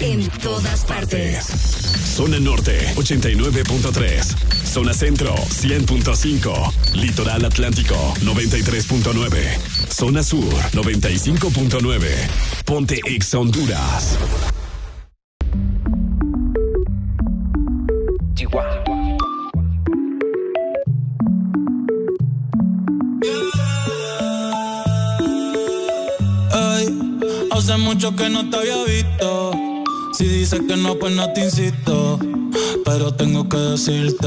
En todas partes. Zona Norte 89.3. Zona Centro 100.5. Litoral Atlántico 93.9. Zona Sur 95.9. Ponte Ex Honduras. hace mucho que no te había visto. Si dices que no, pues no te insisto. Pero tengo que decirte.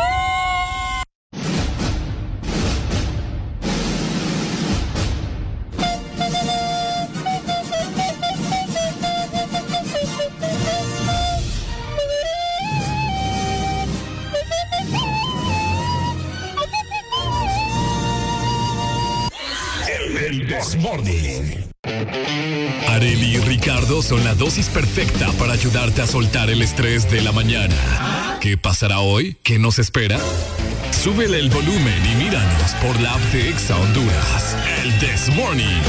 Dosis perfecta para ayudarte a soltar el estrés de la mañana. ¿Qué pasará hoy? ¿Qué nos espera? Súbele el volumen y míranos por la app de Exa Honduras. El This Morning.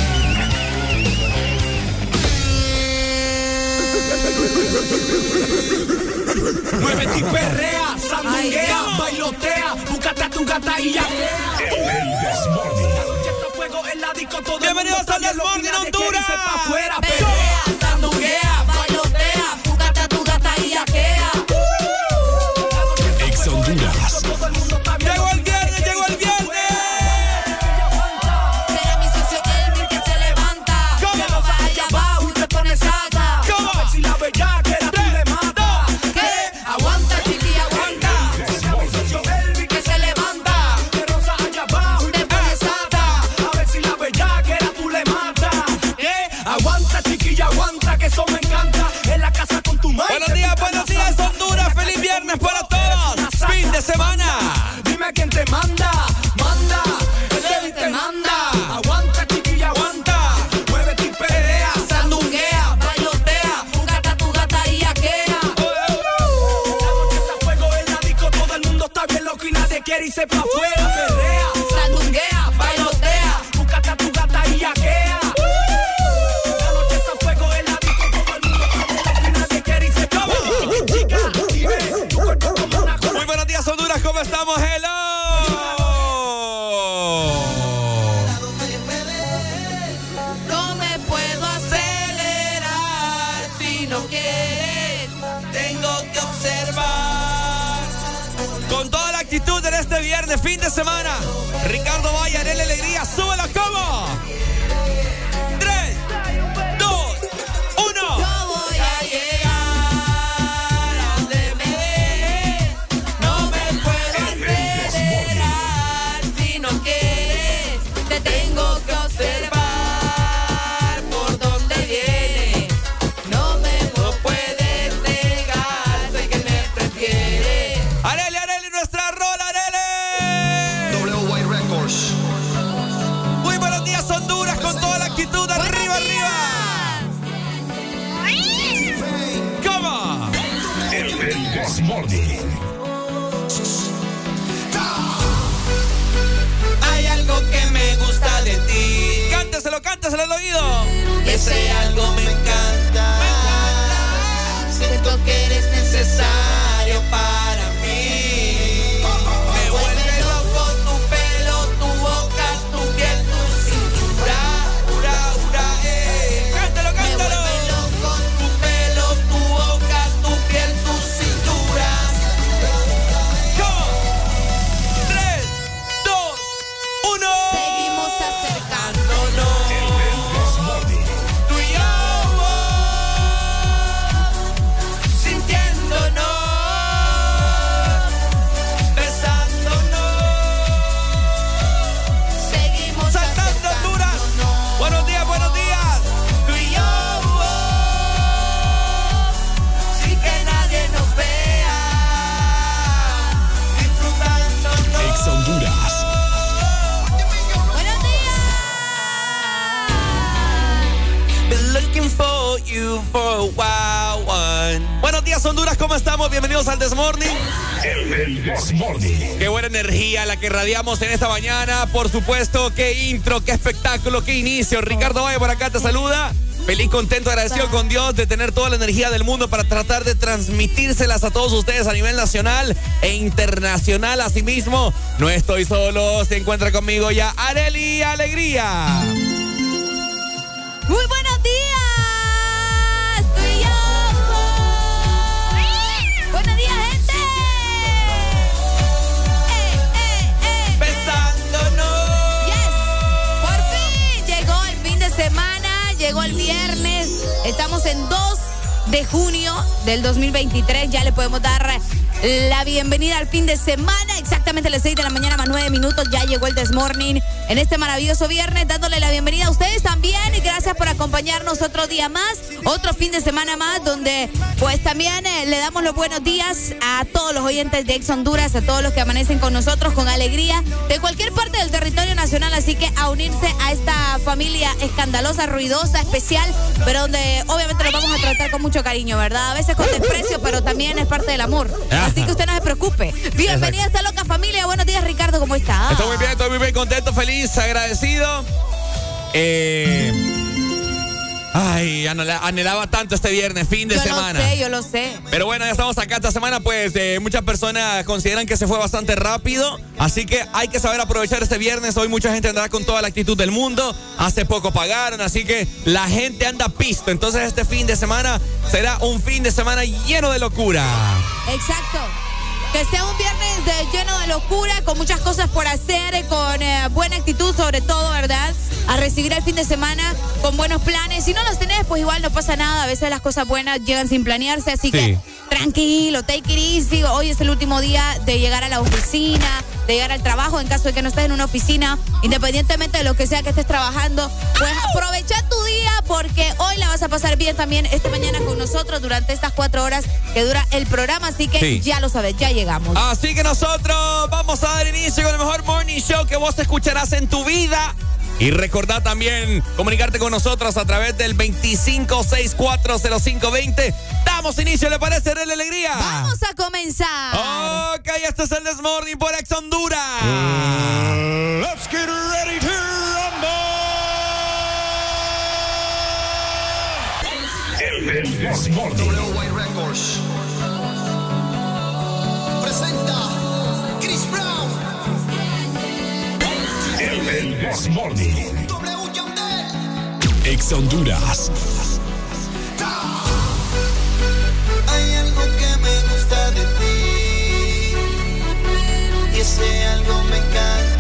Muévete y perrea, sandunguea, bailotea, búscate a tu gata y ya. El This Morning. Bienvenidos al This Morning Honduras. dice que radiamos en esta mañana. Por supuesto, qué intro, qué espectáculo, qué inicio. Ricardo Valle por acá te saluda. Feliz, contento, agradecido con Dios de tener toda la energía del mundo para tratar de transmitírselas a todos ustedes a nivel nacional e internacional. Asimismo, no estoy solo, se encuentra conmigo ya Areli Alegría. Muy buenos en 2 de junio del 2023. Ya le podemos dar la bienvenida al fin de semana. Exactamente a las 6 de la mañana más 9 minutos. Ya llegó el Desmorning en este maravilloso viernes, dándole la bienvenida a ustedes también. Y gracias por acompañarnos otro día más, otro fin de semana más, donde pues también eh, le damos los buenos días a todos los oyentes de Ex Honduras, a todos los que amanecen con nosotros con alegría de cualquier parte del territorio nacional. Así que a unirse a esta familia escandalosa, ruidosa, especial, pero donde obviamente los vamos a tratar con mucho cariño, ¿verdad? A veces con desprecio, pero también es parte del amor. Así que usted no preocupe. Bienvenida a esta loca familia. Buenos días, Ricardo, ¿cómo está? Estoy muy bien, estoy muy bien, contento, feliz, agradecido. Eh, ay, anhela- anhelaba tanto este viernes, fin de yo semana. lo sé, yo lo sé. Pero bueno, ya estamos acá esta semana, pues eh, muchas personas consideran que se fue bastante rápido, así que hay que saber aprovechar este viernes. Hoy mucha gente andará con toda la actitud del mundo, hace poco pagaron, así que la gente anda pisto. Entonces este fin de semana será un fin de semana lleno de locura. Exacto. Que sea un viernes de- lleno de locura, con muchas cosas por hacer, con eh, buena actitud sobre todo, ¿verdad? A recibir el fin de semana con buenos planes. Si no los tenés, pues igual no pasa nada. A veces las cosas buenas llegan sin planearse, así que tranquilo, take it easy. Hoy es el último día de llegar a la oficina, de llegar al trabajo. En caso de que no estés en una oficina, independientemente de lo que sea que estés trabajando, pues aprovecha tu día porque hoy la vas a pasar bien también esta mañana con nosotros durante estas cuatro horas que dura el programa. Así que Sí. ya lo sabes, ya llegamos. Así que nosotros vamos a dar inicio con el mejor morning show que vos escucharás en tu vida. Y recordad también comunicarte con nosotros a través del 25640520. Damos inicio, ¿le parece, la Alegría? Vamos a comenzar. Ok, este es el Desmorning por Ex Honduras. Mm, let's get ready to rumble. El Desmorning. Records. Presenta. El Ex Honduras. Hay algo que me gusta de ti. Y ese algo me encanta.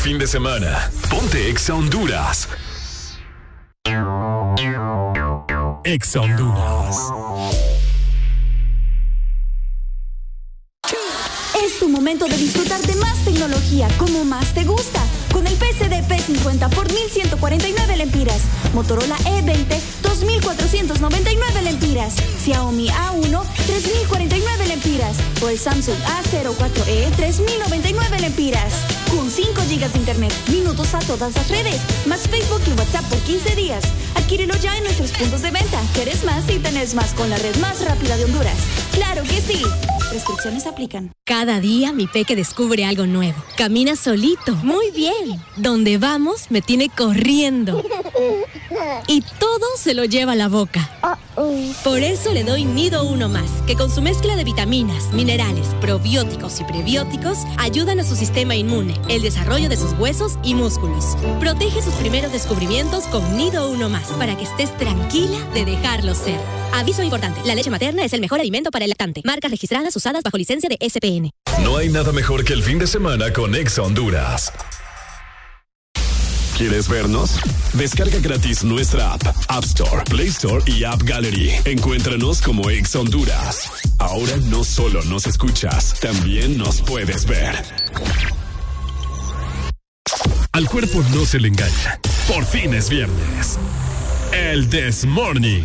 fin de semana. Ponte Exa Honduras. Exa Honduras. Es tu momento de disfrutar de más tecnología como más te gusta. Con el PCD P50 por 1149 lempiras. Motorola E20 2499 lempiras. Xiaomi A1 3049 lempiras. O el Samsung A04E 3099 lempiras. Con 5 GB de internet, minutos a todas las redes, más Facebook y WhatsApp por 15 días. Adquírelo ya en nuestros puntos de venta. ¿Quieres más y tenés más con la red más rápida de Honduras? ¡Claro que sí! Restricciones aplican. Cada día mi peque descubre algo nuevo. Camina solito. Muy bien. Donde vamos me tiene corriendo. Y todo se lo lleva a la boca. Por eso le doy Nido Uno Más, que con su mezcla de vitaminas, minerales, probióticos y prebióticos ayudan a su sistema inmune, el desarrollo de sus huesos y músculos. Protege sus primeros descubrimientos con Nido Uno Más para que estés tranquila de dejarlo ser. Aviso importante, la leche materna es el mejor alimento para el lactante. Marcas registradas usadas bajo licencia de SPN. No hay nada mejor que el fin de semana con Ex Honduras. ¿Quieres vernos? Descarga gratis nuestra app, App Store, Play Store y App Gallery. Encuéntranos como Ex Honduras. Ahora no solo nos escuchas, también nos puedes ver. Al cuerpo no se le engaña. Por fin es viernes. El This Morning.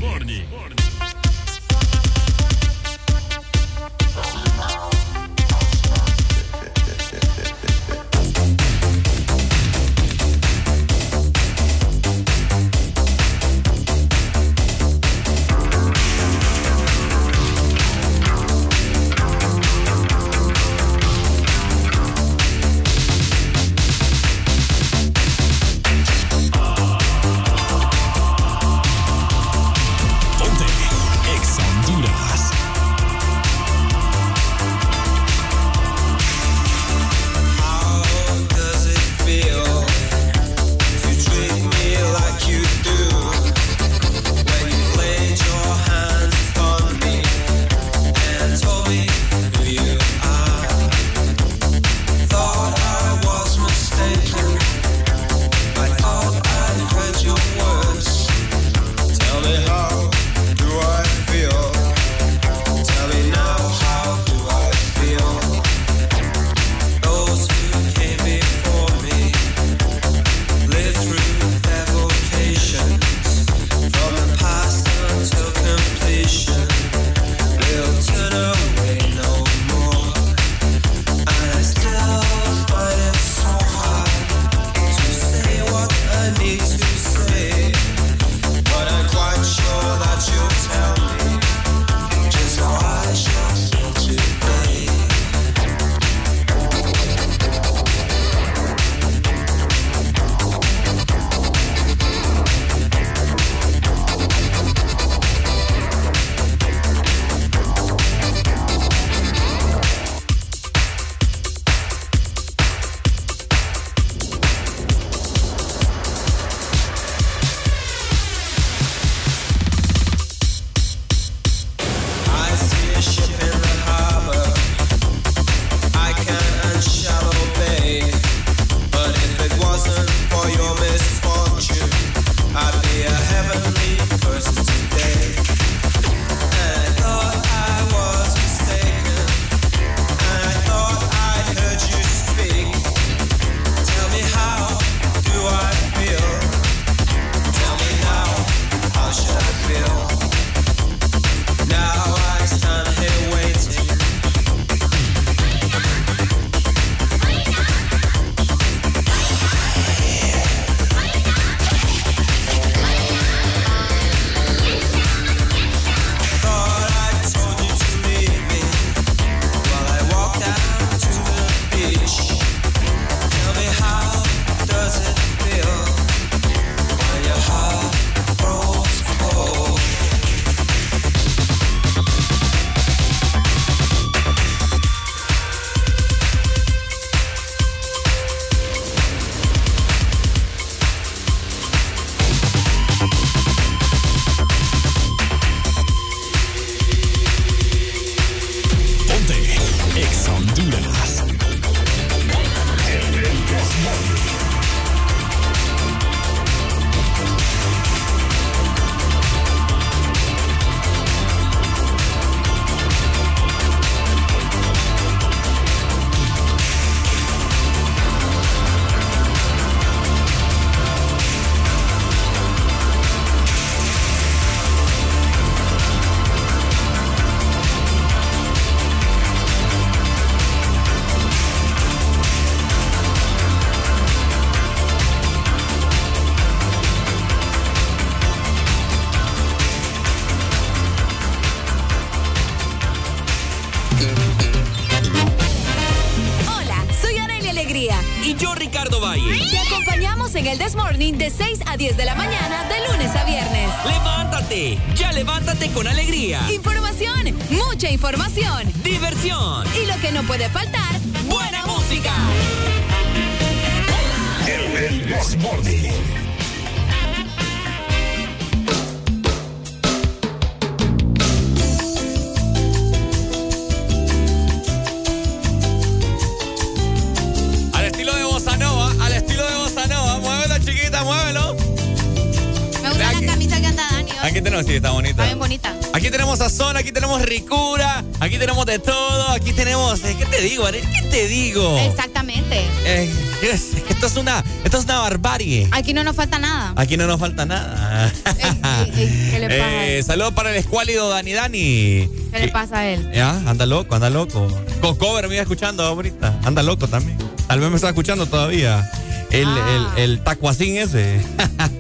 Aquí no nos falta nada. Aquí no nos falta nada. Ey, ey, ey, ¿Qué le pasa Eh, saludos para el escuálido Dani Dani. ¿Qué le pasa a él? Ya, anda loco, anda loco. Cocover me iba escuchando ahorita. Anda loco también. Tal vez me está escuchando todavía. El, Ah. el, el tacuacín ese.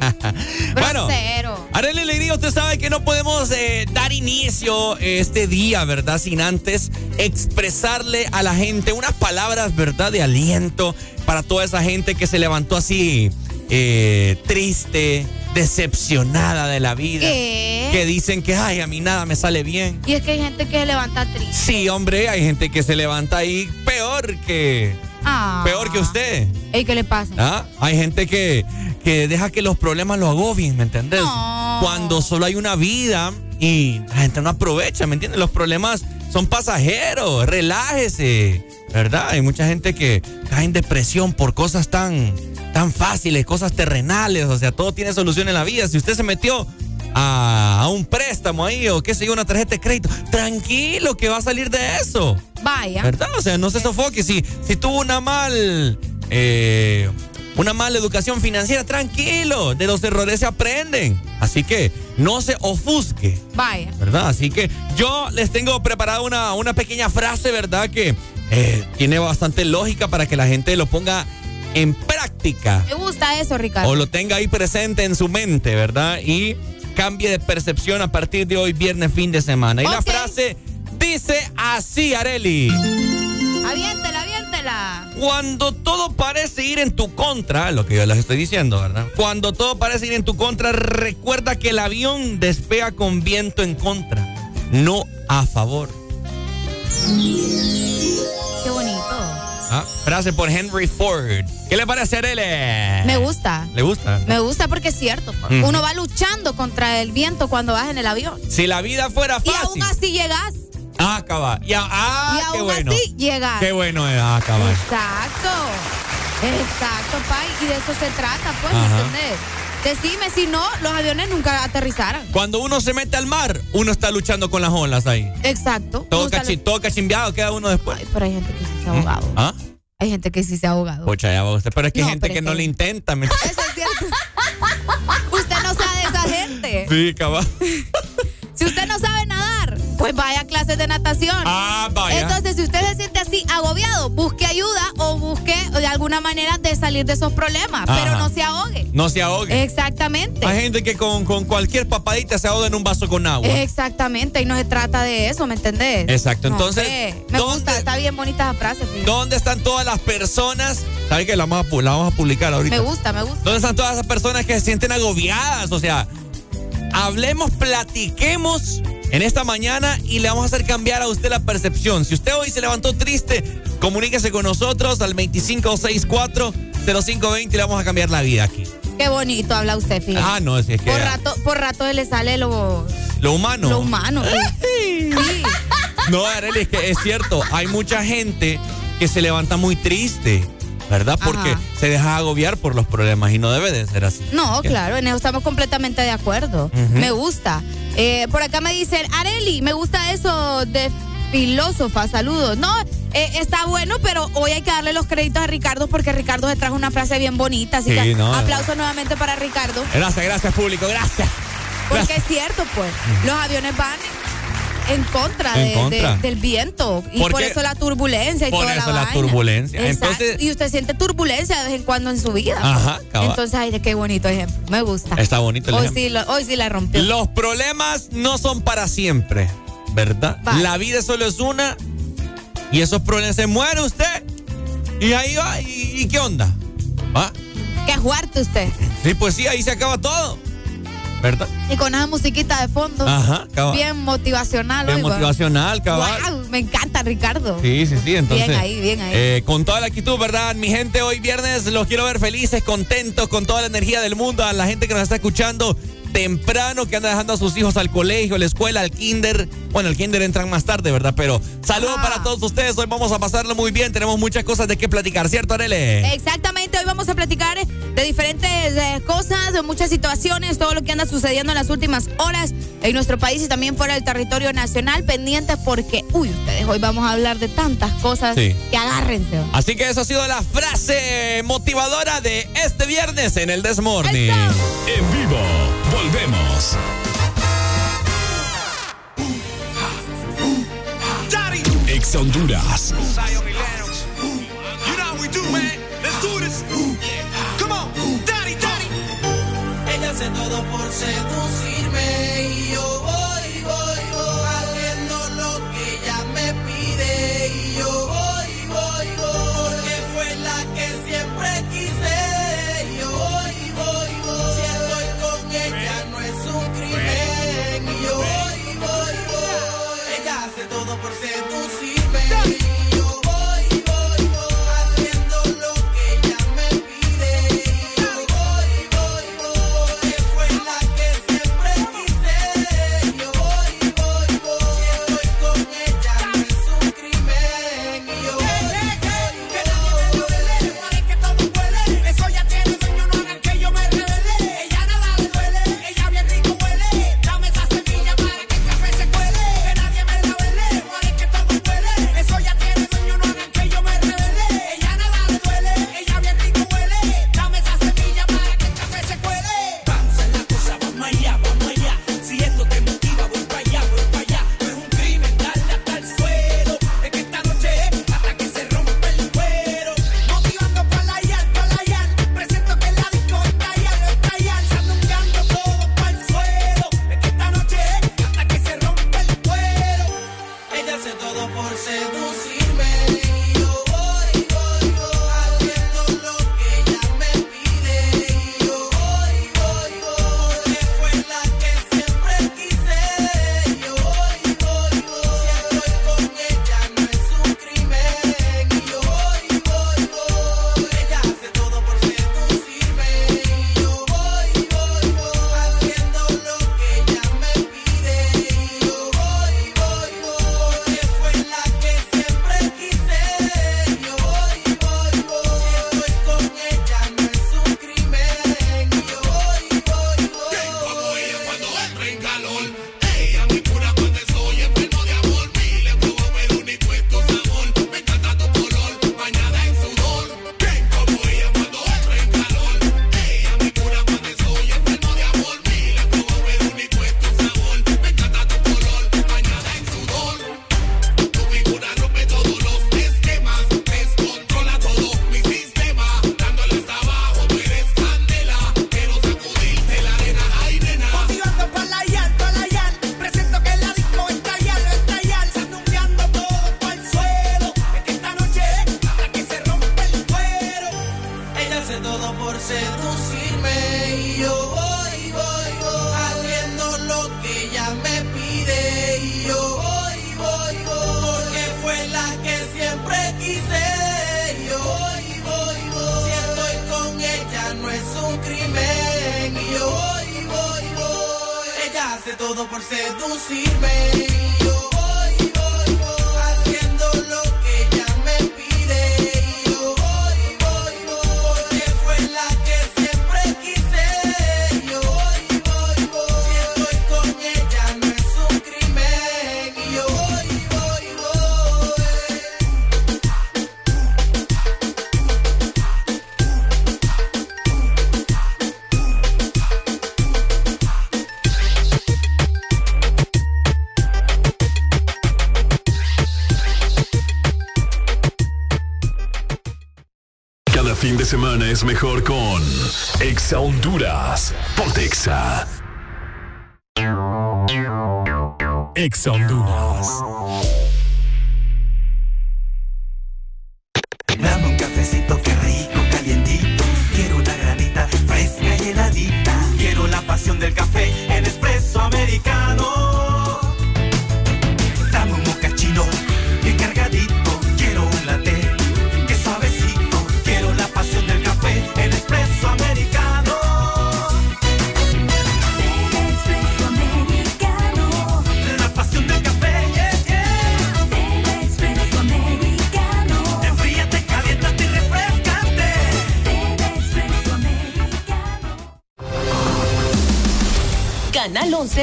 bueno. Arely Alegría, usted sabe que no podemos eh, inicio este día, ¿verdad? Sin antes expresarle a la gente unas palabras, ¿verdad? De aliento para toda esa gente que se levantó así eh, triste, decepcionada de la vida. ¿Qué? Que dicen que, ay, a mí nada me sale bien. Y es que hay gente que se levanta triste. Sí, hombre, hay gente que se levanta ahí peor que, Ah. peor que usted. Ey, ¿qué le pasa? ¿Ah? Hay gente que, que deja que los problemas lo agobien, ¿me entendés? No. Cuando solo hay una vida y la gente no aprovecha, ¿me entiendes? Los problemas son pasajeros, relájese, ¿verdad? Hay mucha gente que cae en depresión por cosas tan, tan fáciles, cosas terrenales, o sea, todo tiene solución en la vida. Si usted se metió a, a un préstamo ahí o qué sé yo, una tarjeta de crédito, tranquilo que va a salir de eso. Vaya. ¿Verdad? O sea, no se sofoque. Si, si tuvo una mal. eh, una mala educación financiera, tranquilo. De los errores se aprenden. Así que no se ofusque. Vaya. ¿Verdad? Así que yo les tengo preparada una, una pequeña frase, ¿verdad? Que eh, tiene bastante lógica para que la gente lo ponga en práctica. Me gusta eso, Ricardo. O lo tenga ahí presente en su mente, ¿verdad? Y cambie de percepción a partir de hoy, viernes, fin de semana. Y la frase dice así, Areli. Aviéntela, aviéntela. Cuando todo parece ir en tu contra, lo que yo les estoy diciendo, ¿verdad? Cuando todo parece ir en tu contra, recuerda que el avión despega con viento en contra, no a favor. Qué bonito. Ah, Frase por Henry Ford. ¿Qué le parece, Arele? Me gusta. ¿Le gusta? Me gusta porque es cierto. Uno va luchando contra el viento cuando vas en el avión. Si la vida fuera Y fácil. aún así llegas. Ah, acaba. Y, a- ah, y qué aún bueno. así llegas. Qué bueno es ah, acabar. Exacto. Exacto, Pai. Y de eso se trata, pues, ¿me Ajá. entendés? Decime, si no, los aviones nunca aterrizaran. Cuando uno se mete al mar, uno está luchando con las olas ahí. Exacto. Todo, cachi- todo cachimbeado queda uno después. Ay, pero hay gente que sí se ha ahogado. ¿Ah? Hay gente que sí se ha ahogado. Pucha, ya va usted. Pero es que hay gente que no que- le intenta. ¿me- Eso es cierto. usted no sabe de esa gente. Sí, cabal. Si usted no sabe pues vaya a clases de natación. Ah, vaya. Entonces, si usted se siente así agobiado, busque ayuda o busque de alguna manera de salir de esos problemas, Ajá. pero no se ahogue. No se ahogue. Exactamente. Hay gente que con, con cualquier papadita se ahoga en un vaso con agua. Exactamente, y no se trata de eso, ¿me entendés? Exacto, No, entonces, me ¿dónde- gusta, está bien bonita esa frase. fíjate. ¿Dónde están todas las personas? ¿Sabe que la vamos a, la vamos a publicar ahorita? Me gusta, me gusta. ¿Dónde están todas esas personas que se sienten agobiadas? O sea, hablemos, platiquemos en esta mañana y le vamos a hacer cambiar a usted la percepción. Si usted hoy se levantó triste, comuníquese con nosotros al 2564-0520 y le vamos a cambiar la vida aquí. Qué bonito habla usted, fíjate. Ah, no, es que por rato, por rato le sale lo, lo humano. lo humano. Sí. Sí. No, Arely, es que es cierto, hay mucha gente que se levanta muy triste, ¿verdad? Porque Ajá. se deja agobiar por los problemas y no debe de ser así. No, ¿Qué? claro, en eso estamos completamente de acuerdo. Me gusta. Eh, por acá me dicen, Areli, me gusta eso de filósofa, saludos. No, eh, está bueno, pero hoy hay que darle los créditos a Ricardo porque Ricardo se trajo una frase bien bonita. Así Sí, que no, aplauso nuevamente para Ricardo. Gracias, gracias público, gracias. Porque es cierto, pues, los aviones van en contra, del viento. Y por, eso la turbulencia y por toda eso la, vaina. turbulencia. Entonces, y usted siente turbulencia de vez en cuando en su vida. Ajá, cabal. Entonces, ay, qué bonito ejemplo. Me gusta. Está bonito el hoy ejemplo. Sí, hoy sí la rompió. Los problemas no son para siempre, ¿verdad? La vida solo es una y esos problemas se muere usted y ahí va. ¿Y, qué onda? ¿Va? ¿Qué juarte usted? Sí, pues sí, ahí se acaba todo. ¿Verdad? Y con esa musiquita de fondo. Ajá, cabal. Bien motivacional. Bien motivacional, cabal. Wow, me encanta, Ricardo. Sí, sí, sí. Entonces, bien ahí, bien ahí. Eh, con toda la actitud, ¿verdad? Mi gente, hoy viernes los quiero ver felices, contentos, con toda la energía del mundo. A la gente que nos está escuchando, temprano, que anda dejando a sus hijos al colegio, a la escuela, al kinder. Bueno, al kinder entran más tarde, ¿verdad? Pero saludos para todos ustedes. Hoy vamos a pasarlo muy bien. Tenemos muchas cosas de qué platicar, ¿cierto, Arele? Exactamente. Hoy vamos a platicar de diferentes eh, cosas, de muchas situaciones, todo lo que anda sucediendo en las últimas horas en nuestro país y también fuera del territorio nacional. Pendientes porque, uy, ustedes hoy vamos a hablar de tantas cosas que agárrense. Así que esa ha sido la frase motivadora de este viernes en el Desmorning. En vivo Volvemos. Daddy Ex Honduras. You know we do, man. Let's do this. Come on, daddy, daddy. Ella hace todo por seducirme y yo voy, voy, voy haciendo lo que ella me pide. por seducirme. por seducirme. es mejor con Exa Honduras. Ponte Exa. Exa Honduras.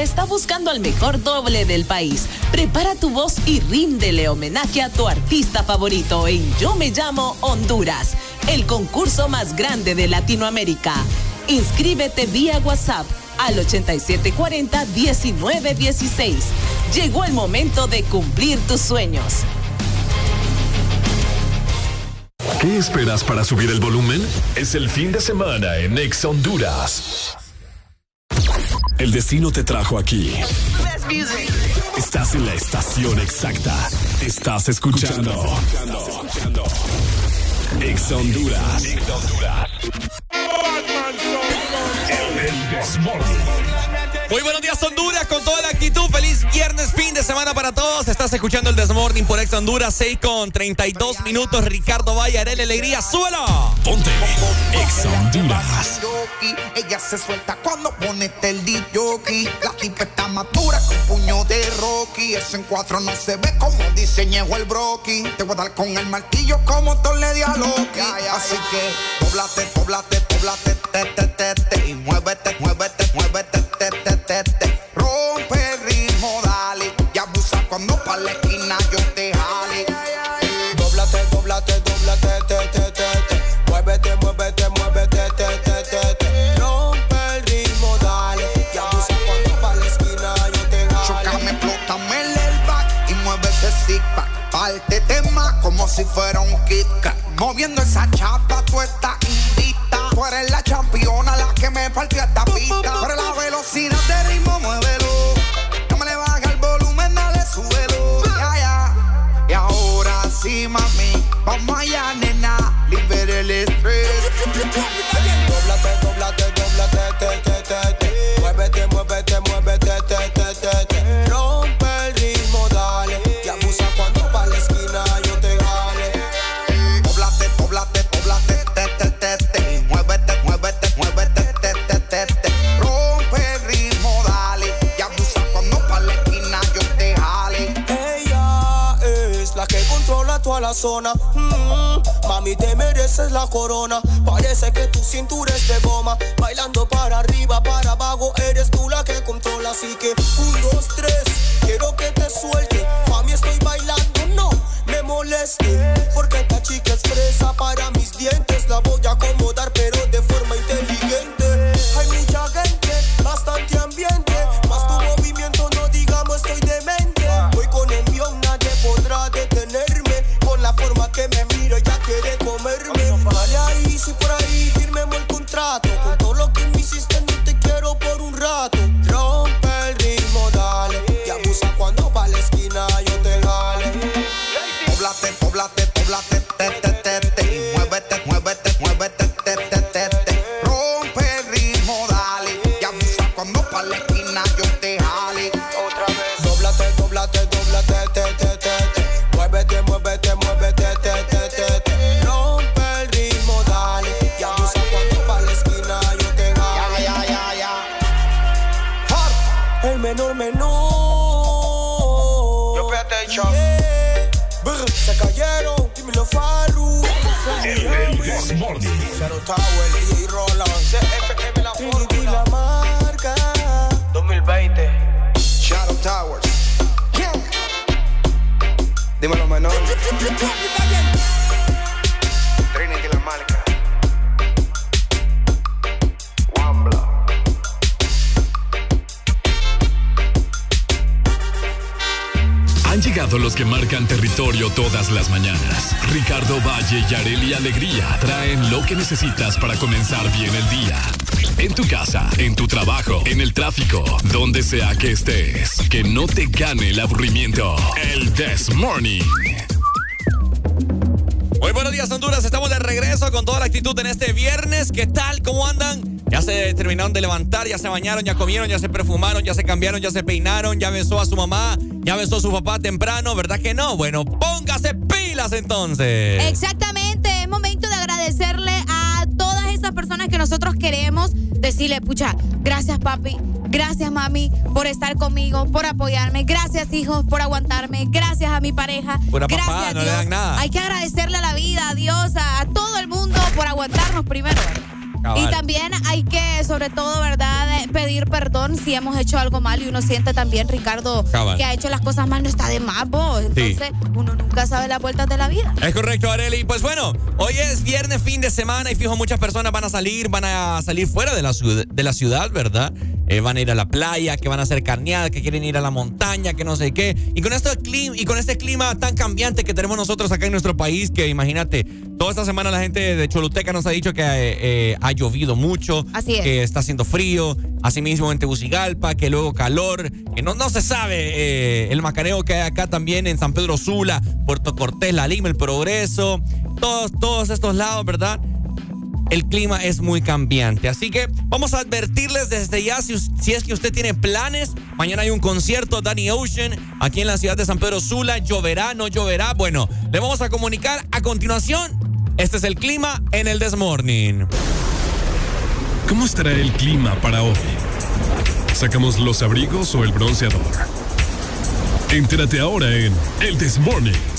Está buscando al mejor doble del país. Prepara tu voz y ríndele homenaje a tu artista favorito en Yo Me Llamo Honduras, el concurso más grande de Latinoamérica. Inscríbete vía WhatsApp al 8740-1916. Llegó el momento de cumplir tus sueños. ¿Qué esperas para subir el volumen? Es el fin de semana en Ex Honduras. El destino te trajo aquí. Estás en la estación exacta. Estás escuchando. Ex Honduras. Muy buenos días Honduras con toda la actitud. Feliz viernes, fin de semana para todos. Estás escuchando el Desmorning por Ex Honduras, 6 con 32 minutos. Ricardo Valle, Arele Alegría, suelo. Ponte Ex Honduras. Ella se suelta cuando pone el DJ. La tipa está madura con puño de Rocky. Eso en cuatro no se ve como diseñó el broki. Te voy a dar con el martillo como Thor di a Loki. Así que doblate, doblate, doblate, te, te, te, te, y muévete, muévete, si fuera un Kit. Moviendo esa chapa, tú estás invicta. Tú eres la campeona, la que me partió esta controla toda la zona. Mm, mami, te mereces la corona. Parece que tu cintura es de goma. Bailando para arriba, para abajo, eres tú la que controla. Así que, un, Valle y Areli Alegría traen lo que necesitas para comenzar bien el día. En tu casa, en tu trabajo, en el tráfico, donde sea que estés. Que no te gane el aburrimiento. El This Morning. Muy buenos días, Honduras. Estamos de regreso con toda la actitud en este viernes. ¿Qué tal? ¿Cómo andan? Ya se terminaron de levantar, ya se bañaron, ya comieron, ya se perfumaron, ya se cambiaron, ya se peinaron, ya besó a su mamá, ya besó a su papá temprano, ¿verdad que no? Bueno, póngase pilas entonces. Exactamente, Decirle, pucha, gracias papi, gracias mami por estar conmigo, por apoyarme. Gracias hijos por aguantarme. Gracias a mi pareja. Pura gracias a no le Dios. dan nada. Hay que agradecerle a la vida, a Dios, a, a todo el mundo por aguantarnos primero. Y también hay que, sobre todo, ¿verdad?, pedir perdón si hemos hecho algo mal y uno siente también, Ricardo, que ha hecho las cosas mal, no está de más, vos. Entonces, uno nunca sabe las vueltas de la vida. Es correcto, Areli. Pues bueno, hoy es viernes, fin de semana y fijo, muchas personas van a salir, van a salir fuera de la, ciudad, de la ciudad, ¿verdad? Eh, van a ir a la playa, que van a hacer carneadas, que quieren ir a la montaña, que no sé qué. Y con, esto clima, y con este clima tan cambiante que tenemos nosotros acá en nuestro país, que imagínate, toda esta semana la gente de Choluteca nos ha dicho que eh, eh, ha llovido mucho, que está haciendo frío, asimismo en Tegucigalpa, que luego calor, que no, no se sabe el macareo que hay acá también en San Pedro Sula, Puerto Cortés, La Lima, El Progreso, todos, todos estos lados, ¿verdad? el clima es muy cambiante. Así que vamos a advertirles desde ya si, si, es que usted tiene planes. Mañana hay un concierto Danny Ocean aquí en la ciudad de San Pedro Sula. ¿Lloverá? ¿No lloverá? Bueno, le vamos a comunicar a continuación. Este es el clima en el Desmorning. ¿Cómo estará el clima para hoy? ¿Sacamos los abrigos o el bronceador? Entérate ahora en El Desmorning.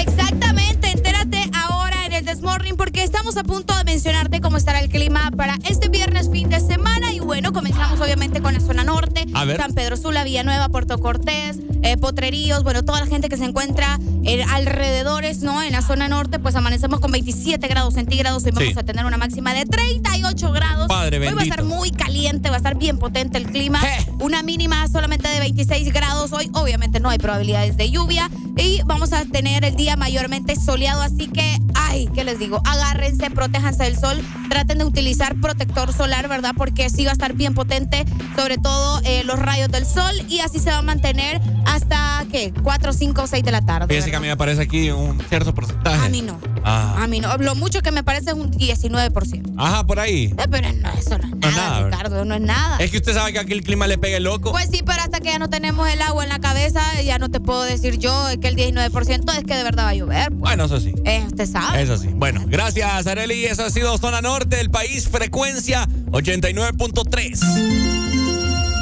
Exactamente, entérate ahora en el Desmorning porque estamos a punto de mencionarte cómo estará el clima para este viernes fin de semana y bueno, comenzamos obviamente con la zona norte, San Pedro Sula, Villanueva, Puerto Cortés, eh, Potreríos, bueno, toda la gente que se encuentra en alrededores, ¿no? En la zona norte, pues amanecemos con 27 grados centígrados y vamos a tener una máxima de 38 grados. Padre Hoy va a estar muy caliente, va a estar bien potente el clima. Una mínima solamente de 26 grados. Hoy obviamente no hay probabilidades de lluvia y vamos a tener el día mayormente soleado, así que, ay, ¿qué les digo? Agárrense, protéjanse del sol, traten de utilizar protector solar, ¿verdad? Porque sí va a estar bien potente, sobre todo eh, los rayos del sol y así se va a mantener hasta, ¿qué? 4, 5, 6 de la tarde. Fíjese que a mí me parece aquí un cierto porcentaje. A mí no. Ah. A mí no. Lo mucho que me parece es un 19%. Ajá, por ahí. Eh, pero no, eso no es nada, Ricardo, no es nada. Es que usted sabe que aquí el clima le pega el loco. Pues sí, pero hasta que ya no tenemos el agua en la cabeza, ya no te puedo decir yo que el 19% es que de verdad va a llover. Pues. Bueno, eso sí. Eh, usted sabe. Eso sí. Bueno, gracias, Areli. Eso ha sido Zona Norte del país, frecuencia 89.3.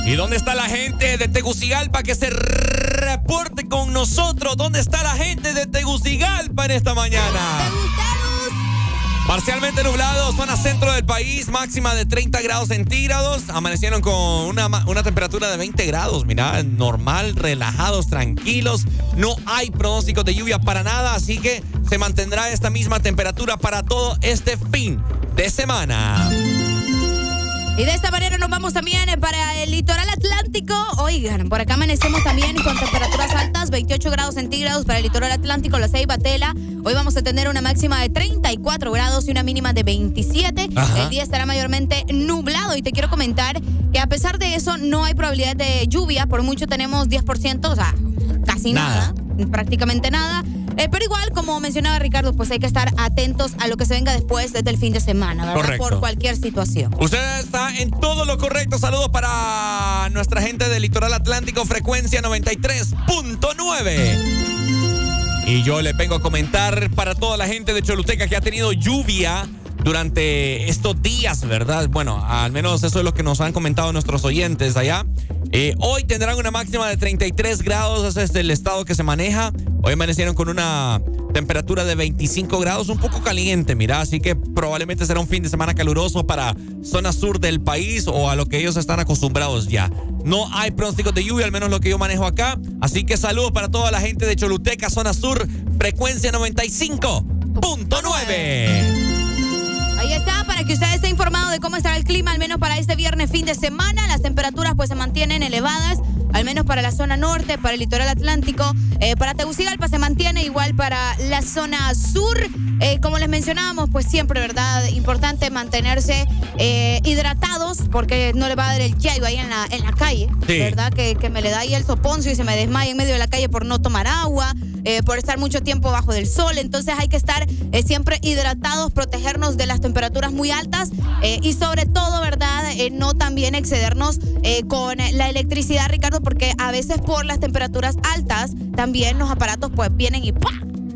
¿Y dónde está la gente de Tegucigalpa que se reporte con nosotros? ¿Dónde está la gente de Tegucigalpa en esta mañana? Parcialmente nublado, zona centro del país, máxima de 30 grados centígrados. Amanecieron con una, una, temperatura de 20 grados. Mira, normal, relajados, tranquilos. No hay pronósticos de lluvia para nada, así que se mantendrá esta misma temperatura para todo este fin de semana. Y de esta manera nos vamos también para el litoral atlántico. Oigan, por acá amanecemos también con temperaturas altas, 28 grados centígrados para el litoral atlántico, la Ceiba Tela. Hoy vamos a tener una máxima de 34 grados y una mínima de 27. El día estará mayormente nublado y te quiero comentar que a pesar de eso no hay probabilidad de lluvia, por mucho tenemos 10%, o sea, casi nada prácticamente nada. Eh, pero igual, como mencionaba Ricardo, pues hay que estar atentos a lo que se venga después desde el fin de semana, ¿verdad? Por cualquier situación. Usted está en todo lo correcto. Saludos para nuestra gente del Litoral Atlántico, frecuencia 93.9. Y yo le vengo a comentar para toda la gente de Choluteca que ha tenido lluvia durante estos días, ¿verdad? Bueno, al menos eso es lo que nos han comentado nuestros oyentes allá. Eh, hoy tendrán una máxima de 33 grados, ese es el estado que se maneja. Hoy amanecieron con una temperatura de 25 grados, un poco caliente, mira, así que probablemente será un fin de semana caluroso para zona sur del país o a lo que ellos están acostumbrados ya. No hay pronósticos de lluvia, al menos lo que yo manejo acá. Así que saludos para toda la gente de Choluteca, zona sur, frecuencia 95.9. Ahí está, para que usted esté informado de cómo estará el clima, al menos para este viernes fin de semana. Las temperaturas pues se mantienen elevadas, al menos para la zona norte, para el litoral atlántico. Eh, para Tegucigalpa se mantiene igual para la zona sur. Eh, como les mencionábamos, pues siempre, ¿verdad? Importante mantenerse eh, hidratados porque no le va a dar el yayo ahí en la, en la calle, ¿verdad? Que, que, me le da ahí el soponcio y se me desmaya en medio de la calle por no tomar agua, por estar mucho tiempo bajo del sol. Entonces hay que estar siempre hidratados, protegernos de las temperaturas muy altas y sobre todo, ¿verdad? No también excedernos con la electricidad, Ricardo, porque a veces por las temperaturas altas también los aparatos pues vienen y ¡pah!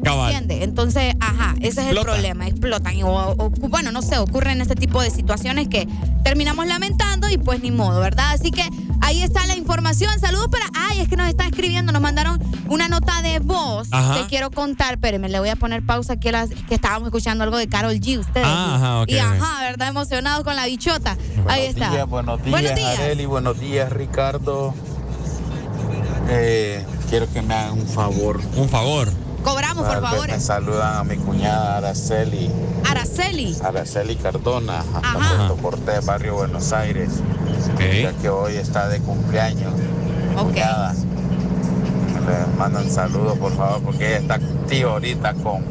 ¿Entiendes? Entonces, ajá, ese es el problema, explotan. O, bueno, no sé, ocurren este tipo de situaciones que terminamos lamentando y pues ni modo, ¿verdad? Así que ahí está la información. Saludos para. Ay, es que nos están escribiendo, nos mandaron una nota de voz. Ajá. Te quiero contar, espérenme, le voy a poner pausa aquí a las, que estábamos escuchando algo de Carol G. Ustedes. Ah, ajá, ok, Y ajá, ¿verdad? Emocionados con la bichota. ahí está. días, buenos días, Buenos días. Areli, buenos días, Ricardo. Eh, quiero que me hagan un favor. Un favor. Cobramos, por favor. Me saludan a mi cuñada Araceli, Araceli. Araceli Cardona, Ajá. Puerto Cortés, barrio Buenos Aires. Ya que hoy está de cumpleaños. mi Ok. Cuñada. Le mandan saludos, por favor, porque ella está activa ahorita con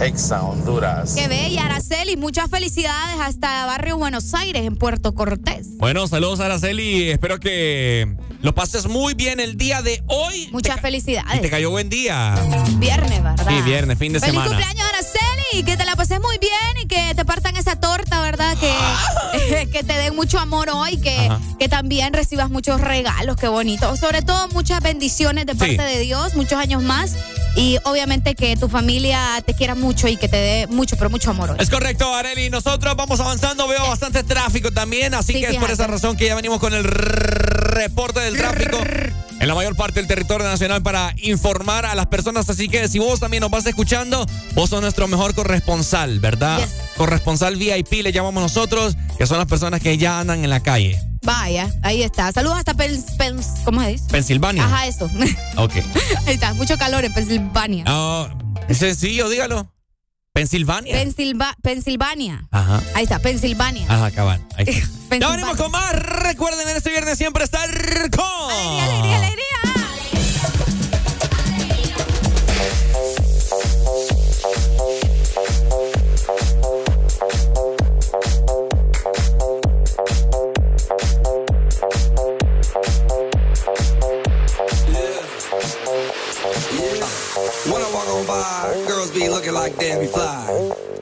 Exa Honduras. Qué bella, Araceli. Muchas felicidades hasta Barrio Buenos Aires, en Puerto Cortés. Bueno, saludos Araceli. Espero que lo pases muy bien el día de hoy. Muchas Y te felicidades. cayó buen día. Viernes, ¿verdad? Sí, viernes, fin de Feliz semana. cumpleaños, Araceli. Que te la pases muy bien y que te partan esa torta, ¿verdad? Que, que te den mucho amor hoy, que, Ajá. que también recibas muchos regalos, qué bonito. Sobre todo, muchas bendiciones de parte de Dios, muchos años más. Y obviamente que tu familia te quiera mucho y que te dé mucho, pero mucho amor hoy. Es correcto, Areli. Nosotros vamos avanzando. Veo bastante tráfico también. Así Sí, que es por esa razón que ya venimos con el reporte del tráfico en la mayor parte del territorio nacional para informar a las personas. Así que si vos también nos vas escuchando, vos sos nuestro mejor corresponsal, ¿verdad? Yes. Corresponsal VIP le llamamos nosotros, que son las personas que ya andan en la calle. Vaya, ahí está. Saludos hasta Pens, Pens- ¿cómo se dice? Pensilvania. Ajá, eso. Ok. ahí está, mucho calor en Pensilvania. Ah, es sencillo, dígalo. Pensilvania. Pensilva- Pensilvania. Ajá. Ahí está, Pensilvania. Ajá, cabal. Ahí está. ya venimos con más. Recuerden en este viernes siempre estar con. Alegría, alegría, alegría. When on by, girls be looking like Debbie Fly.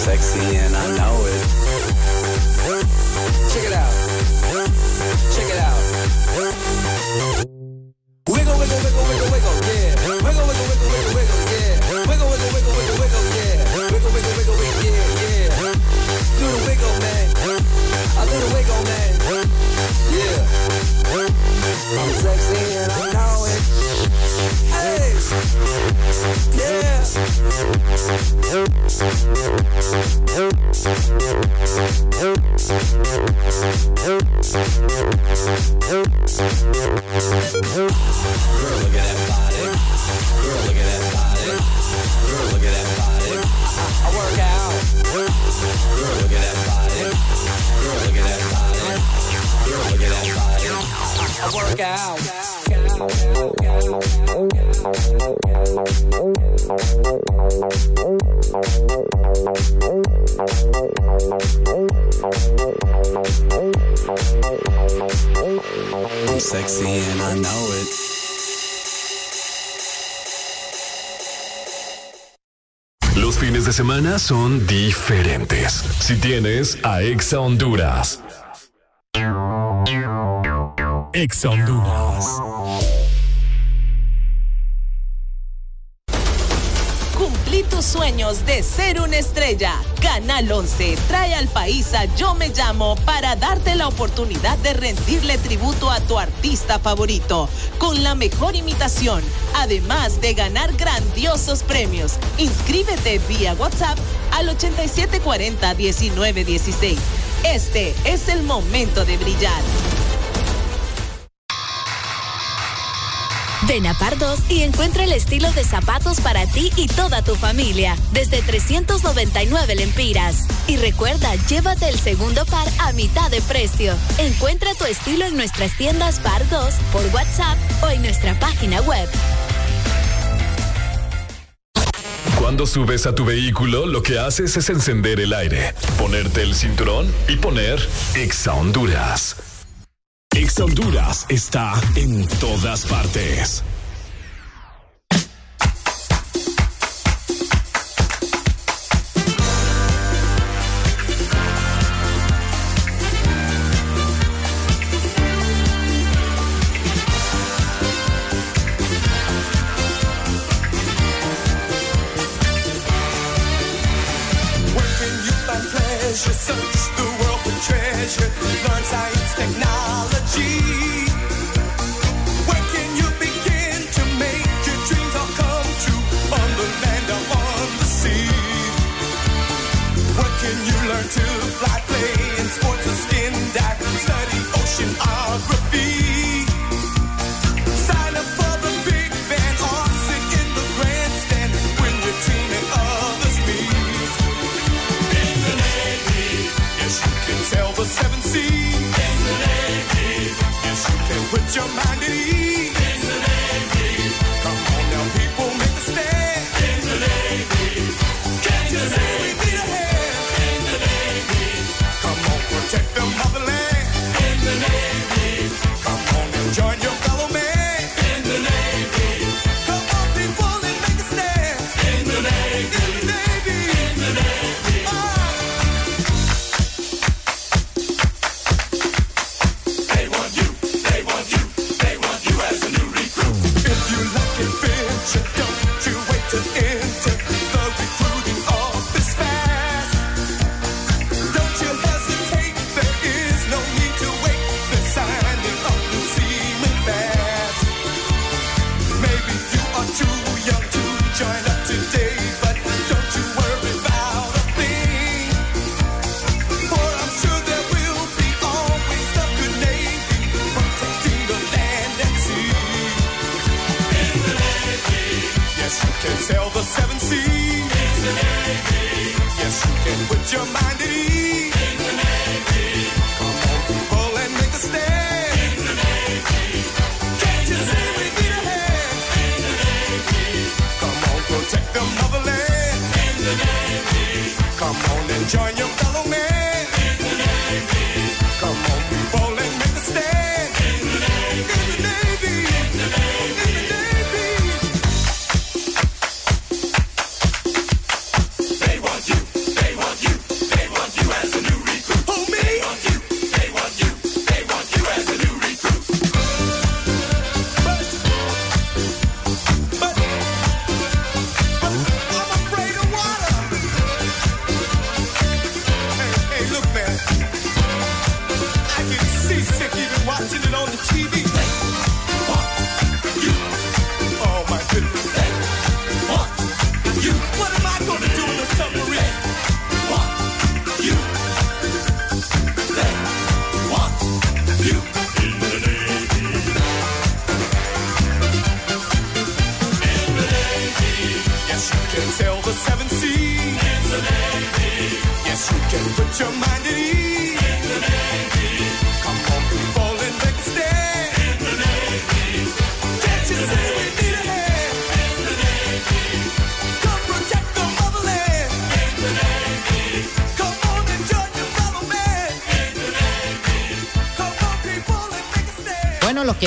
Sexy and I know it. Check it out. Check it out. Wiggle, wiggle, wiggle, wiggle, wiggle, yeah. Wiggle, wiggle, wiggle, wiggle, wiggle, yeah. Wiggle, wiggle, wiggle, wiggle, wiggle, yeah. Wiggle, wiggle, wiggle, wiggle, yeah, yeah. Do the wiggle, man. Do the wiggle, man. Yeah. I'm sexy and I know it. Hey. Yeah. Thank you. son diferentes. Si tienes a Exa Honduras. Exa Honduras. Cumplí tus sueños de ser una estrella. Canal 11 trae al país a Yo Me Llamo para darte la oportunidad de rendirle tributo a tu artista favorito con la mejor imitación además de ganar grandiosos premios. Inscríbete vía WhatsApp al 8740-1916. Este es el momento de brillar. Ven a Par 2 y encuentra el estilo de zapatos para ti y toda tu familia, desde 399 lempiras. Y recuerda, llévate el segundo par a mitad de precio. Encuentra tu estilo en nuestras tiendas Par 2 por WhatsApp o en nuestra página web. Cuando subes a tu vehículo, lo que haces es encender el aire, ponerte el cinturón y poner Exa Honduras. Exa Honduras está en todas partes.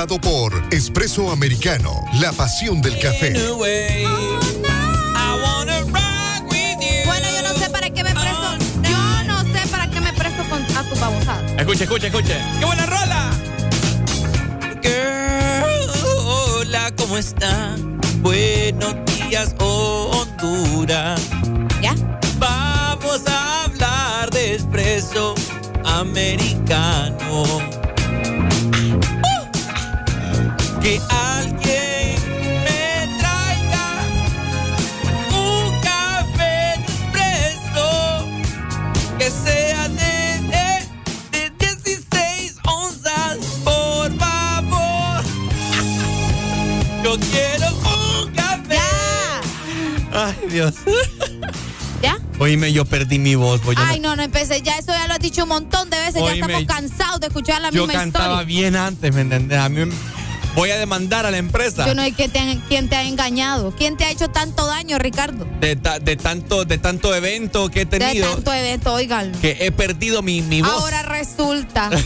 Presentado por Espresso Americano, la pasión del café. Bueno, yo no sé para qué me presto. Yo no sé para qué me presto con, a tu babosada. Escuche, escuche, escuche. ¡Qué buena rola! Girl, hola, ¿cómo está? Buenos días, Honduras. ¿Ya? Vamos a hablar de espresso americano. Que alguien me traiga un café espresso que sea de, de, de 16 onzas, por favor. Yo quiero un café. Ay, Dios. ¿Ya? Oíme, yo perdí mi voz. pues yo Ay, no, no empecé. Ya eso ya lo has dicho un montón de veces. Oíme, ya estamos cansados de escuchar la yo misma cantaba historia. bien antes, ¿me entendés? A mí voy a demandar a la empresa. Yo no sé quién te, ha- engañado. ¿Quién te ha hecho tanto daño, Ricardo? de, ta- de tanto, de tanto evento que he De tenido tanto evento, oigan. que he perdido mi, mi voz. Ahora resulta.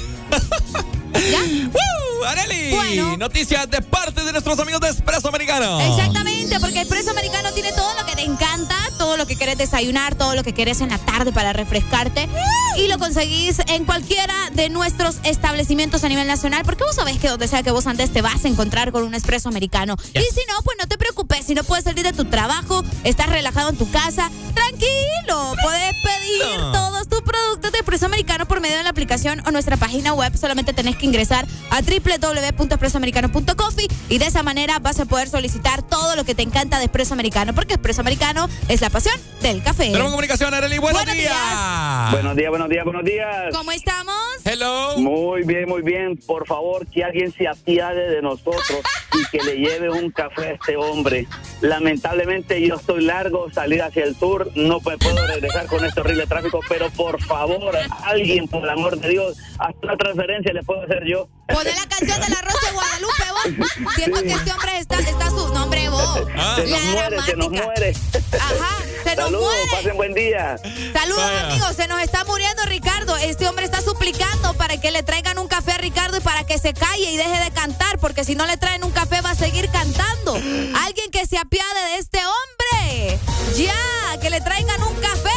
¡Woo! Areli, noticias de parte de nuestros amigos de Espresso Americano. Exactamente, porque Expreso Americano tiene todo lo que te encanta, todo lo que quieres desayunar, todo lo que quieres en la tarde para refrescarte. Y lo conseguís en cualquiera de nuestros establecimientos a nivel nacional, porque vos sabés que donde sea que vos andes te vas a encontrar con un Expreso Americano. Y si no, pues no te preocupes, si no puedes salir de tu trabajo, estás relajado en tu casa, tranquilo, puedes pedir todos tus productos de Expreso Americano por medio de la aplicación o nuestra página web. Solamente tenés que ingresar a www.expresoamericano.coffee y de esa manera vas a poder solicitar todo lo que te encanta de Expreso Americano, porque Expreso Americano es la pasión del café. Tenemos comunicación, Areli. Buenos, Buenos días. Buenos días, buenos días, buenos días. ¿Cómo estamos? Hello. Muy bien, muy bien. Por favor, que alguien se apiade de nosotros y que le lleve un café a este hombre. Lamentablemente yo estoy largo, salir hacia el sur, no puedo regresar con este horrible tráfico, pero por favor, alguien, por el amor de Dios, hasta una transferencia le puedo hacer yo. Poné la canción de la Rosa de Guadalupe, vos. Siento que este hombre está, está su nombre, vos. Se nos muere, se nos muere. Ajá, se nos Saludos, muere. pasen buen día. Saludos Vaya. amigos, se nos está muriendo Ricardo. Este hombre está suplicando para que le traigan un café a Ricardo y para que se calle y deje de cantar, porque si no le traen un café va a seguir cantando. Alguien que se apiade de este hombre. Ya, que le traigan un café.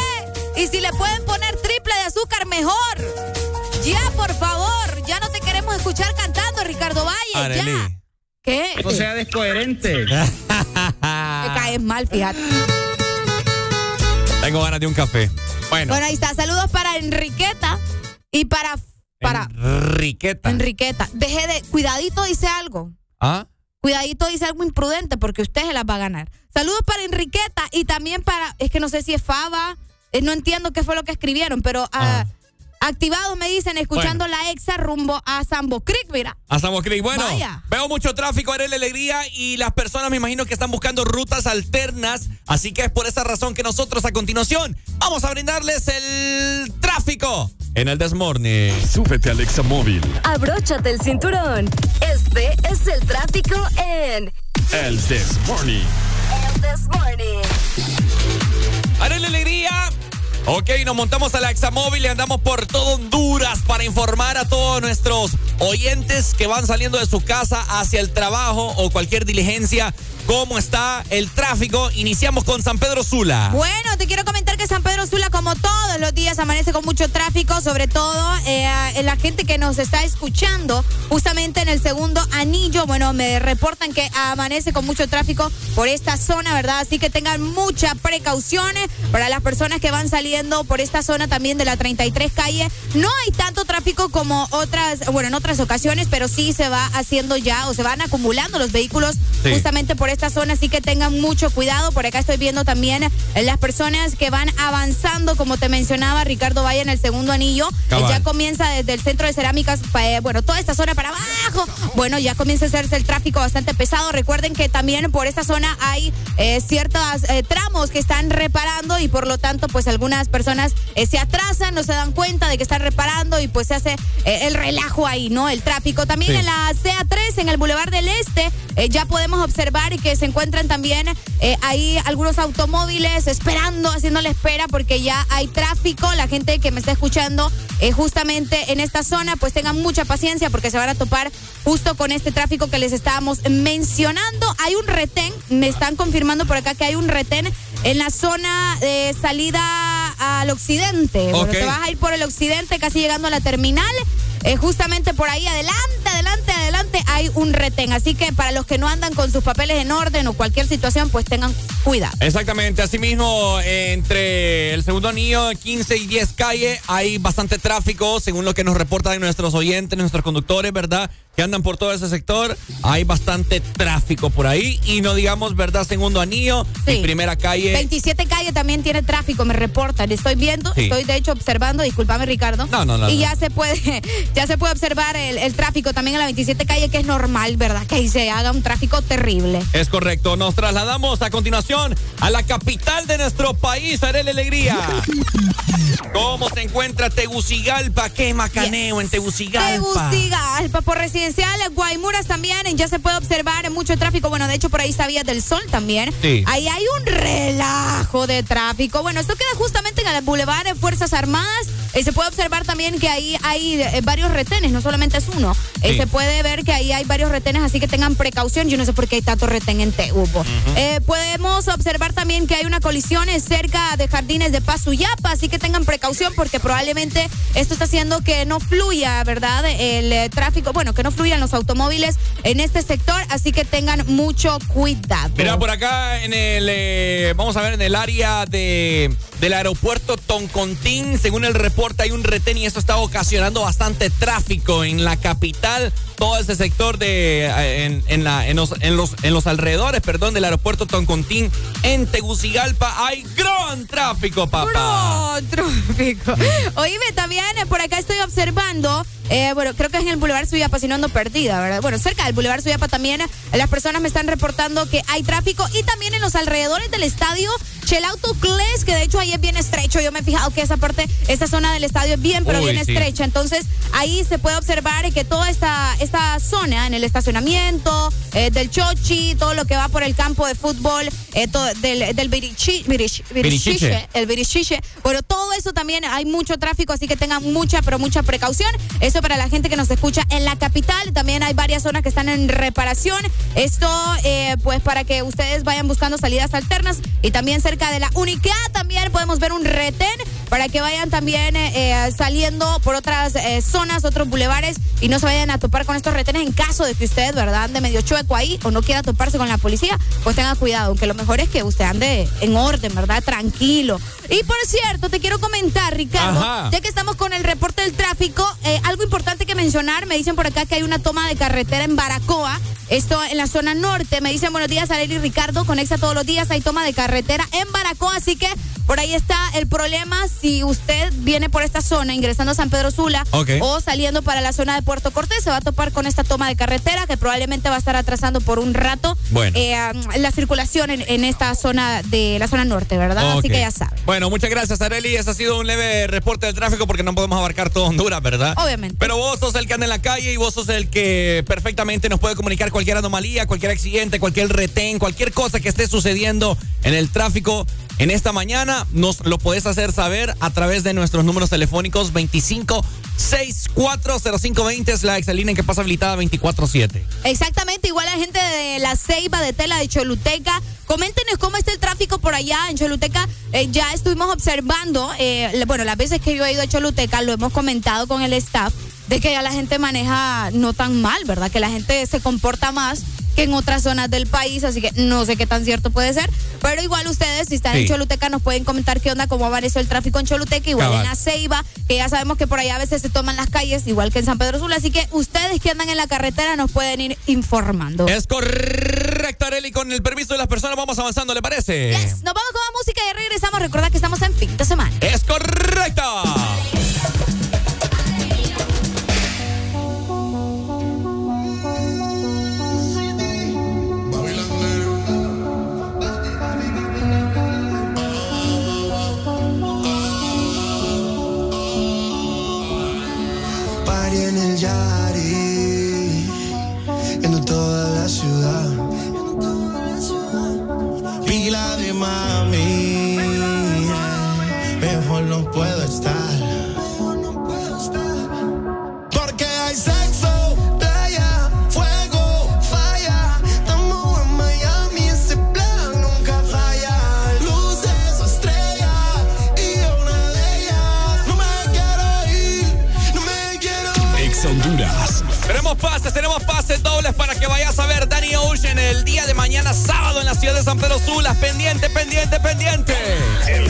Y si le pueden poner triple de azúcar, mejor. Ya, por favor, ya no te queremos escuchar cantando, Ricardo Valle. Ya. ¿Qué? No sea descoherente. Me caes mal, fíjate. Tengo ganas de un café. Bueno, Bueno, ahí está. Saludos para Enriqueta y para para Enriqueta. Enriqueta. Deje de. Cuidadito dice algo. ¿Ah? Cuidadito dice algo imprudente porque usted se las va a ganar. Saludos para Enriqueta y también para. Es que no sé si es Faba. eh, no entiendo qué fue lo que escribieron, pero ah, activados me dicen escuchando la exa rumbo a Sambo Creek, mira. A Samo Creek. Bueno, Vaya. veo mucho tráfico, Areli Alegría, y las personas me imagino que están buscando rutas alternas. Así que es por esa razón que nosotros a continuación vamos a brindarles el tráfico en el Desmorning. Súbete al Examóvil. Abróchate el cinturón. Este es el tráfico en El Desmorning. El This Morning. Areli Alegría. Ok, nos montamos a la Examóvil y andamos por todo Honduras para informar a todos nuestros oyentes que van saliendo de su casa hacia el trabajo o cualquier diligencia. ¿Cómo está el tráfico? Iniciamos con San Pedro Sula. Bueno, te quiero comentar que San Pedro Sula, como todos los días, amanece con mucho tráfico, sobre todo eh, la gente que nos está escuchando justamente en el segundo anillo. Bueno, me reportan que amanece con mucho tráfico por esta zona, ¿verdad? Así que tengan mucha precauciones para las personas que van saliendo saliendo por esta zona también de la 33 calle. No hay tanto tráfico como otras, bueno, en otras ocasiones, pero sí se va haciendo ya o se van acumulando los vehículos Sí. justamente por esta zona, así que tengan mucho cuidado. Por acá estoy viendo también las personas que van avanzando, como te mencionaba Ricardo Valle en el segundo anillo. Cabal. ya comienza desde el centro de cerámicas, eh, bueno, toda esta zona para abajo. Bueno, ya comienza a hacerse el tráfico bastante pesado. Recuerden que también por esta zona hay eh, ciertos eh, tramos que están reparando y por lo tanto, pues algunas personas se atrasan, no se dan cuenta de que están reparando y pues se hace el relajo ahí, ¿no? El tráfico. También Sí. en la CA3, en el Boulevard del Este, ya podemos observar que se encuentran también eh, ahí algunos automóviles esperando, haciendo la espera porque ya hay tráfico. La gente que me está escuchando eh, justamente en esta zona, pues tengan mucha paciencia porque se van a topar justo con este tráfico que les estábamos mencionando. Hay un retén, me están confirmando por acá que hay un retén en la zona de salida al occidente. Bueno, Ok. te vas a ir por el occidente, casi llegando a la terminal. Eh, justamente por ahí, adelante, adelante, adelante, hay un retén. Así que para los que no andan con sus papeles en orden o cualquier situación, pues tengan cuidado. Exactamente, asimismo, entre el segundo anillo, 15 y 10 calle, hay bastante tráfico, según lo que nos reportan nuestros oyentes, nuestros conductores, ¿verdad? Que andan por todo ese sector, hay bastante tráfico por ahí. Y no digamos, ¿verdad? Segundo anillo y primera calle. 27 calle también tiene tráfico, me reportan. Estoy viendo, Sí. estoy de hecho observando, discúlpame Ricardo. No, no, no, Y no. ya se puede, ya se puede observar el, el tráfico también en la 27 calle, que es normal, ¿verdad? Que ahí se haga un tráfico terrible. Es correcto, nos trasladamos a continuación a la capital de nuestro país, Arele Alegría. ¿Cómo se encuentra Tegucigalpa? ¿Qué macaneo en Tegucigalpa? Tegucigalpa, por residencial, Guaymuras también, ya se puede observar mucho tráfico. Bueno, de hecho, por ahí está Vías del Sol también. Sí. Ahí hay un relajo de tráfico. Bueno, esto queda justamente en el Boulevard de Fuerzas Armadas. Eh, se puede observar también que ahí hay eh, varios retenes, no solamente es uno. Eh, Sí. se puede ver que ahí hay varios retenes, así que tengan precaución. Yo no sé por qué hay tanto retén en Tehubo. Eh, podemos observar también que hay una colisión cerca de Jardines de Paz Suyapa, así que tengan precaución porque probablemente esto está haciendo que no fluya, ¿verdad? El tráfico, bueno, que no fluyan los automóviles en este sector, así que tengan mucho cuidado. Mira, por acá en el, eh, vamos a ver, en el área de, del aeropuerto Toncontín, según el reporte hay un retén y esto está ocasionando bastante tráfico en la capital, todo ese sector de, eh, en, en la, en, los, en, los, en los alrededores, perdón, del aeropuerto Toncontín en Tegucigalpa hay gran tráfico, papá. Bro, tráfico. Oíme, también eh, por acá estoy observando, eh, bueno, creo que es en el Boulevard Suyapa, si no ando perdida, ¿verdad? Bueno, cerca del Boulevard Suyapa también las personas me están reportando que hay tráfico y también en los alrededores del estadio Chelauto Cles, que de hecho ahí es bien estrecho. Yo me he fijado que esa parte, esta zona del estadio es bien, pero Uy, bien sí. estrecha. Entonces ahí se puede observar que toda esta, esta zona en el estacionamiento eh, del Chochi, todo lo que va por el campo de fútbol, eh, todo- del, del Virichi- Virish- Virichiche. Virichiche, el Virichiche. Bueno, todo eso también hay mucho tráfico, así que tengan mucha, pero mucha precaución. Eso para la gente que nos escucha en la capital. También hay varias zonas que están en reparación. Esto, eh, pues, para que ustedes vayan buscando salidas alternas. Y también cerca de la Unicá también podemos ver un retén para que vayan también eh, saliendo por otras eh, zonas, otros bulevares y no se vayan a topar con estos retenes en caso de que usted, ¿verdad?, ande medio chueco ahí o no quiera toparse con la policía, pues tenga cuidado, aunque lo mejor es que usted ande en orden, ¿verdad?, tranquilo. Y por cierto, te quiero comentar, Ricardo, Ajá. ya que estamos con el reporte del tráfico, eh, algo importante que mencionar, me dicen por acá que hay una toma de carretera en Baracoa, esto en la zona norte, me dicen buenos días, Arely y Ricardo, conexa todos los días, hay toma de carretera en Baracoa, así que por ahí está el problema si usted viene por esta zona ingresando a San Pedro Sula o saliendo para la zona de Puerto Cortés, se va a topar con esta toma de carretera que probablemente va a estar atrasando por un rato Bueno. eh, la circulación en, en esta zona de la zona norte, ¿verdad? Así que ya sabe. Bueno, muchas gracias, Areli. Ese ha sido un leve reporte del tráfico porque no podemos abarcar todo Honduras, ¿verdad? Obviamente. Pero vos sos el que anda en la calle y vos sos el que perfectamente nos puede comunicar cualquier anomalía, cualquier accidente, cualquier retén, cualquier cosa que esté sucediendo en el tráfico. En esta mañana nos lo podés hacer saber a través de nuestros números telefónicos 25 640520 es la exalina en que pasa habilitada 24-7. Exactamente, igual la gente de la Ceiba, de Tela, de Choluteca. Coméntenos cómo está el tráfico por allá en Choluteca. Eh, ya estuvimos observando, eh, bueno, las veces que yo he ido a Choluteca, lo hemos comentado con el staff, de que ya la gente maneja no tan mal, ¿verdad? Que la gente se comporta más que en otras zonas del país, así que no sé qué tan cierto puede ser. Pero igual ustedes, si están en. Choluteca, nos pueden comentar qué onda, cómo apareció el tráfico en Choluteca, igual Cabal. en la Ceiba, que ya sabemos que por allá a veces se toman las calles, igual que en San Pedro Sula. Así que ustedes que andan en la carretera nos pueden ir informando. Es correcto, Areli. Con el permiso de las personas vamos avanzando, ¿le parece? Nos vamos con la música y regresamos. Recuerda que estamos en fin de semana. Es correcto. En el Yari, en toda la ciudad. Pila de mami, mejor no puedo estar. Pases, tenemos pases dobles para que vayas a ver Danny Ocean el día de mañana sábado en la ciudad de San Pedro Sula. Pendiente, pendiente, pendiente. El,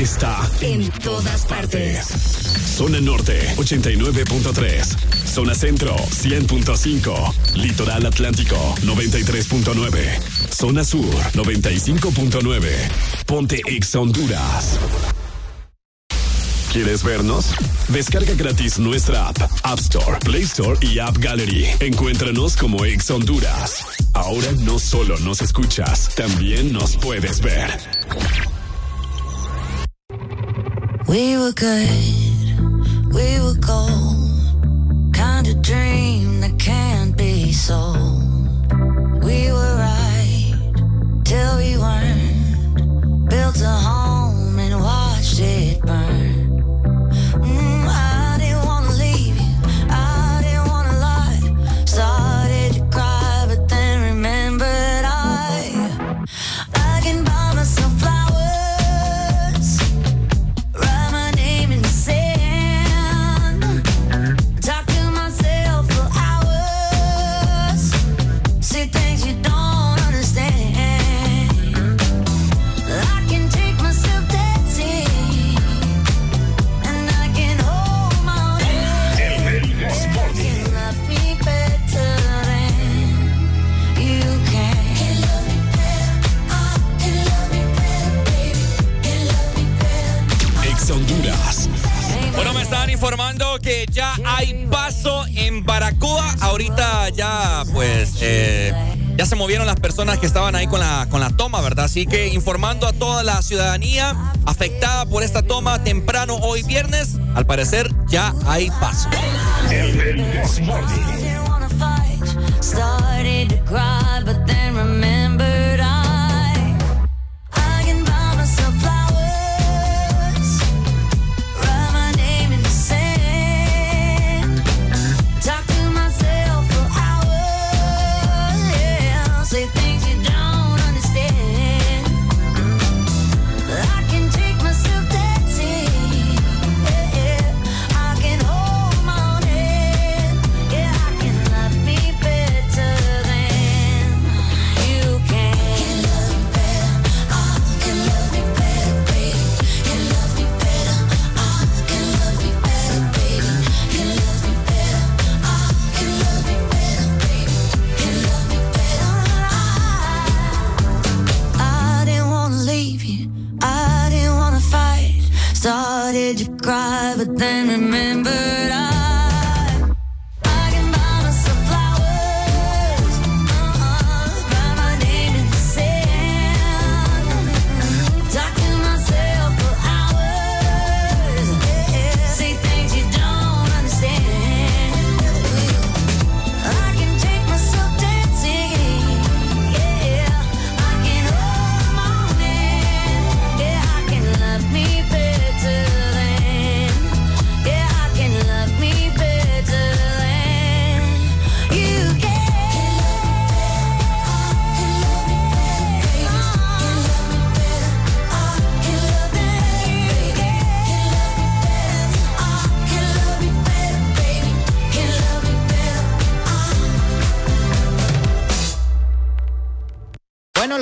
Está en todas partes. Zona Norte 89.3. Zona Centro 100.5. Litoral Atlántico 93.9. Zona Sur 95.9. Ponte Ex Honduras. ¿Quieres vernos? Descarga gratis nuestra app, App Store, Play Store y App Gallery. Encuéntranos como Ex Honduras. Ahora no solo nos escuchas, también nos puedes ver. We were good, Así que informando a toda la ciudadanía afectada por esta toma temprano hoy viernes, al parecer ya hay paso.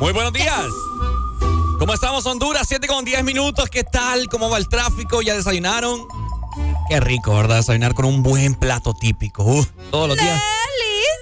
Muy buenos días. ¿Cómo estamos, Honduras? 7 con 10 minutos. ¿Qué tal? ¿Cómo va el tráfico? ¿Ya desayunaron? Qué rico, ¿verdad? Desayunar con un buen plato típico. Uh, todos los días.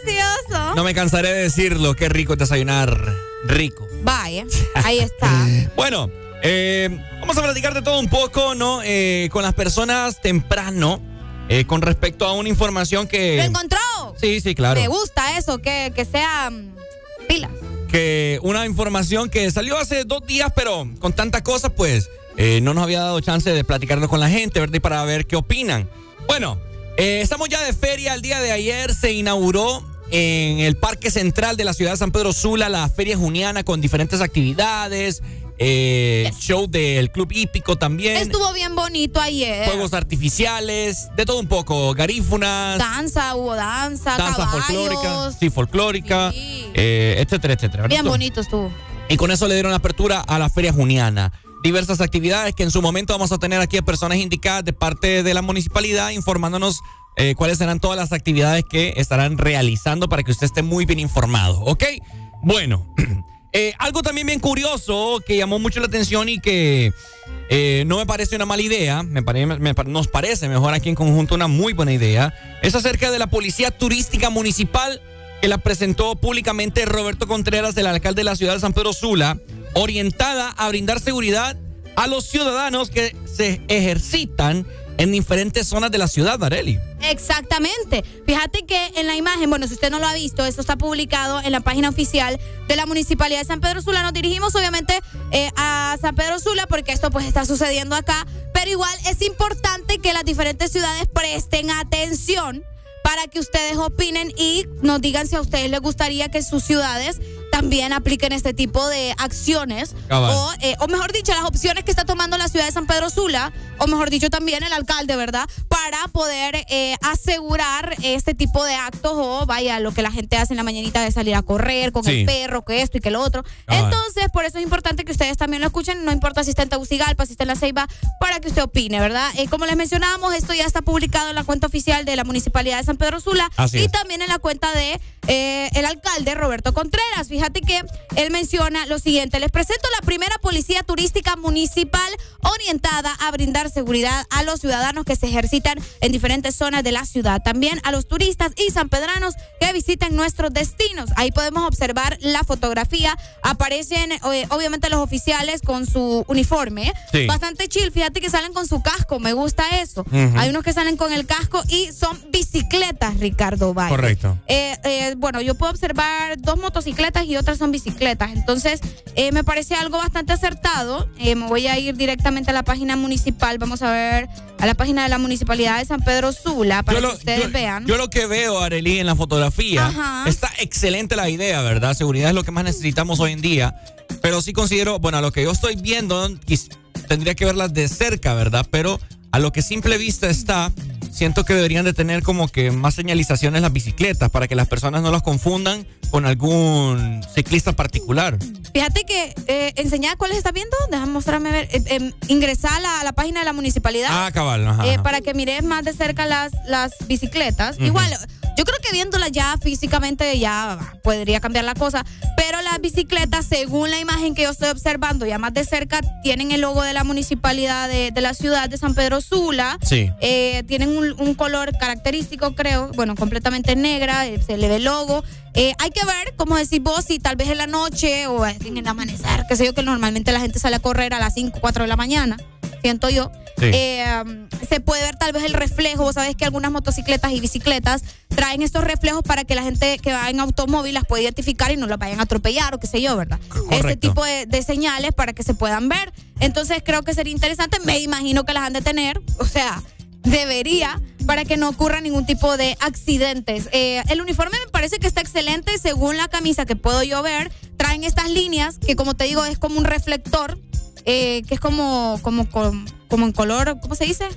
Delicioso. No me cansaré de decirlo. Qué rico es desayunar rico. Vaya, ahí está. Bueno, eh, vamos a platicar de todo un poco, ¿no? Eh, con las personas temprano, eh, con respecto a una información que... ¿Lo encontró? Sí, sí, claro. Me gusta eso, que, que sea mm, pila. Que una información que salió hace dos días, pero con tantas cosas, pues eh, no nos había dado chance de platicarlo con la gente, ¿verdad? Y para ver qué opinan. Bueno, eh, estamos ya de feria. El día de ayer se inauguró en el Parque Central de la ciudad de San Pedro Sula la Feria Juniana con diferentes actividades. Eh, Show del Club Hípico también. Estuvo bien bonito ayer. Fuegos artificiales, de todo un poco. Garífunas. Danza, hubo danza, danza folclórica. Sí, folclórica. eh, etcétera, etcétera. ¿verdad? Bien bonito estuvo. Y con eso le dieron apertura a la Feria Juniana. diversas actividades que en su momento vamos a tener aquí a personas indicadas de parte de la municipalidad informándonos eh, cuáles serán todas las actividades que estarán realizando para que usted esté muy bien informado, ¿ok? Bueno, eh, algo también bien curioso que llamó mucho la atención y que eh, no me parece una mala idea, me pare- me pa- nos parece mejor aquí en conjunto una muy buena idea, es acerca de la Policía Turística Municipal que la presentó públicamente Roberto Contreras, el alcalde de la ciudad de San Pedro Sula, orientada a brindar seguridad a los ciudadanos que se ejercitan en diferentes zonas de la ciudad, Areli. Exactamente. Fíjate que en la imagen, bueno, si usted no lo ha visto, esto está publicado en la página oficial de la Municipalidad de San Pedro Sula. Nos dirigimos obviamente eh, a San Pedro Sula porque esto pues está sucediendo acá, pero igual es importante que las diferentes ciudades presten atención para que ustedes opinen y nos digan si a ustedes les gustaría que sus ciudades también apliquen este tipo de acciones Cabal. o, eh, o mejor dicho, las opciones que está tomando la ciudad de San Pedro Sula, o mejor dicho también el alcalde, ¿verdad? Para poder eh, asegurar este tipo de actos o vaya, lo que la gente hace en la mañanita de salir a correr con Sí. el perro, que esto y que lo otro. Cabal. Entonces, por eso es importante que ustedes también lo escuchen, no importa si está en Tegucigalpa, si está en La Ceiba, para que usted opine, ¿verdad? Eh, como les mencionábamos, esto ya está publicado en la cuenta oficial de la Municipalidad de San Pedro Sula Así y es. también en la cuenta de eh, el alcalde Roberto Contreras. Fíjate que él menciona lo siguiente, les presento la primera policía turística municipal orientada a brindar seguridad a los ciudadanos que se ejercitan en diferentes zonas de la ciudad, también a los turistas y sanpedranos que visitan nuestros destinos. Ahí podemos observar la fotografía, aparecen eh, obviamente los oficiales con su uniforme, Sí. bastante chill, fíjate que salen con su casco, me gusta eso. Hay unos que salen con el casco y son bicicletas, Ricardo Valle. Correcto. Eh, eh, bueno, yo puedo observar dos motocicletas y otras son bicicletas. Entonces, eh, me parece algo bastante acertado. Eh, me voy a ir directamente a la página municipal. Vamos a ver a la página de la municipalidad de San Pedro Sula para Yo que lo- ustedes yo- vean. Yo lo que veo, Arely, en la fotografía, Ajá. está excelente la idea, ¿verdad? Seguridad es lo que más necesitamos hoy en día. Pero sí considero, bueno, a lo que yo estoy viendo, tendría que verlas de cerca, ¿verdad? Pero a lo que simple vista está, siento que deberían de tener como que más señalizaciones las bicicletas para que las personas no las confundan con algún ciclista particular. Fíjate que eh, enseñar cuáles está viendo. Déjame mostrarme ver. Eh, eh, ingresar a la, a la página de la municipalidad. Ah, cabal, ajá, eh, ajá. para que mires más de cerca las, las bicicletas. Igual, yo creo que viéndolas ya físicamente ya podría cambiar la cosa. Pero las bicicletas, según la imagen que yo estoy observando, ya más de cerca, tienen el logo de la municipalidad de, de la ciudad de San Pedro Sula. Sí. Eh, tienen un, un color característico, creo, bueno, completamente negra, eh, se le ve el logo. Eh, hay que ver, como decís vos, si tal vez en la noche o en el amanecer, que sé yo, que normalmente la gente sale a correr a las 5, 4 de la mañana, siento yo. Sí. Eh, se puede ver tal vez el reflejo. Vos sabés que algunas motocicletas y bicicletas traen estos reflejos para que la gente que va en automóvil las pueda identificar y no las vayan a atropellar o qué sé yo, ¿verdad? Ese tipo de, de señales para que se puedan ver. Entonces creo que sería interesante. Me imagino que las han de tener. O sea, debería para que no ocurra ningún tipo de accidentes. Eh, el uniforme me parece que está excelente según la camisa que puedo yo ver. Traen estas líneas que como te digo es como un reflector, eh, que es como, como, como, como en color, ¿cómo se dice?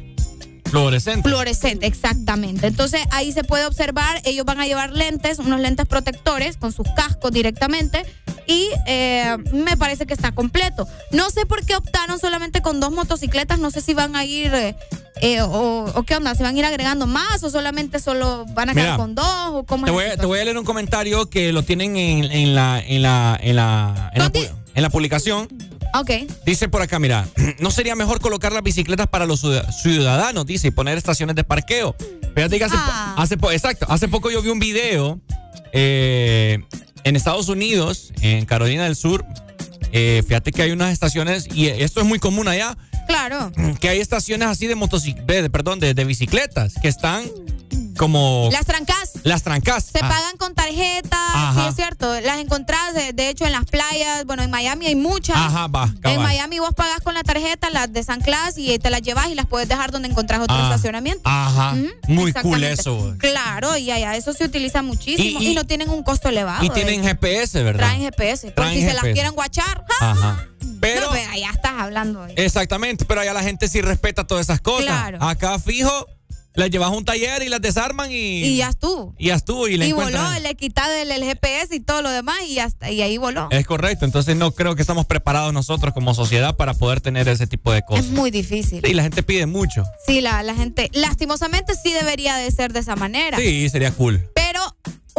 Fluorescente. Fluorescente, exactamente. Entonces ahí se puede observar, ellos van a llevar lentes, unos lentes protectores con sus cascos directamente y eh, me parece que está completo. No sé por qué optaron solamente con dos motocicletas, no sé si van a ir eh, eh, o, o qué onda, si van a ir agregando más o solamente solo van a quedar Mira, con dos o cómo Te es voy, a, te voy a leer un comentario que lo tienen en, en la, en, la, en, la, en, la, en la publicación. Ok. Dice por acá, mira, ¿no sería mejor colocar las bicicletas para los ciudad- ciudadanos? Dice, y poner estaciones de parqueo. Fíjate que hace, Ah. hace exacto, hace poco yo vi un video eh, en Estados Unidos, en Carolina del Sur. eh, fíjate que hay unas estaciones, y esto es muy común allá, Claro. que hay estaciones así de motocicletas, perdón, de, de bicicletas, que están como... Las trancas. Las trancas. Se Ah, pagan con tarjeta, Ajá. sí es cierto. Las encontrás, de, de hecho, en las playas. Bueno, en Miami hay muchas. Ajá, va, En. Miami vos pagas con la tarjeta las de San Clas y te las llevas y las puedes dejar donde encontrás otro Ah, estacionamiento. Ajá. Muy cool eso. Claro, y allá eso se utiliza muchísimo Y- y, y- no tienen un costo elevado. Y tienen. GPS, ¿verdad? Traen GPS. Traen si se las quieren guachar. Ajá. Pero, No, pero allá estás hablando. de- exactamente, pero allá la gente sí respeta todas esas cosas. Claro. Acá fijo, las llevas a un taller y las desarman y. Y ya estuvo. Y ya estuvo y le Y voló, le quitaron el, el GPS y todo lo demás y, hasta, y ahí voló. Es correcto, entonces no creo que estamos preparados nosotros como sociedad para poder tener ese tipo de cosas. Es muy difícil. Y la gente pide mucho. Sí, la, la gente, lastimosamente sí debería de ser de esa manera. Sí, sería cool. Pero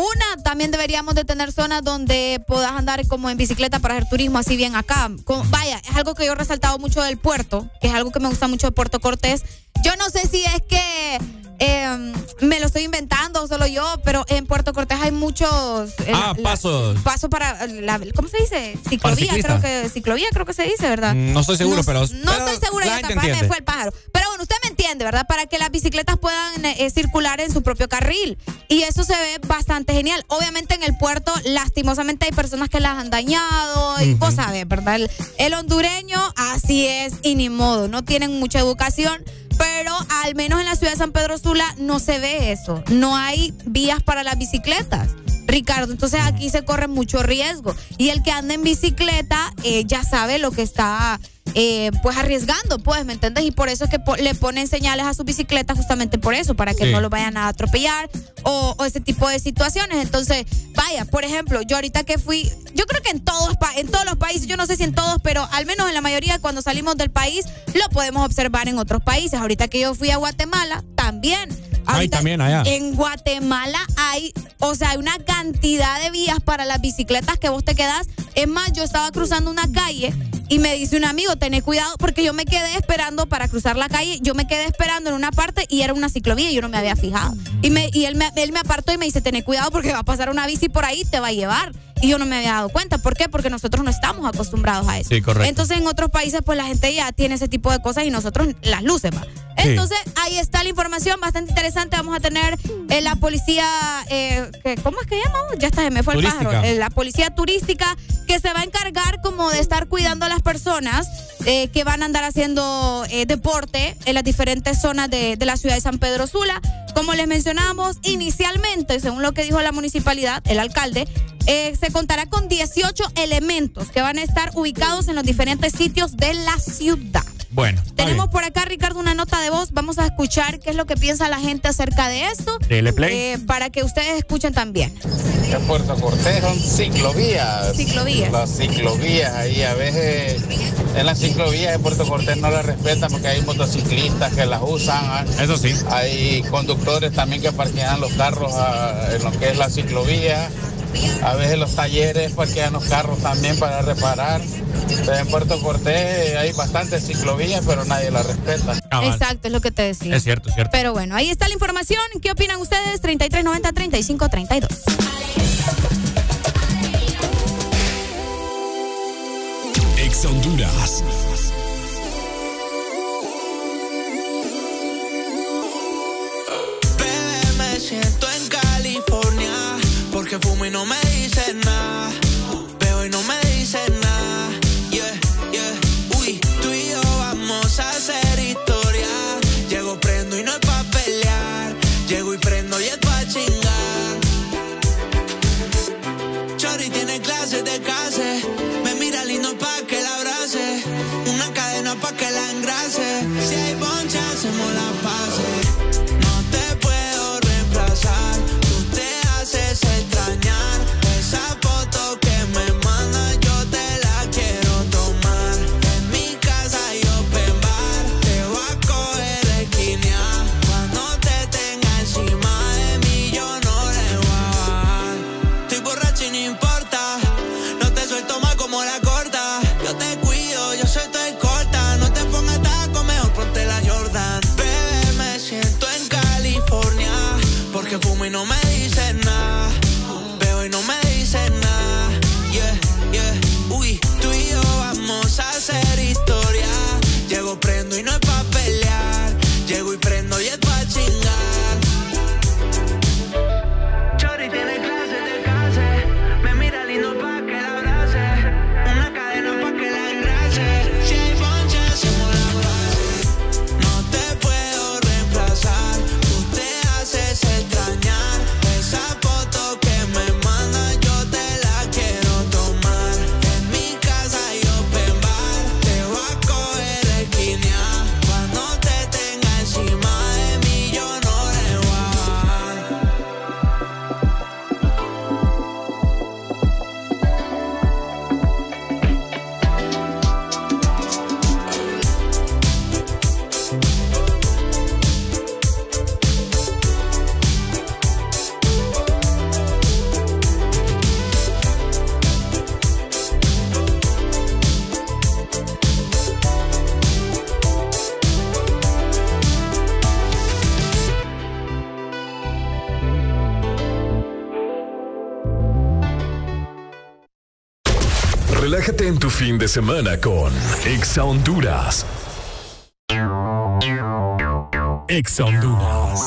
una, también deberíamos de tener zonas donde puedas andar como en bicicleta para hacer turismo así bien acá. Vaya, es algo que yo he resaltado mucho del puerto, que es algo que me gusta mucho de Puerto Cortés. Yo no sé si es que eh, me lo estoy inventando solo yo, pero en Puerto Cortés hay muchos... eh, Ah, la- pasos. Paso para la, ¿cómo se dice? Ciclovía, creo que ciclovía creo que se dice, ¿verdad? Mm, No estoy seguro, No- pero. No estoy segura, ya gente capaz me fue el pájaro. Pero bueno, usted me entiende, ¿verdad? Para que las bicicletas puedan eh, circular en su propio carril. Y eso se ve bastante genial. Obviamente en el puerto, lastimosamente hay personas que las han dañado. Y vos sabés, ¿verdad? El, el hondureño, así es, y ni modo. No tienen mucha educación. Pero al menos en la ciudad de San Pedro Sula no se ve eso. No hay vías para las bicicletas. Ricardo, entonces aquí se corre mucho riesgo. Y el que anda en bicicleta eh, ya sabe lo que está eh, pues arriesgando, pues, ¿me entiendes? Y por eso es que po- le ponen señales a su bicicleta justamente por eso, para que Sí. no lo vayan a atropellar o, o ese tipo de situaciones. Entonces, vaya, por ejemplo, yo ahorita que fui, yo creo que en todos, en todos los países, yo no sé si en todos, pero al menos en la mayoría cuando salimos del país, lo podemos observar en otros países. Ahorita que yo fui a Guatemala, también. Ahorita también allá. En Guatemala hay, o sea, hay una cantidad de vías para las bicicletas que vos te quedás. Es más, yo estaba cruzando una calle y me dice un amigo, tené cuidado, porque yo me quedé esperando para cruzar la calle, yo me quedé esperando en una parte y era una ciclovía y yo no me había fijado. Y, me, y él, me, él me apartó y me dice, tené cuidado porque va a pasar una bici por ahí y te va a llevar. Y yo no me había dado cuenta. ¿Por qué? Porque nosotros no estamos acostumbrados a eso. Sí, correcto. Entonces en otros países pues la gente ya tiene ese tipo de cosas y nosotros las luces, va. Entonces ahí está la información bastante interesante. Vamos a tener eh, la policía, eh, que- ¿cómo es que llama? Ya está, se me fue el Turística. pájaro. Eh, la policía turística que se va a encargar como de estar cuidando a las personas eh, que van a andar haciendo deporte en las diferentes zonas de, de la ciudad de San Pedro Sula. Como les mencionamos, inicialmente, según lo que dijo la municipalidad, el alcalde, eh, se contará con 18 elementos que van a estar ubicados en los diferentes sitios de la ciudad. Bueno, Tenemos bien. por acá, Ricardo, una nota de voz. Vamos a escuchar qué es lo que piensa la gente acerca de esto. Dele play. eh, para que ustedes escuchen también. En Puerto Cortés son ciclovías. Ciclovías. Las ciclovías ahí a veces en las ciclovías de Puerto Cortés no las respetan porque hay motociclistas que las usan. Eso sí. Hay conductores también que parquean los carros ah, en lo que es la ciclovía. A veces los talleres parquean los carros también para reparar. En Puerto Cortés hay bastantes ciclovías, pero nadie las respeta. Exacto, es lo que te decía. Es cierto, es cierto. Pero bueno, ahí está la información. ¿Qué opinan ustedes? 3390-3532. Ex Honduras. Bebé, me siento en California porque fumo y no me En tu fin de semana con Exa Honduras. Exa Honduras.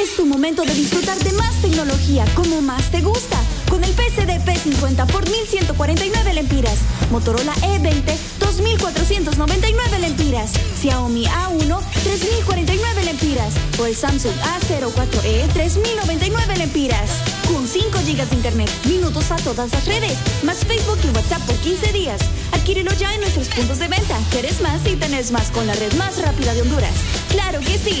Es tu momento de disfrutar de más tecnología como más te gusta. Con el PCD P50 por 1149 lempiras. Motorola E E20 2499 lempiras. Xiaomi A1 3049 lempiras. O el Samsung A04E 3099 lempiras. Con 5 GB de internet, minutos a todas las redes, más Facebook y WhatsApp por 15 días. Adquírelo ya en nuestros puntos de venta. Quieres más y tenés más con la red más rápida de Honduras. ¡Claro que sí!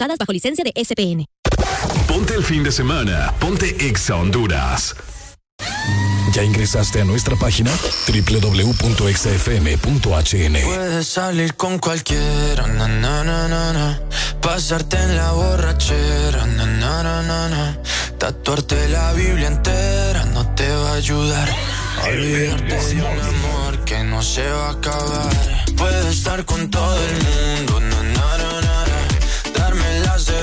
usadas bajo licencia de SPN. Ponte el fin de semana. Ponte Exa Honduras. ¿Ya ingresaste a nuestra página? www.exafm.hn Puedes salir con cualquiera, na, na, na, na, na. pasarte en la borrachera, na, na, na, na, na. tatuarte la Biblia entera no te va a ayudar. Olvidarte de un amor que no se va a acabar. Puedes estar con todo el mundo,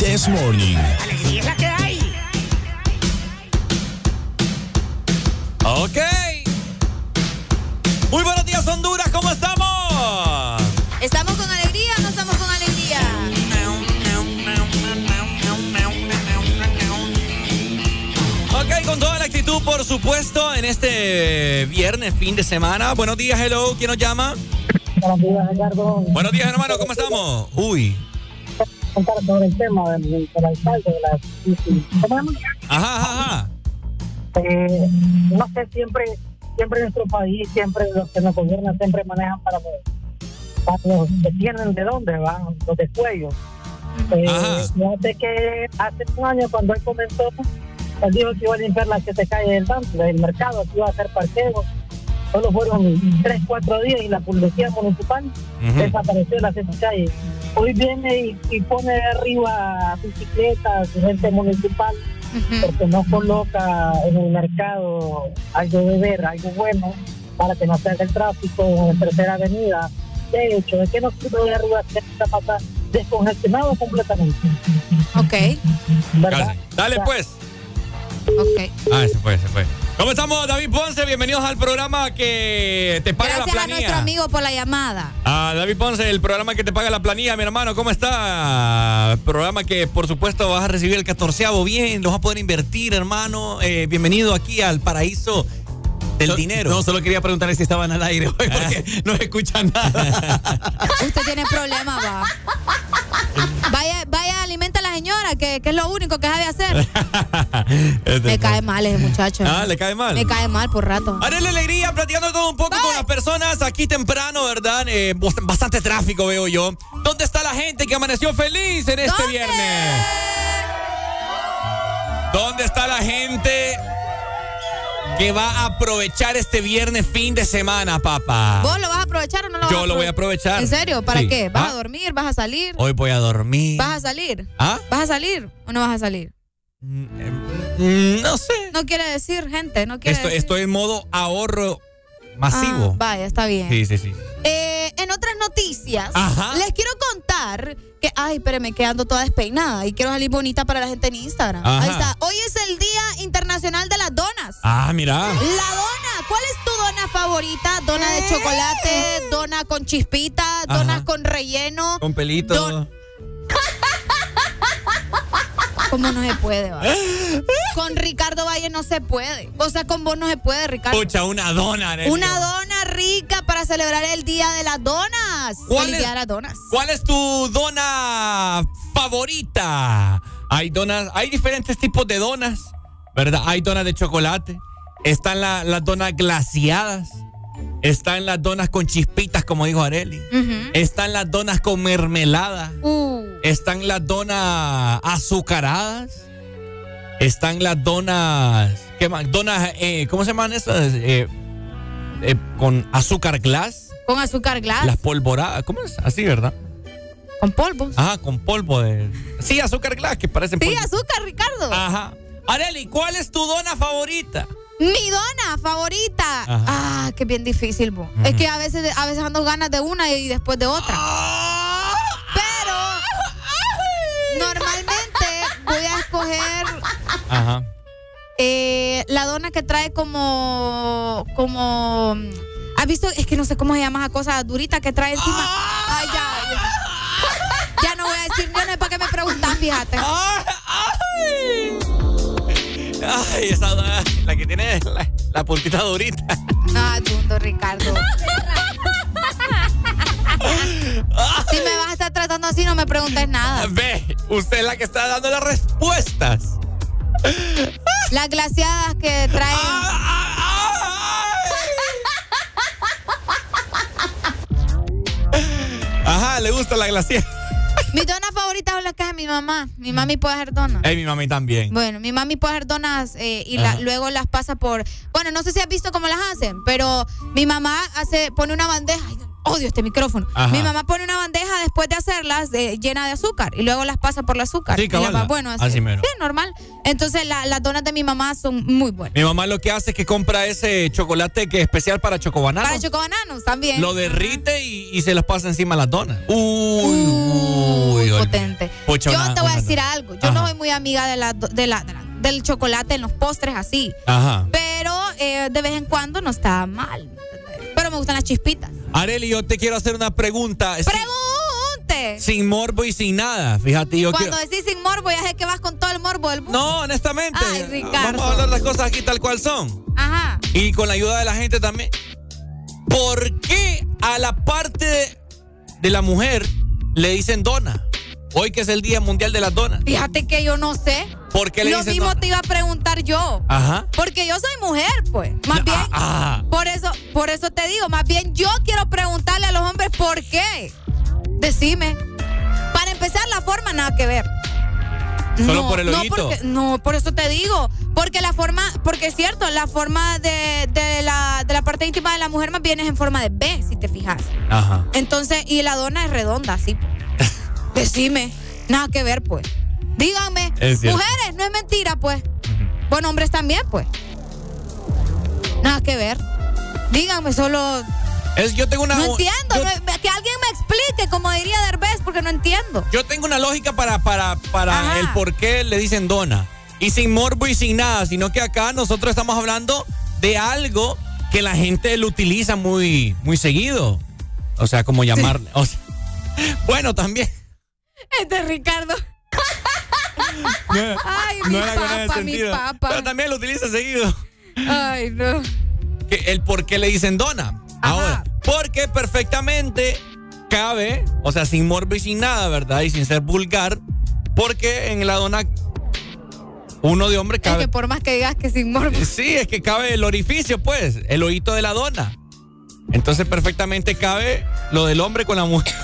This Morning. Alegría es la que hay. Ok. Muy buenos días, Honduras, ¿cómo estamos? ¿Estamos con alegría o no estamos con alegría? Ok, con toda la actitud, por supuesto, en este viernes, fin de semana. Buenos días, hello, ¿quién nos llama? Buenos días, Ricardo. Buenos días, hermano, ¿cómo estamos? Uy. Contar sobre el tema del, del alcalde de la ¿Cómo? Ajá, ajá, ajá. Eh, no sé, siempre, siempre en nuestro país, siempre los que nos gobiernan siempre manejan para, para los que tienen de dónde van, los de cuello. Eh, fíjate que hace un año cuando él comenzó, él dijo que iba a limpiar las siete calles del banco, del mercado, que iba a hacer parqueos. Solo fueron tres, cuatro días y la policía municipal desapareció de las siete calles. Hoy viene y, y pone arriba bicicletas, gente municipal, porque no coloca en el mercado algo de ver, algo bueno, para que no se haga el tráfico en la tercera avenida. De hecho, ¿de qué nos sirve de arriba que está pasando descongestionado completamente? Ok. ¿Verdad? Dale, pues. Ok. Ah, se fue, se fue. ¿Cómo estamos, David Ponce? Bienvenidos al programa que te paga Gracias la a nuestro planilla. amigo por la llamada. Ah, David Ponce, el programa que te paga la planilla, mi hermano, ¿cómo está? Programa que, por supuesto, vas a recibir el catorceavo bien, lo vas a poder invertir, hermano. Eh, bienvenido aquí al paraíso del dinero. No, solo quería preguntar si estaban al aire, güey, porque no se escucha nada. Usted tiene problemas, va. Vaya, vaya, alimenta a la señora, que, que es lo único que sabe hacer. Me cae mal ese muchacho. Ah, ¿le cae mal? Me cae mal por rato. Haré la alegría, platicando todo un poco con las personas aquí temprano, ¿verdad? Eh, bast- bastante tráfico veo yo. ¿Dónde está la gente que amaneció feliz en este viernes? ¿Dónde está la gente que va a aprovechar este viernes fin de semana, papá? ¿Vos lo vas a aprovechar o no lo vas Yo a lo voy a aprovechar? ¿En serio? ¿Para Sí. qué? ¿Vas ¿Ah? a dormir? ¿Vas a salir? Hoy voy a dormir. ¿Vas a salir? ¿Ah? ¿Vas a salir o no vas a salir? Mm, no sé. No quiere decir, gente, no quiere Estoy, decir. estoy en modo ahorro masivo. Ah, vaya, está bien. sí, sí, sí. Eh, en otras noticias, Ajá. les quiero contar que, ay, espérame, quedando toda despeinada y quiero salir bonita para la gente en Instagram. Ajá. Ahí está. Hoy es el Día Internacional de las Donas. Ah, mira. La dona, ¿cuál es tu dona favorita? ¿Dona de chocolate? ¿Dona con chispita? ¿Donas Ajá. con relleno? Con pelito. Don- ¿Cómo no se puede, va? Con Ricardo Valle no se puede. O sea, con vos no se puede, Ricardo. Pucha, una dona. Una dona rica para celebrar el Día de las Donas. ¿Cuál Feliz es- Día de las Donas. ¿Cuál es tu dona favorita? Hay donas, hay diferentes tipos de donas, ¿verdad? Hay donas de chocolate, están la- las donas glaciadas, están las donas con chispitas, como dijo Areli, están las donas con mermelada, Uh. están las donas azucaradas, están las donas, ¿qué más? Donas, eh, ¿cómo se llaman esas? Eh, eh, con azúcar glass. Con azúcar glass. Las polvoradas, ¿cómo es? Así, ¿verdad? Con polvos. Ajá, con polvo de. Sí, azúcar glass, que parecen Sí, polvo. azúcar, Ricardo. Ajá. Areli, ¿cuál es tu dona favorita? Mi dona favorita. Ajá. Ah, qué bien difícil, bo. Es que a veces, a veces ando ganas de una y después de otra. Pero normalmente voy a escoger Ajá. eh, la dona que trae como. como. ¿Has visto? Es que no sé cómo se llama esa cosa durita que trae encima. Ay, ya. Ya, Ya no voy a decir, yo no es para qué me preguntas, fíjate. Ay, esa dona, la que tiene la, la puntita durita. Ah, dundo, Ricardo. Si me vas a estar tratando así, no me preguntes nada. Ve, usted es la que está dando las respuestas. Las glaciadas que traen. Ajá, le gusta la glaciera. Mi dona favorita es la que es mi mamá. Mi mami puede hacer donas. Ey, mi mami también. Bueno, mi mami puede hacer donas eh, y la- luego las pasa por. Bueno, no sé si has visto cómo las hacen, pero mi mamá hace, pone una bandeja. Ay, odio este micrófono. Ajá. Mi mamá pone una bandeja después de hacerlas de- llena de azúcar y luego las pasa por el azúcar. Sí, Y las bueno, así, así mero. sí, normal. Entonces la- las donas de mi mamá son muy buenas. Mi mamá lo que hace es que compra ese chocolate que es especial para chocobanano. Para chocobananos también. Lo derrite y, y se las pasa encima las donas. Uy, uy, potente. Pucha, yo una- te voy a decir algo. Yo no soy muy amiga de la, de la, de la- del chocolate en los postres así. Ajá. Pero eh, de vez en cuando no está mal. Pero me gustan las chispitas. Areli, yo te quiero hacer una pregunta. sin- ¡Pregunte! Sin morbo y sin nada. Fíjate, yo Cuando quiero. decís sin morbo, ya sé que vas con todo el morbo del mundo. No, honestamente. Ay, Ricardo. Vamos a hablar las cosas aquí tal cual son. Ajá. Y con la ayuda de la gente también. ¿Por qué a la parte de, de la mujer le dicen dona? Hoy que es el Día Mundial de las Donas. Fíjate que yo no sé. ¿Por qué le Lo mismo dona? te iba a preguntar yo. Ajá. Porque yo soy mujer, pues. Más bien. ah. Por eso, por eso te digo, más bien yo quiero preguntarle a los hombres por qué. Decime. Para empezar, la forma nada que ver. Solo por el no, porque- no, por eso te digo. Porque la forma, porque es cierto, la forma de, de la, de la parte íntima de la mujer más bien es en forma de B, si te fijas. Ajá. Entonces, y la dona es redonda, así. Pues. Decime. Nada que ver, pues. Díganme. Mujeres, no es mentira, pues. Bueno, hombres también, pues. Nada que ver. Díganme, solo. Es, yo tengo una. no entiendo. yo- no- que alguien me explique, como diría Derbez, porque no entiendo. Yo tengo una lógica para, para, para el por qué le dicen dona. Y sin morbo y sin nada, sino que acá nosotros estamos hablando de algo que la gente lo utiliza muy, muy seguido. O sea, como llamarle. o sea, bueno, también. Este Ricardo. No, Ay, no mi papa, mi papa. Pero también lo utiliza seguido. Ay, no. El por qué le dicen dona. Ahora, porque perfectamente cabe, o sea, sin morbo y sin nada, ¿verdad? Y sin ser vulgar, porque en la dona uno de hombre Es cabe. que por más que digas que sin morbo. Sí, es que cabe el orificio, pues, el ojito de la dona. Entonces perfectamente cabe lo del hombre con la mujer.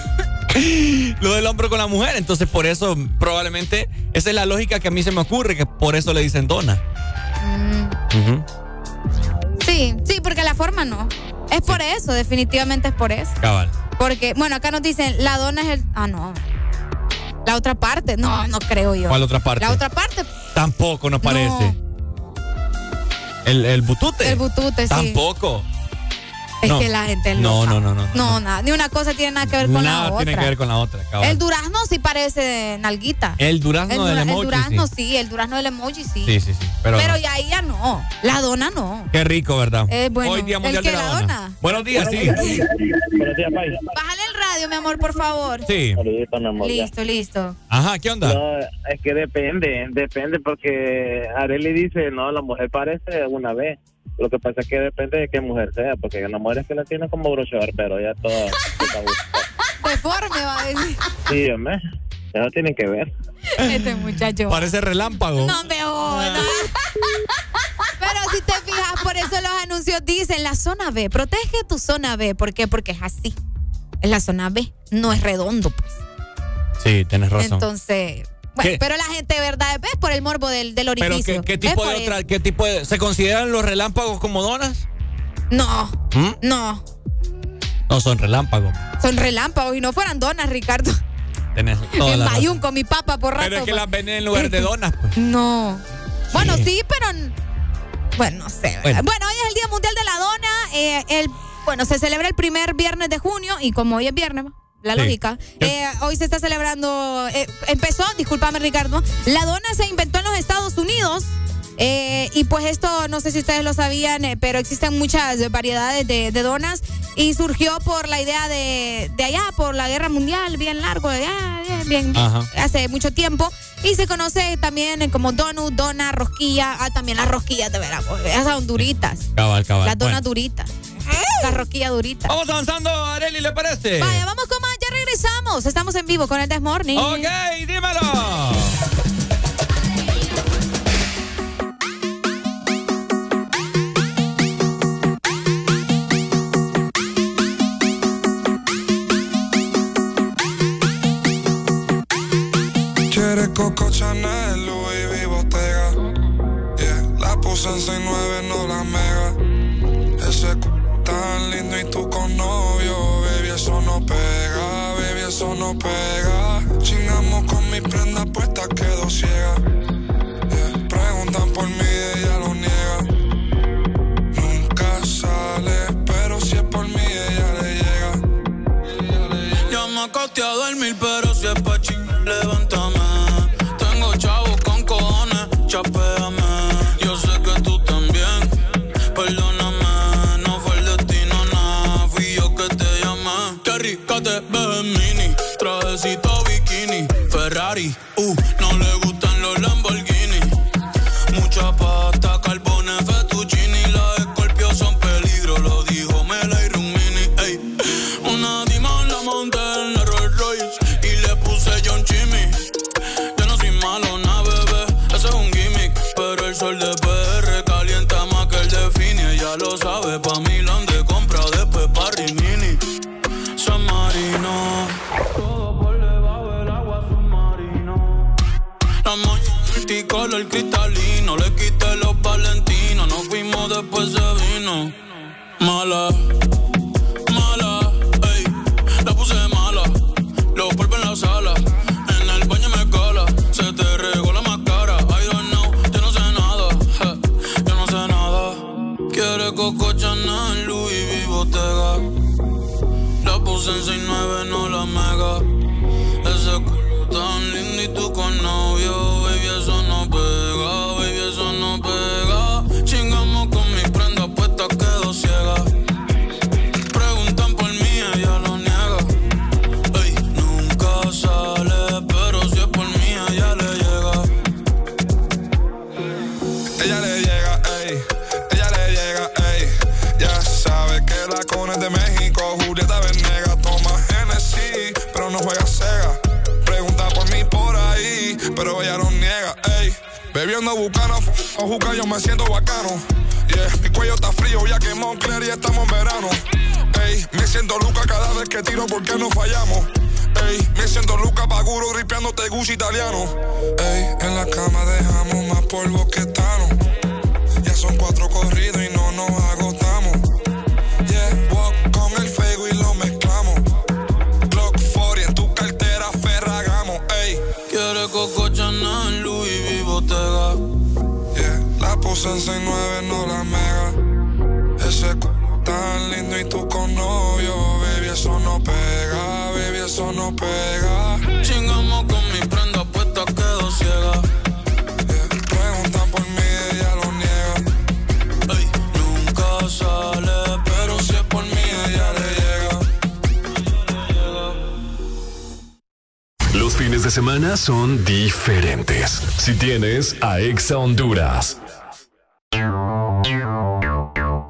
lo del hombre con la mujer. Entonces por eso probablemente esa es la lógica que a mí se me ocurre, que por eso le dicen dona. Mm. Sí, sí, porque la forma no. Es por eso, definitivamente es por eso. Cabal. Porque, bueno, acá nos dicen, la dona es el. Ah, no. La otra parte. No, no creo yo. ¿Cuál otra parte? La otra parte. Tampoco nos parece. El, el butute. El butute, sí. Tampoco. Es No. que la gente No, no, no, no. No, nada. Ni una cosa tiene nada que ver con Nada la otra. tiene que ver con la otra. El durazno sí parece nalguita. El durazno el, del emoji, El durazno sí. sí. el durazno del emoji sí. Sí, sí, sí. Pero, Pero, ya ahí ya no. La dona no. qué rico, ¿verdad? Eh, bueno, Hoy Día ¿el Mundial que de la, la dona. dona? Buenos días, sí. Buenos días, Pai. Bájale el radio, mi amor, por favor. Sí. Saludito, mi amor. ya. Listo, listo. Ajá, ¿qué onda? No, es que depende, depende porque Areli dice, no, la mujer parece una vez. Lo que pasa es que depende de qué mujer sea, porque hay una mujer es que la tiene como broche pero ya toda... Deforme va a decir sí, hombre, eso tienen que ver. este muchacho. Parece relámpago. No me jodas. Pero si te fijas, por eso los anuncios dicen la zona B. Protege tu zona B. ¿Por qué? Porque es así. Es la zona B. No es redondo, pues. Sí, tienes razón. Entonces. Bueno, pero la gente, ¿verdad? Es por el morbo del, del Pero orificio. ¿qué, tipo de eso. otra, qué tipo de, se consideran los relámpagos como donas? No, ¿Mm? no. No son relámpagos. Son relámpagos y no fueran donas, Ricardo. Tenés toda en. Bayún con mi papá por rato. Pero es que pues. las venden en lugar de donas, pues. No. Bueno, Sí. sí, pero. Bueno, no sé. Bueno. Bueno. hoy es el Día Mundial de la Dona. eh, el, bueno, se celebra el primer viernes de junio y como hoy es viernes, la Sí. lógica, eh, hoy se está celebrando. eh, empezó, discúlpame, Ricardo. La dona se inventó en los Estados Unidos. eh, y pues esto, no sé si ustedes lo sabían, eh, pero existen muchas variedades de, de donas y surgió por la idea de, de allá, por la guerra mundial, bien largo, de allá, bien, hace mucho tiempo. Y se conoce también como donut, dona, rosquilla. Ah, también las rosquillas, de veras. Esas son duritas. Cabal, cabal. Las donas Bueno. duritas. Las rosquillas duritas. Vamos avanzando, Areli, ¿le parece? Vaya, vamos con más. Ya regresamos. Estamos en vivo con el This Morning. Ok, dímelo. Quiere Coco Chanel, Louis V Bottega. Yeah, la puse en 6'9, no la mega. Ese tan lindo y tú con novio, baby, eso no pega, baby, eso no pega. Chingamos con mi prenda puesta, quedo ciega. Preguntan por mí, ella lo niega. Nunca sale, pero si es por mí, ella le llega. Ya me acosté a dormir, pero si es pa' chingar. levántame. Multicolor cristalino, le quité los valentinos, nos fuimos después se vino. Mala, Bebiendo bucana, o juca, yo me siento bacano. Yeah, mi cuello está frío, ya que Moncler y estamos en verano. Ey, me siento Luca cada vez que tiro porque no fallamos. Ey, me siento Luca Paguro gripeándote Gucci italiano. Ey, en la cama dejamos más polvo que Tano. Ya son cuatro corridos y no nos agotamos. Puse en 69, no la mega. Ese c tan lindo y tú con novio. Baby, eso no pega, baby, eso no pega. Chingamos con mi prenda puesta, quedo ciega. Preguntan por mí, ella lo niega. Nunca sale, pero si es por mí, ella le. Los fines de semana son diferentes. Si tienes a Exa Honduras.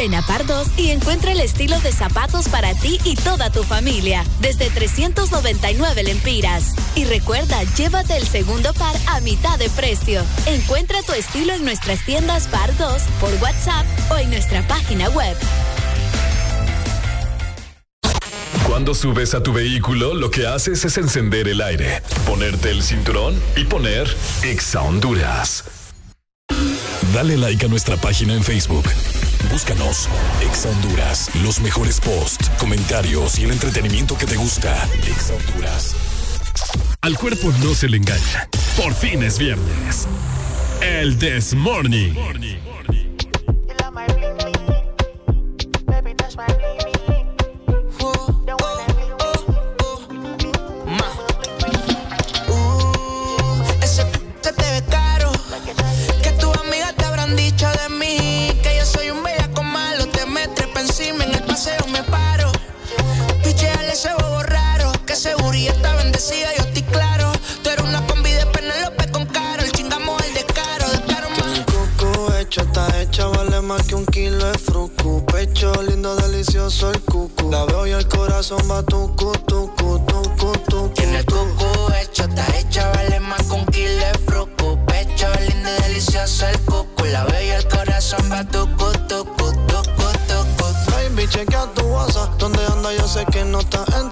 Ven a Pardos y encuentra el estilo de zapatos para ti y toda tu familia, desde 399 lempiras. Y recuerda, llévate el segundo par a mitad de precio. Encuentra tu estilo en nuestras tiendas Pardos, por WhatsApp o en nuestra página web. Cuando subes a tu vehículo, lo que haces es encender el aire, ponerte el cinturón y poner Exa Honduras. Dale like a nuestra página en Facebook. Búscanos, Exa Honduras, los mejores posts, comentarios y el entretenimiento que te gusta. Exa Honduras. Al cuerpo no se le engaña. Por fin es viernes. El This Morning. Ese bendecida, yo estoy claro. Tú eres una combi de Penelope con caro. El chingamos el descaro, descaro más. Coco hecho, está hecha, vale más que un kilo de fruco. Pecho lindo, delicioso el cucu. La veo y el corazón va tucu, tucu, tucu, tucu. Tiene el coco hecho, está hecha, vale más con kilo de fruco. Pecho lindo, delicioso el cucu. La veo y el corazón va tucu, tucu, tucu, Baby, chequea tu WhatsApp. Donde anda yo sé que no está en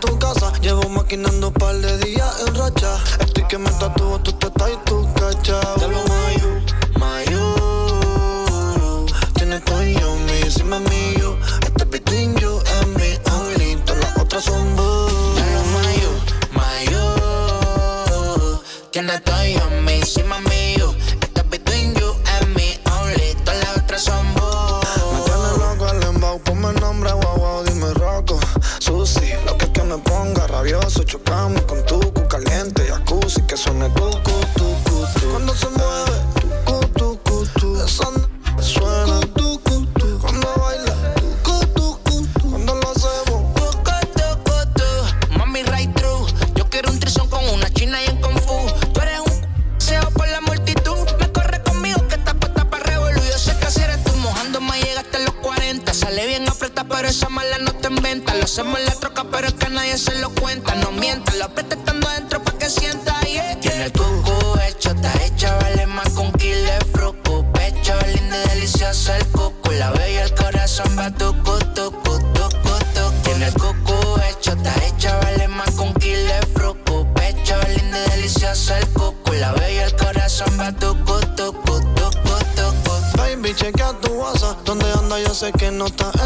yo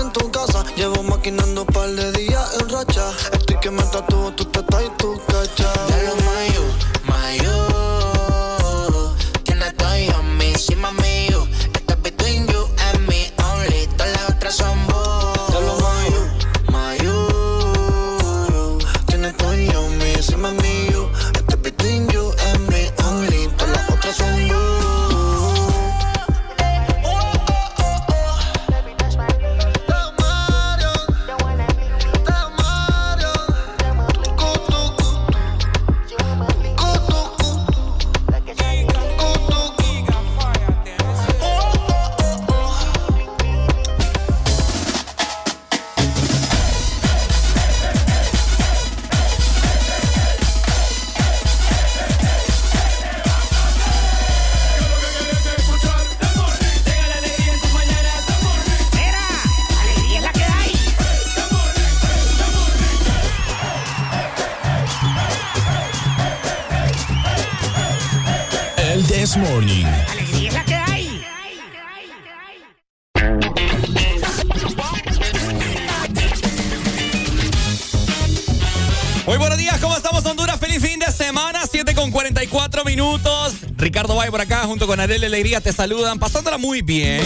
junto con Arely Alegría, te saludan, pasándola muy bien.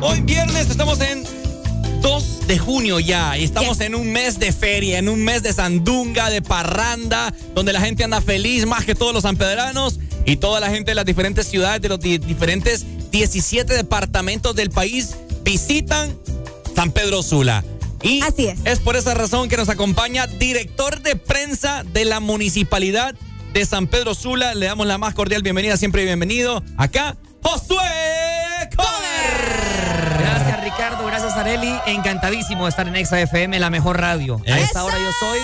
Hoy viernes estamos en 2 de junio ya y estamos en un mes de feria, en un mes de sandunga, de parranda, donde la gente anda feliz más que todos los sanpedranos y toda la gente de las diferentes ciudades, de los di- diferentes 17 departamentos del país visitan San Pedro Sula. Y Así es. es por esa razón que nos acompaña director de prensa de la municipalidad de San Pedro Sula. Le damos la más cordial bienvenida, siempre bienvenido. Acá, Josué. Gracias Ricardo, gracias Areli. Encantadísimo de estar en Exa FM, la mejor radio. A esta hora yo soy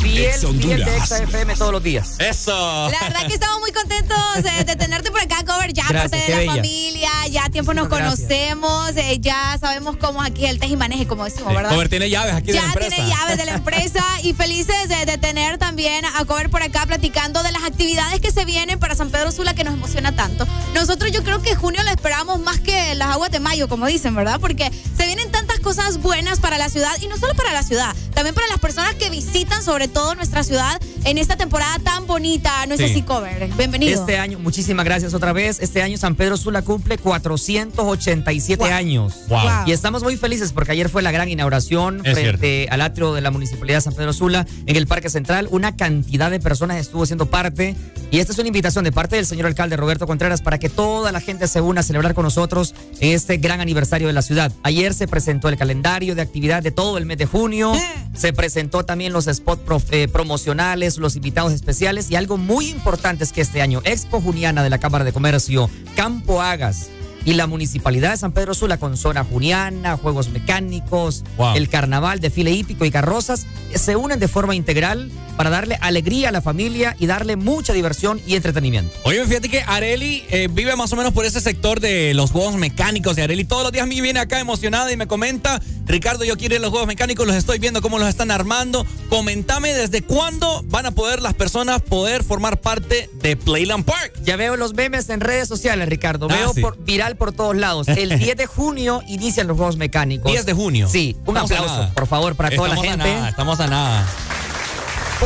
fiel, Exa fiel de. Exa FM todos los días. Eso. La verdad que estamos muy contentos eh, de tenerte por acá, Cover. Ya Gracias, parte de la bella. familia, ya tiempo nos conocemos, eh, ya sabemos cómo es aquí el teje y maneje, como decimos, ¿verdad? Cover tiene llaves aquí de la Ya empresa. tiene llaves de la empresa y felices de, de tener también a Cover por acá platicando de las actividades que se vienen para San Pedro Sula que nos emociona tanto. Nosotros yo creo que junio lo esperamos más que las aguas de mayo, como dicen, ¿verdad? Porque se vienen tantas cosas buenas para la ciudad y no solo para la ciudad, también para las personas que visitan sobre todo nuestra ciudad en esta temporada tan bonita. No es Sí. así, Cover. Bienvenido. Este año, muchísimas gracias otra vez. Este año San Pedro Sula cumple 487 Wow. años. Wow. Y estamos muy felices porque ayer fue la gran inauguración Es frente al atrio de la Municipalidad de San Pedro Sula en el Parque Central. Una cantidad de personas estuvo siendo parte. Y esta es una invitación de parte del señor alcalde Roberto Contreras para que toda la gente se una a celebrar con nosotros en este gran aniversario de la ciudad. Ayer se presentó el calendario de actividad de todo el mes de junio. Se presentó también los spots eh, promocionales, los invitados especiales y algo muy importante es que este año Expo Juniana de la Cámara de Comercio, Campo Hagas, y la Municipalidad de San Pedro Sula con zona juniana, juegos mecánicos, Wow. el carnaval, desfile hípico y carrozas eh, se unen de forma integral para darle alegría a la familia y darle mucha diversión y entretenimiento. Oye, fíjate que Areli eh, vive más o menos por ese sector de los juegos mecánicos de Areli. Todos los días a mí viene acá emocionada y me comenta, Ricardo, yo quiero ir a los juegos mecánicos, los estoy viendo cómo los están armando. Comentame desde cuándo van a poder las personas poder formar parte de Playland Park. Ya veo los memes en redes sociales, Ricardo. Ah, Veo sí. por- viral por todos lados. El 10 de junio inician los juegos mecánicos. 10 de junio. Sí, un Estamos aplauso, por favor, para toda la Estamos a gente. nada, estamos a nada.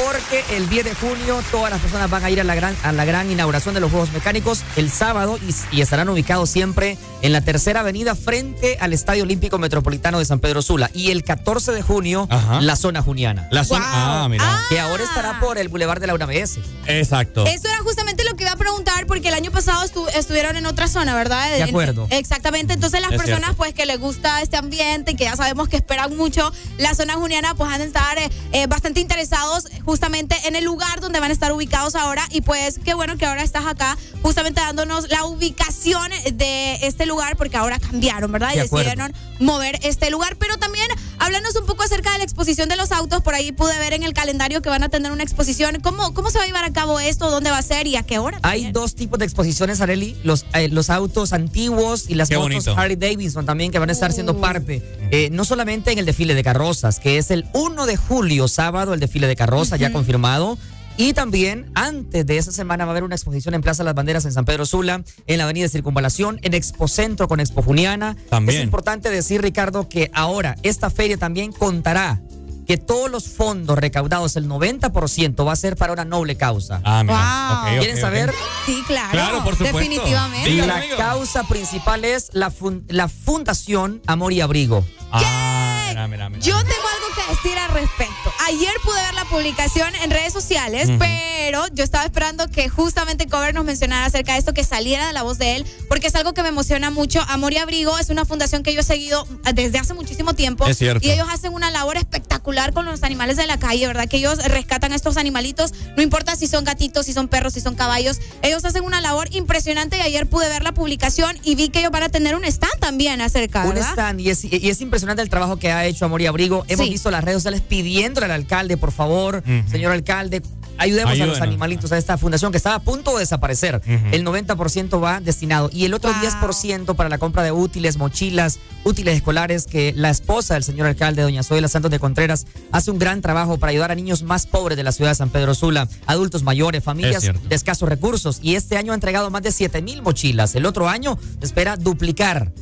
Porque el 10 de junio todas las personas van a ir a la gran, a la gran inauguración de los Juegos Mecánicos el sábado y, y estarán ubicados siempre en la tercera avenida frente al Estadio Olímpico Metropolitano de San Pedro Sula. Y el 14 de junio, Ajá. la zona juniana. La zona. Ah, mira. Que ahora estará por el Boulevard de la UNABS. Exacto. Eso era justamente lo que iba a preguntar porque el año pasado estu- estuvieron en otra zona, ¿verdad? De En- acuerdo. exactamente. Entonces las Es personas cierto. pues que les gusta este ambiente y que ya sabemos que esperan mucho la zona juniana pues van a estar eh, eh, bastante interesados justamente en el lugar donde van a estar ubicados ahora y pues qué bueno que ahora estás acá justamente dándonos la ubicación de este lugar porque ahora cambiaron, ¿verdad? Y De acuerdo. decidieron mover este lugar. Pero también háblanos un poco acerca de la exposición de los autos. Por ahí pude ver en el calendario que van a tener una exposición. ¿Cómo, cómo se va a llevar a cabo esto? ¿Dónde va a ser y a qué hora? Hay dos tipos de exposiciones, Areli. Los, eh, los autos antiguos y las Qué motos bonito. Harley Davidson también que van a estar siendo Uh. parte. eh, no solamente en el desfile de carrozas, que es el 1 de julio, sábado, el desfile de carrozas ya confirmado. Y también, antes de esa semana, va a haber una exposición en Plaza Las Banderas en San Pedro Sula, en la Avenida Circunvalación, en Expo Centro con Expo Juniana. También. Es importante decir, Ricardo, que ahora esta feria también contará que todos los fondos recaudados, el 90%, va a ser para una noble causa. Ah, mira. Wow. ¿Quieren saber? Sí, claro. Claro, por supuesto. Definitivamente. La causa principal es la, fun- la Fundación Amor y Abrigo. Ah, mira, mira, mira. Yo tengo algo que decir al respecto. Ayer pude ver la publicación en redes sociales, Ujú. pero yo estaba esperando que justamente Cover nos mencionara acerca de esto, que saliera de la voz de él, porque es algo que me emociona mucho. Amor y Abrigo es una fundación que yo he seguido desde hace muchísimo tiempo. Es cierto. Y ellos hacen una labor espectacular con los animales de la calle, ¿verdad? Que ellos rescatan a estos animalitos, no importa si son gatitos, si son perros, si son caballos. Ellos hacen una labor impresionante y ayer pude ver la publicación y vi que ellos van a tener un stand también acerca, Un ¿verdad? stand, y es, y es impresionante el trabajo que ha hecho Amor y Abrigo. Hemos Sí. visto las redes sociales pidiéndole al alcalde, por favor, señor alcalde, ayudemos a los animalitos a esta fundación que estaba a punto de desaparecer. El 90% va destinado y el otro Wow. 10% para la compra de útiles, mochilas, útiles escolares que la esposa del señor alcalde, doña Zoila Santos de Contreras, hace un gran trabajo para ayudar a niños más pobres de la ciudad de San Pedro Sula, adultos mayores, Es familias de escasos recursos. Y este año ha entregado más de 7 mil mochilas. El otro año espera duplicar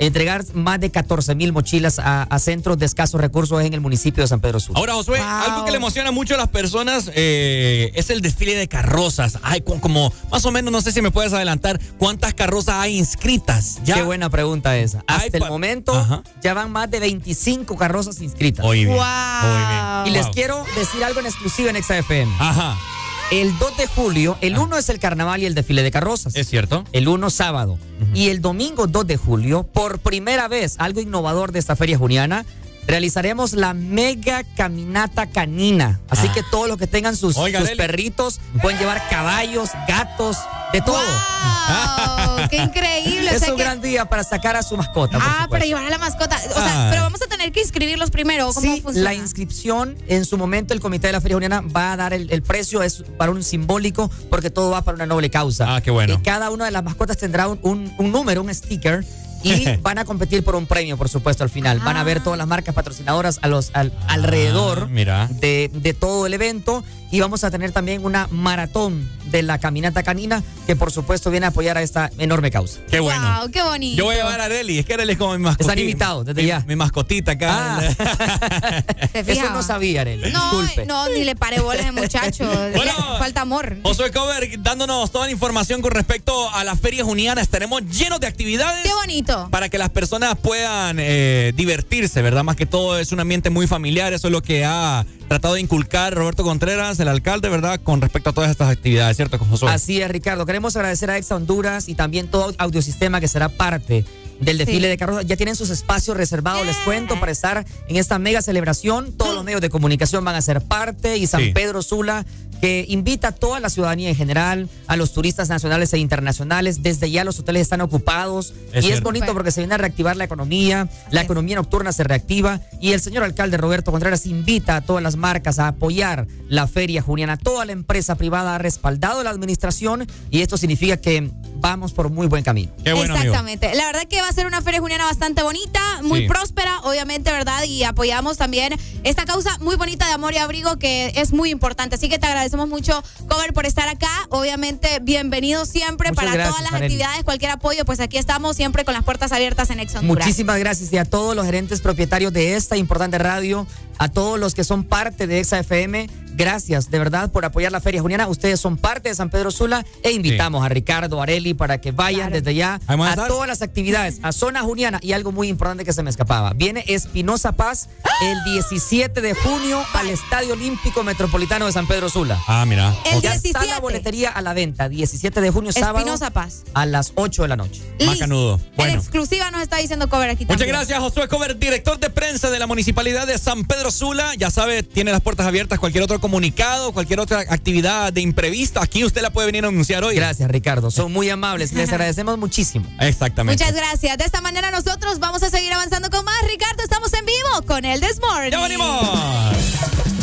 entregar más de 14 mil mochilas a, a centros de escasos recursos en el municipio de San Pedro Sula. Ahora, Josué, Wow. algo que le emociona mucho a las personas eh, es el desfile de carrozas. Hay como, más o menos, no sé si me puedes adelantar, ¿cuántas carrozas hay inscritas? Ya. Qué buena pregunta esa. Ay, Hasta el momento Ajá. ya van más de 25 carrozas inscritas. Muy bien. Wow. Muy bien. Y les quiero decir algo en exclusiva en XFM. Ajá. El 2 de julio, el 1 es el carnaval y el desfile de carrozas. Es cierto. El 1 sábado. Y el domingo 2 de julio, por primera vez, algo innovador de esta feria juniana, realizaremos la mega caminata canina. Así Ah. que todos los que tengan sus, Oiga, sus perritos pueden llevar caballos, gatos, de todo. ¡Wow! ¡Qué increíble! O Es sea un que- gran día para sacar a su mascota. por Ah, para llevar a la mascota. O sea, Ay. pero vamos a tener que inscribirlos primero. ¿o ¿Cómo Sí, funciona? la inscripción, en su momento el Comité de la Feria Juniana va a dar el, el precio, es para un simbólico, porque todo va para una noble causa. Ah, qué bueno. Y cada una de las mascotas tendrá un, un- un número, un sticker, y van a competir por un premio, por supuesto, al final. Van a ver todas las marcas patrocinadoras a los, al- alrededor Ah, mira. de, de todo el evento. Y vamos a tener también una maratón de la caminata canina, que por supuesto viene a apoyar a esta enorme causa. Qué bueno. Wow, qué bonito. Yo voy a llevar a Areli, es que Areli es como mi mascotita. Están invitados desde mi, ya. Mi mascotita acá. Ah. ¿Te Eso no sabía, Arely. No, Disculpe. no, ni le pare bolas de muchacho. Bueno. Falta amor. Josué Cover, dándonos toda la información con respecto a la feria juniana. Estaremos llenos de actividades. Qué bonito. Para que las personas puedan eh, divertirse, ¿verdad? Más que todo es un ambiente muy familiar. Eso es lo que ha tratado de inculcar Roberto Contreras, el alcalde, ¿verdad? Con respecto a todas estas actividades, ¿cierto, Josué? Así es, Ricardo. Queremos agradecer a Exa Honduras y también todo Audiosistema que será parte del desfile Sí. de carros. Ya tienen sus espacios reservados, les cuento, para estar en esta mega celebración. Todos los medios de comunicación van a ser parte y San Sí. Pedro Sula que invita a toda la ciudadanía en general, a los turistas nacionales e internacionales. Desde ya los hoteles están ocupados Es y es bonito porque se viene a reactivar la economía, la economía nocturna se reactiva y el señor alcalde Roberto Contreras invita a todas las marcas a apoyar la feria juniana. Toda la empresa privada ha respaldado la administración y esto significa que vamos por muy buen camino. Exactamente. La verdad que va a ser una feria juniana bastante bonita, muy Sí. próspera, obviamente, ¿verdad? Y apoyamos también esta causa muy bonita de amor y abrigo que es muy importante. Así que te agradecemos mucho, Cover, por estar acá. Obviamente, bienvenido siempre Muchas para gracias, todas las actividades, cualquier apoyo, pues aquí estamos siempre con las puertas abiertas en Ex Honduras. Muchísimas gracias y a todos los gerentes propietarios de esta importante radio, a todos los que son parte de Exa FM, gracias de verdad por apoyar la Feria Juniana. Ustedes son parte de San Pedro Sula e invitamos a Ricardo, Areli para que vayan desde ya a a estar. todas las actividades, a Zona Juniana y algo muy importante que se me escapaba. Viene Espinosa Paz el 17 de junio al Estadio Olímpico Metropolitano de San Pedro Sula. Ah, mira. El ya está 17. la boletería a la venta, 17 de junio, sábado, Espinosa Paz. a las 8 de la noche. Macanudo. En Bueno. exclusiva nos está diciendo Cover aquí Muchas también. gracias, Josué Cover, director de prensa de la Municipalidad de San Pedro Sula. Ya sabe, tiene las puertas abiertas. Cualquier otro comunicado, cualquier otra actividad de imprevisto, aquí usted la puede venir a anunciar hoy. Gracias, Ricardo. Son muy amables. Les agradecemos muchísimo. Exactamente. Muchas gracias. De esta manera nosotros vamos a seguir avanzando con más. Ricardo, estamos en vivo con el This Morning. ¡Ya venimos!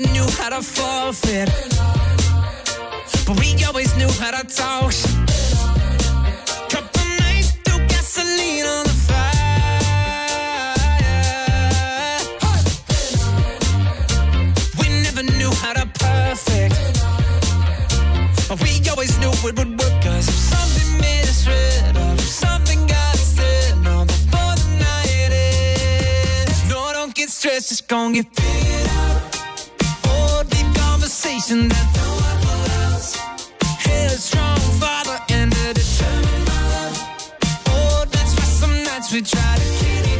Never knew how to forfeit, but we always knew how to talk. Couple gasoline on the fire. We never knew how to perfect, but we always knew it would work. if something made us red, or if something got us said, no, before the night ends. No, don't get stressed, it's gonna get figured out. Conversation that no one else. Headstrong father and a determined mother. Oh, that's why some nights we try to kill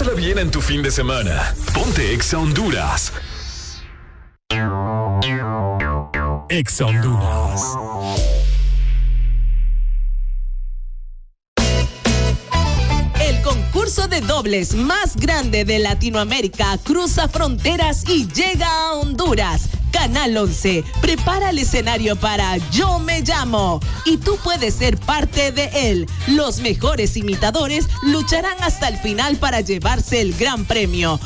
Pásala bien en tu fin de semana. Ponte Exa Honduras. Exa Honduras. Dobles más grande de Latinoamérica cruza fronteras y llega a Honduras. Canal 11 prepara el escenario para Yo me llamo y tú puedes ser parte de él. Los mejores imitadores lucharán hasta el final para llevarse el gran premio.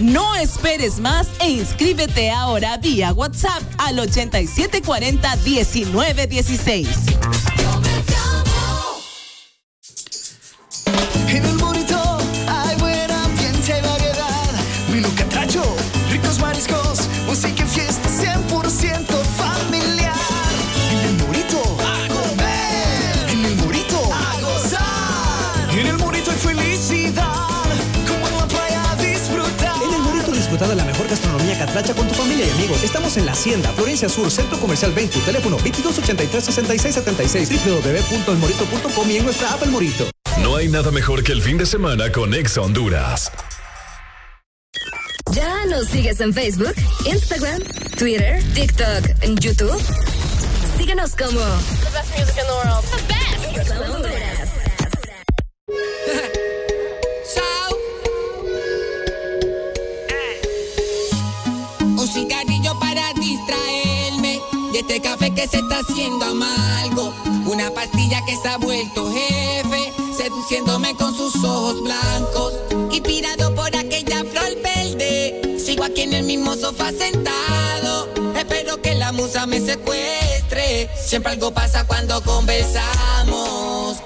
No esperes más e inscríbete ahora vía WhatsApp al 8740 1916. Catracha con tu familia y amigos. Estamos en La Hacienda, Florencia Sur, Centro Comercial 20, teléfono 2283-6676, www.elmorito.com y en nuestra app El Morito. No hay nada mejor que el fin de semana con Exa Honduras. ¿Ya nos sigues en Facebook, Instagram, Twitter, TikTok, en YouTube? Síguenos como The best music in the world. The best. Exa Honduras. este café que se está haciendo amargo. Una pastilla que se ha vuelto jefe, seduciéndome con sus ojos blancos. Inspirado por aquella flor verde, sigo aquí en el mismo sofá sentado. Espero que la musa me secuestre. Siempre algo pasa cuando conversamos.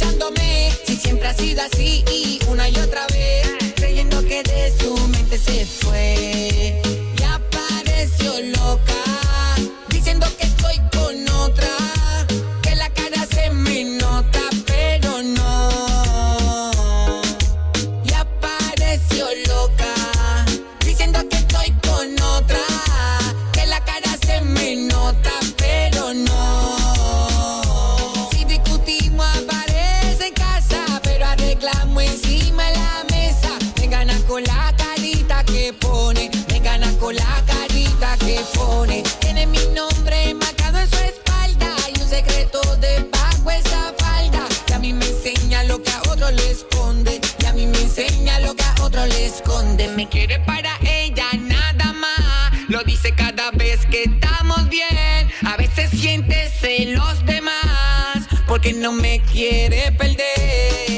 Escuchándome. Si siempre ha sido así esconde. Me quiere para ella nada más. Lo dice cada vez que estamos bien. A veces siente celos de más. Porque no me quiere perder.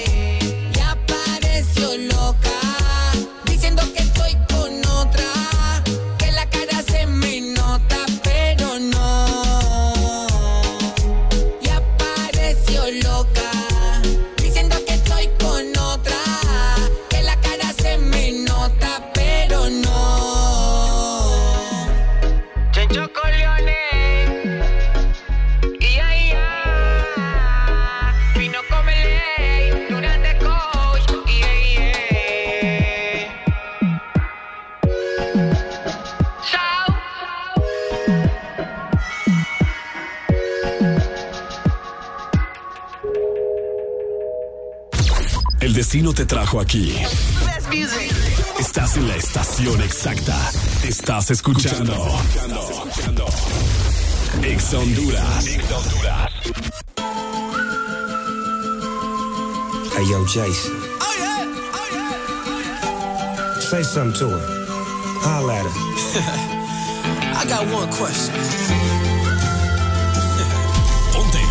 Destino te trajo aquí. Estás en la estación exacta. Estás escuchando. Exa Honduras. Hey, yo, Jason. Say something to her. Holla at her. I got one question. Ponte.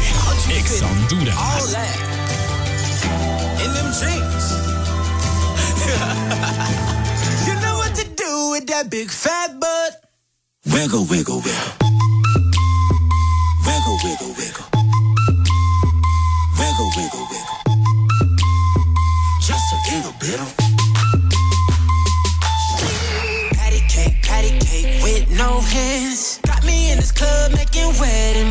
All Honduras. In them jeans. you know what to do with that big fat butt. Wiggle, wiggle, wiggle. Wiggle, wiggle, wiggle. Wiggle, wiggle, wiggle. Just a little bit of. Patty cake, patty cake with no hands. Got me in this club making wedding plans. If I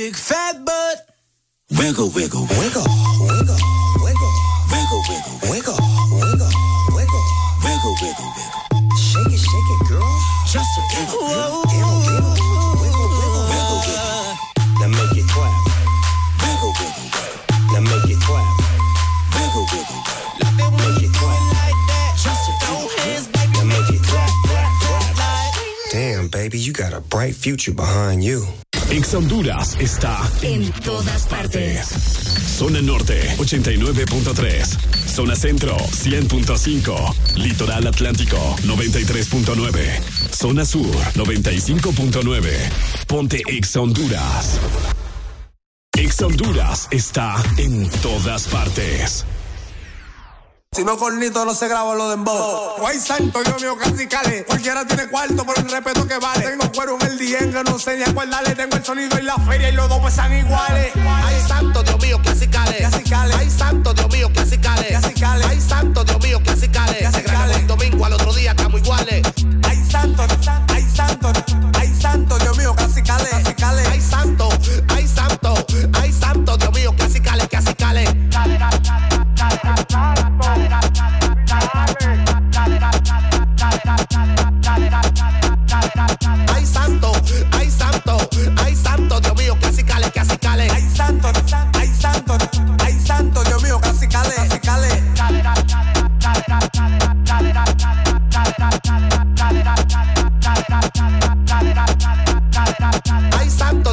Big fat butt. Wiggle, wiggle, wiggle, wiggle, wiggle, wiggle, wiggle, wiggle, wiggle, wiggle, wiggle, wiggle, wiggle. Shake it, shake it, girl. Just a little bit, little bit, wiggle, wiggle, wiggle, wiggle. Now make it clap. Wiggle, wiggle, wiggle. Now make it clap. Wiggle, wiggle, wiggle. Make it clap. Just a little bit. Now make it clap, clap, clap. Damn, baby, you got a bright future behind you. Ex Honduras está En todas partes. Zona Norte 89.3, Zona Centro 100.5, Litoral Atlántico 93.9, Zona Sur 95.9. Ponte Ex Honduras. Ex Honduras está en todas partes. Si no cornito no se graba lo de embo. Guay santo, Dios mío, casi cale. Cualquiera tiene cuarto por el respeto que vale. Tengo cuero en el dien que no sé ni a cuál. Tengo el sonido y la feria y los dos pesan iguales. Ay, santo, Dios mío, que así cale. Ay, santo, Dios mío, que así cale. Ay, santo, Dios mío, así cale. Se graba el domingo al otro día estamos iguales. Ay, santo, ay, santo, ay, santo, Dios mío, casi cale. cale. Ay, santo, ay, santo, ay, santo, Dios mío, así cale, así cale. Cale, cale.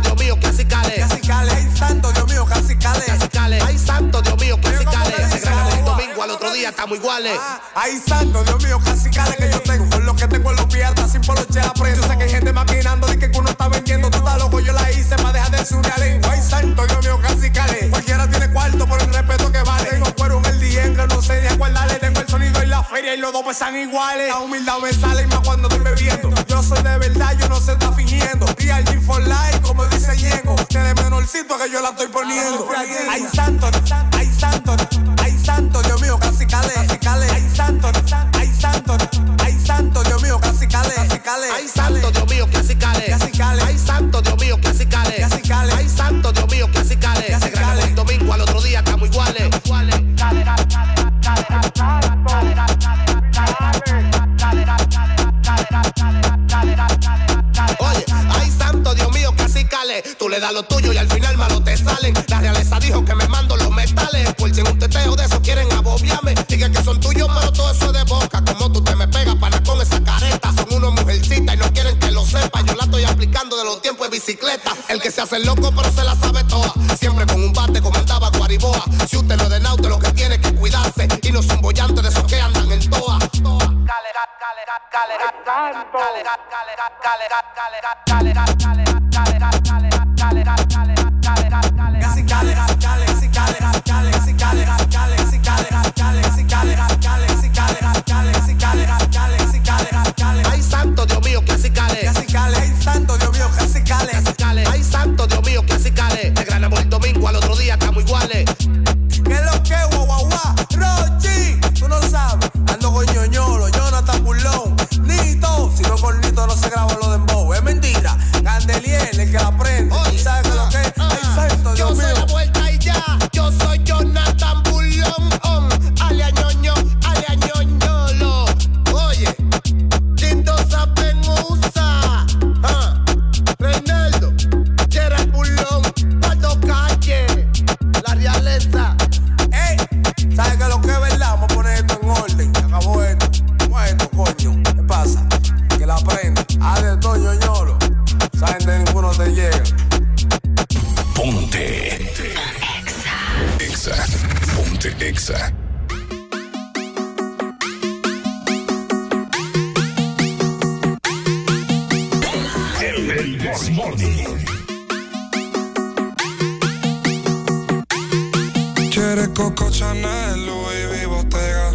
Dios mío, casi cale. Ay, santo, Dios mío. Casi cale. Ay, santo, Dios mío, casi cale. Se el domingo al otro día estamos iguales. Ay, santo, Dios mío, casi cale que yo tengo. Con lo que tengo en los piernas, sin poloche la prendo. Yo sé que hay gente maquinando, de que uno está vendiendo. Tú estás loco, yo la hice para dejar de lengua. Ay, santo, Dios mío, casi cale. Cualquiera tiene cuarto por el respeto no sé ni a cuál darle. Tengo el sonido y la feria y los dos pesan iguales. La humildad me sale y más cuando estoy bebiendo. Yo soy de verdad, yo no se está fingiendo. Real G for life, como dice Yengo. Desde menorcito que yo la estoy poniendo. Ay, santo, ay, santo, ay, santo, Dios mío, casi cale. Casi cale. Ay, santo, ay, santo, ay, santo, Dios mío, casi cale. Casi cale. Ay, santo, Dios mío, que así cale. Casi cale. Ay, santo, Dios mío, que así cale. Casi cale. Ay, santo, Dios mío, que así cale. Oye, ay santo Dios mío, así cale. Tú le das lo tuyo y al final malo te salen. La realeza dijo que me mando los metales. Por un teteo de eso quieren abobiarme. Diga que son tuyos, pero todo eso es de boca. Como tú te me pegas para con esa careta. Son unos mujercitas y no quieren que lo sepa. Yo la estoy aplicando de los tiempos de bicicleta. El que se hace loco, pero se la sabe toda. Siempre con un bate comentaba Guariboa. Si usted no es de Naute, lo que tiene que cuidarse. Y no son bollantes de esos que andan Ay, santo Dios mío, Exa. El, el This Morning. Quiere Coco Chanel, Louis V. Bottega.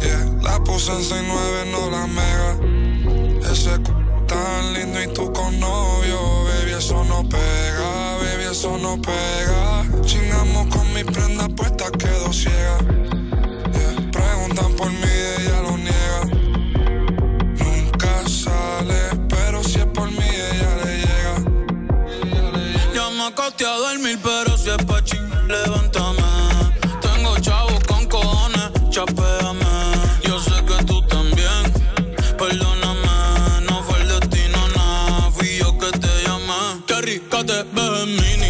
Yeah, la puse en 69, no la mega. Ese c tan lindo y tú con novio, baby, eso no pega, baby, eso no pega. Chingamos con mi prenda puesta, Yeah, preguntan por mí, ella lo niega. Nunca sale, pero si es por mí, ella le llega. Ya me acosté a dormir, pero si es pa' ching, levántame. Tengo chavos con cojones, chapéame. Yo sé que tú también, perdóname. No fue el destino, nada. Fui yo que te llamé. Qué rica te ves mini,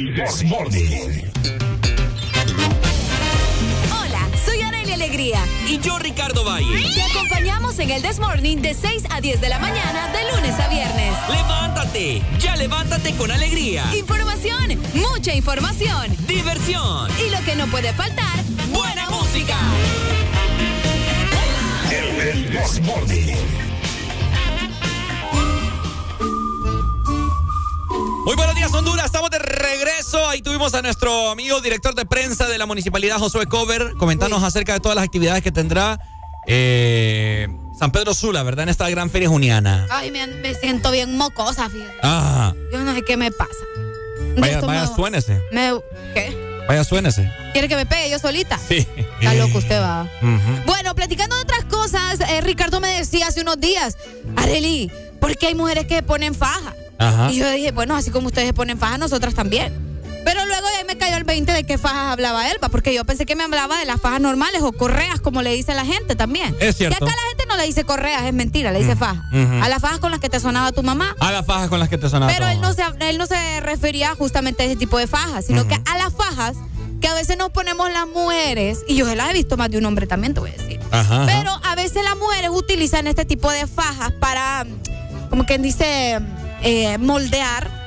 El, Morning. Hola, soy Arely Alegría. Y yo, Ricardo Valle. Te acompañamos en el This Morning de 6 a 10 de la mañana, de lunes a viernes. Levántate, ya levántate con alegría. Información, mucha información. Diversión. Y lo que no puede faltar, buena música. El, el This Muy buenos días, Honduras. Estamos de regreso. Ahí tuvimos a nuestro amigo director de prensa de la municipalidad, Josué Cover, comentarnos acerca de todas las actividades que tendrá eh, San Pedro Sula, ¿verdad? En esta gran feria juniana. Ay, me, me siento bien mocosa, fíjate. Ah, Yo no sé qué me pasa. vaya, Esto vaya, me- suénese. me- ¿Qué? Vaya, suénese. ¿Quiere que me pegue yo solita? Sí. Está loco usted va. Bueno, platicando de otras cosas, eh, Ricardo me decía hace unos días, Areli, ¿por qué hay mujeres que ponen faja? Ajá. Y yo dije, bueno, así como ustedes ponen faja, nosotras también. Pero luego de ahí me cayó el 20 de qué fajas hablaba Elba, porque yo pensé que me hablaba de las fajas normales o correas, como le dice la gente también. Es cierto. Que acá la gente no le dice correas, es mentira, le dice faja. ujú. A las fajas con las que te sonaba tu mamá. A las fajas con las que te sonaba. Pero todo. él no, se, él no se refería justamente a ese tipo de fajas, sino que a las fajas que a veces nos ponemos las mujeres, y yo se las he visto más de un hombre también, te voy a decir. Ajá. ajá. Pero a veces las mujeres utilizan este tipo de fajas para, como quien dice, eh, moldear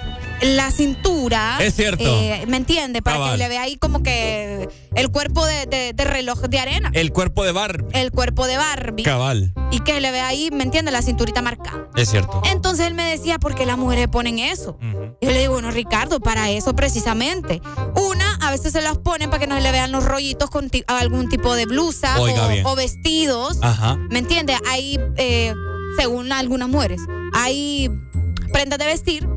la cintura. Es cierto. eh, ¿Me entiende? Para Cabal. que le vea ahí como que el cuerpo de, de- de reloj de arena. El cuerpo de Barbie. El cuerpo de Barbie. Cabal. Y que le vea ahí, ¿me entiende? La cinturita marcada. Es cierto. Entonces él me decía, ¿por qué las mujeres ponen eso? Yo le digo, bueno, Ricardo, para eso precisamente. Una, a veces se las ponen para que no se le vean los rollitos con algún tipo de blusa o vestidos. Ajá. ¿Me entiende? Hay, eh, según algunas mujeres, hay prendas de vestir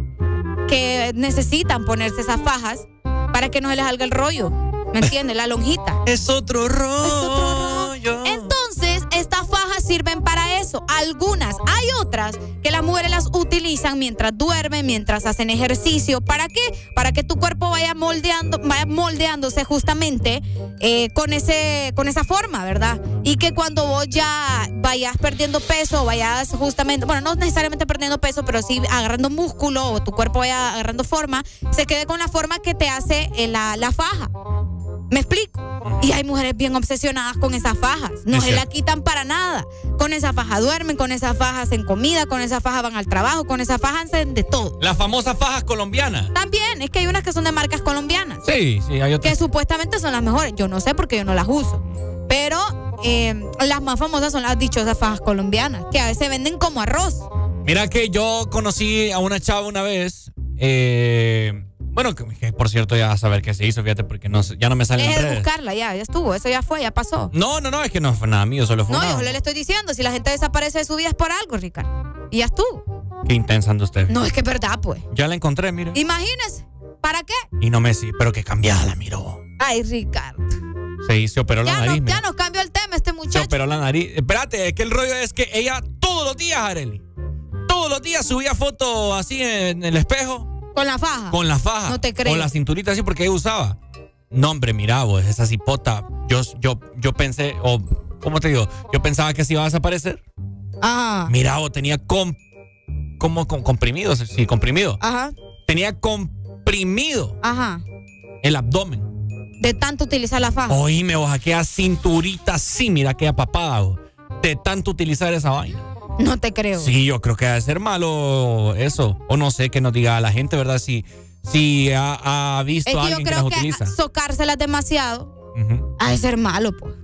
que necesitan ponerse esas fajas para que no se les salga el rollo. ¿Me entiende? La lonjita. Es otro rollo. Entonces, estas fajas sirven para Algunas, hay otras que las mujeres las utilizan mientras duermen, mientras hacen ejercicio. ¿Para qué? Para que tu cuerpo vaya moldeando, vaya moldeándose justamente eh, con ese, con esa forma, ¿verdad? Y que cuando vos ya vayas perdiendo peso, vayas justamente, bueno, no necesariamente perdiendo peso, pero sí agarrando músculo o tu cuerpo vaya agarrando forma, se quede con la forma que te hace eh, la, la faja. ¿Me explico? Y hay mujeres bien obsesionadas con esas fajas. No Es se la cierto. quitan para nada. Con esa faja duermen, con esa faja hacen comida, con esa faja van al trabajo, con esa faja hacen de todo. Las famosas fajas colombianas. También, es que hay unas que son de marcas colombianas. Sí, sí, hay Que otras. supuestamente son las mejores. Yo no sé porque yo no las uso. Pero eh, las más famosas son las dichosas fajas colombianas, que a veces venden como arroz. Mira que yo conocí a una chava una vez. eh, bueno, que, por cierto ya a saber qué se hizo, fíjate, porque no, ya no me salen Deje las de buscarla, ya, ya estuvo. Eso ya fue, ya pasó. No, no, no, es que no fue nada mío, solo fue No, una- yo le estoy diciendo, si la gente desaparece de su vida es por algo, Ricardo. Y ya estuvo. Qué intensa anda usted. No, es que es verdad, pues. Ya la encontré, mire. Imagínese. ¿Para qué? Y no me sí, pero que cambiada la miró. Ay, Ricardo. Se, se operó la Ya, nariz, no, ya nos cambió el tema este Se muchacho. operó la nariz. Espérate, es que el rollo es que ella todos los días, Areli, todos los días subía fotos así en el espejo Con la faja. con la faja. No te creo. Con la cinturita así porque ella usaba. No, hombre, mira, vos, esa cipota. Yo, yo, yo pensé, o, ¿cómo te digo? Yo pensaba que se iba a desaparecer. Ajá. Mira, vos, tenía com, como com- comprimido, sí, comprimido. Ajá. Tenía comprimido Ajá. el abdomen. De tanto utilizar la faja. Oíme, vos, aquella cinturita así, mira, aquella papada, vos, de tanto utilizar esa vaina. No te creo. Sí, yo creo que debe ser malo eso. O no sé, que nos diga a la gente, ¿verdad? Si, si ha, ha visto Es a que yo alguien que las creo que utiliza. socárselas demasiado Ujú. ha de ser malo, pues.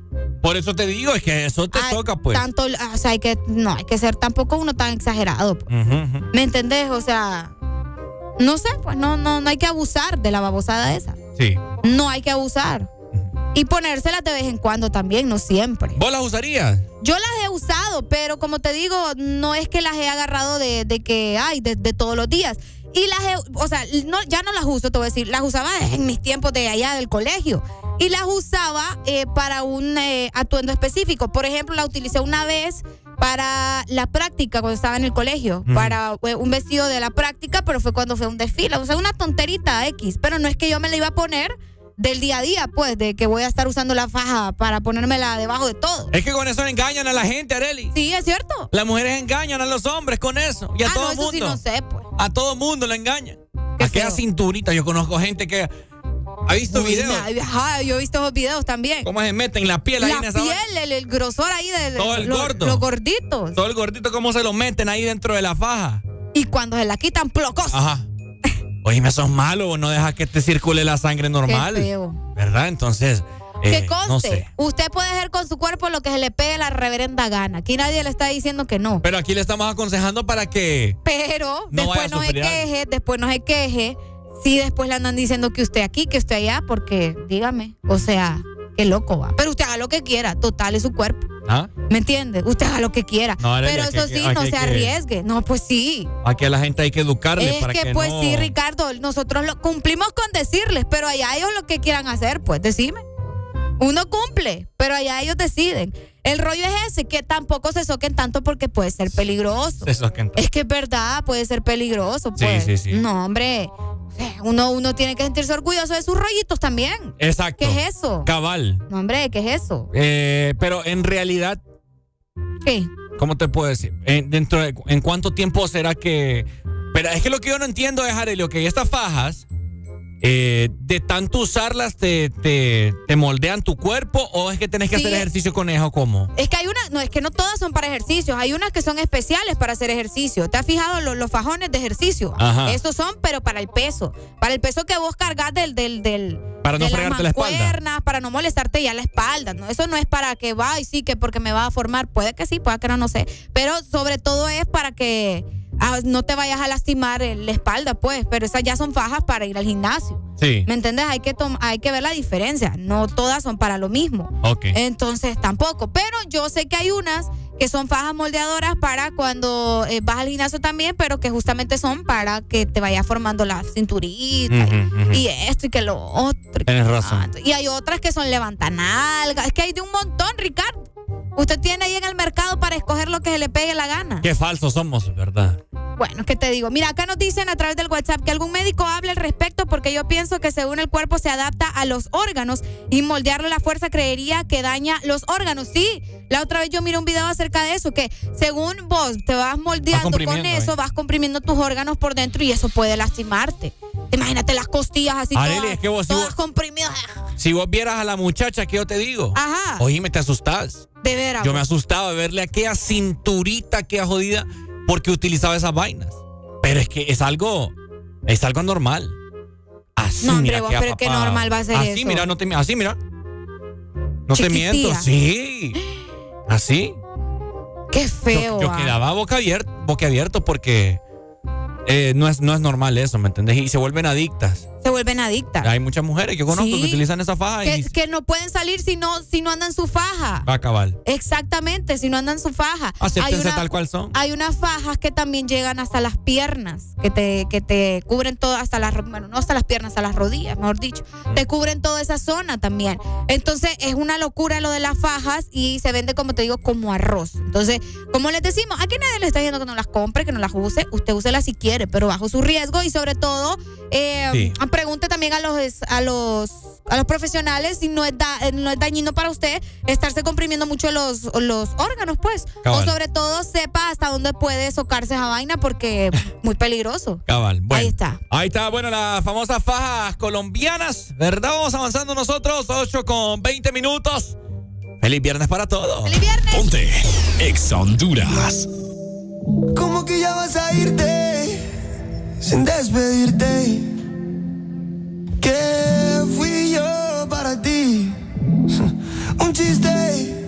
Por eso te digo, es que eso te Ay, toca, pues. Tanto, o sea, hay que, no, hay que ser tampoco uno tan exagerado. pues. ¿Me entendés? O sea, no sé, pues no, no, no hay que abusar de la babosada esa. Sí. No hay que abusar. Y ponérselas de vez en cuando también, no siempre. ¿Vos las usarías? Yo las he usado, pero como te digo, no es que las he agarrado de, de que, ay, de, de todos los días. Y las he, o sea, no, ya no las uso, te voy a decir, las usaba en mis tiempos de allá del colegio. Y las usaba eh, para un eh, atuendo específico. Por ejemplo, la utilicé una vez para la práctica cuando estaba en el colegio, Mm. para eh, un vestido de la práctica, pero fue cuando fue un desfile. O sea, una tonterita X, pero no es que yo me la iba a poner del día a día, pues, de que voy a estar usando la faja para ponérmela debajo de todo. Es que con eso engañan a la gente, Areli. Sí, es cierto. Las mujeres engañan a los hombres con eso. Y a Ah, todo no, eso sí mundo. no sé, pues. A todo mundo lo engañan. Aquella cinturita, yo conozco gente que ¿Ha visto Uy, videos? na- Ajá, yo he visto esos videos también. ¿Cómo se meten la piel ahí La en esa piel, el, el grosor ahí de Todo el gordo. los gorditos. Todo el gordito, ¿cómo se lo meten ahí dentro de la faja? Y cuando se la quitan, plocos. Ajá. Oye, eso es malo, vos no dejas que te circule la sangre normal. Qué feo. ¿Verdad? Entonces, Que eh, conste, no sé. usted puede hacer con su cuerpo lo que se le pegue la reverenda gana. Aquí nadie le está diciendo que no. Pero aquí le estamos aconsejando para que Pero No después no se queje, después no se queje. Sí, después le andan diciendo que usted aquí, que usted allá, porque dígame, o sea, qué loco va. Pero usted haga lo que quiera, total es su cuerpo. ¿Ah? ¿Me entiende? Usted haga lo que quiera. No, Pero eso que- sí, no se que- arriesgue. No, pues sí. aquí a la gente hay que educarle Es para que, que, pues no... sí, Ricardo, nosotros lo cumplimos con decirles, pero allá ellos lo que quieran hacer, pues decime. Uno cumple, pero allá ellos deciden. El rollo es ese, que tampoco se soquen tanto porque puede ser peligroso. Se soquen. Es que es verdad, puede ser peligroso, Sí, pues. sí, sí. No, hombre. Uno, uno tiene que sentirse orgulloso de sus rollitos también. Exacto. ¿Qué es eso? Cabal. No, hombre, ¿qué es eso? Eh, pero en realidad, ¿Qué? ¿cómo te puedo decir? En, dentro de, ¿En cuánto tiempo será que...? Pero es que lo que yo no entiendo es, Arelio, que estas fajas, eh, de tanto usarlas, te, te, te moldean tu cuerpo o es que tenés que Sí. hacer ejercicio con ellas o cómo? Es que hay una, no, es que no todas son para ejercicios, hay unas que son especiales para hacer ejercicio. ¿Te has fijado los, los fajones de ejercicio? Ajá. Esos son, pero para el peso. Para el peso que vos cargas del, del, del Para no de las la espalda. para no molestarte ya la espalda. ¿no? Eso no es para que va y sí, que porque me va a formar. Puede que sí, puede que no, no sé. Pero sobre todo es para que ah, no te vayas a lastimar la espalda, pues. Pero esas ya son fajas para ir al gimnasio. Sí. ¿Me entiendes? Hay que, hay que ver la diferencia. No todas son para lo mismo. Ok. Entonces tampoco. Pero yo sé que hay unas que son fajas moldeadoras para cuando eh, vas al gimnasio también, pero que justamente son para que te vaya formando la cinturita ujú. y esto y que lo otro. Tienes razón. Y hay otras que son levantanalgas. Es que hay de un montón, Ricardo. Usted tiene ahí en el mercado para escoger lo que se le pegue la gana. Qué falsos somos, ¿verdad? Bueno, ¿qué te digo? Mira, acá nos dicen a través del WhatsApp que algún médico hable al respecto porque yo pienso que según el cuerpo se adapta a los órganos y moldearlo a la fuerza creería que daña los órganos. Sí, la otra vez yo miré un video acerca de eso, que según vos te vas moldeando con eso, ¿eh? vas comprimiendo tus órganos por dentro y eso puede lastimarte. Imagínate las costillas así Arely, todas, es que vos- si todas vos- comprimidas. Si vos vieras a la muchacha que yo te digo, Ajá, oíme, te asustás. de veras. Yo me asustaba de verle aquella cinturita, aquella jodida, porque utilizaba esas vainas. Pero es que es algo, es algo normal. Así, No, hombre, mira, vos, pero qué normal va a ser Así, eso. mira, no te, así, mira. No te miento, sí. Así. Qué feo. Yo ah. quedaba boca abierto, boca abierto porque eh, no, es, no es normal eso, ¿me entendés? Y se vuelven adictas. Se vuelven adictas. Hay muchas mujeres que yo conozco Sí. que utilizan esa faja Que, y que no pueden salir si no, si no andan su faja. va a acabar. Exactamente, si no andan su faja. Acéptense una- tal cual son. Hay unas fajas que también llegan hasta las piernas, que te, que te cubren todo, hasta las, bueno, no hasta las piernas, hasta las rodillas, mejor dicho. Te cubren toda esa zona también. Entonces es una locura lo de las fajas y se vende, como te digo, como arroz. Entonces, como les decimos, aquí nadie le está diciendo que no las compre, que no las use. Usted úselas si quiere, pero bajo su riesgo y sobre todo, eh, Sí. Pregunte también a los, a los a los profesionales si no es, da- eh, no es dañino para usted estarse comprimiendo mucho los, los órganos, pues. Cabal. O sobre todo sepa hasta dónde puede socarse esa vaina porque muy peligroso. Cabal. Bueno, Ahí está. Ahí está, bueno, las famosas fajas colombianas, ¿verdad? Vamos avanzando nosotros, 8 con 20 minutos. Feliz viernes para todos. ¡Feliz viernes! Ponte Exa Honduras. ¿Cómo que ya vas a irte sin despedirte? ¿Qué fui yo para ti? Un chiste. No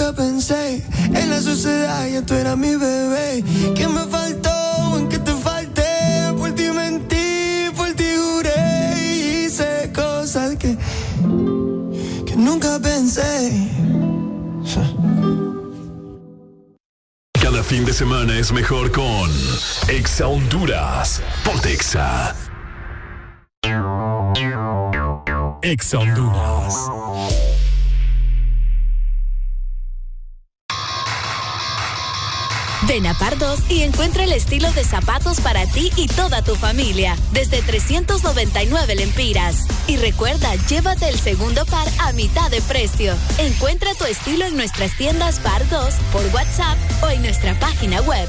nunca pensé en la sociedad, ya tú eras mi bebé. ¿Qué me faltó? ¿En qué te falté? Por ti mentí, por ti juré hice cosas que, que nunca pensé. Cada fin de semana es mejor con Exa Honduras. Ponte Exa. Exa Honduras. Ven a Pardos y encuentra el estilo de zapatos para ti y toda tu familia, desde 399 lempiras. Y recuerda, llévate el segundo par a mitad de precio. Encuentra tu estilo en nuestras tiendas Pardos, por WhatsApp o en nuestra página web.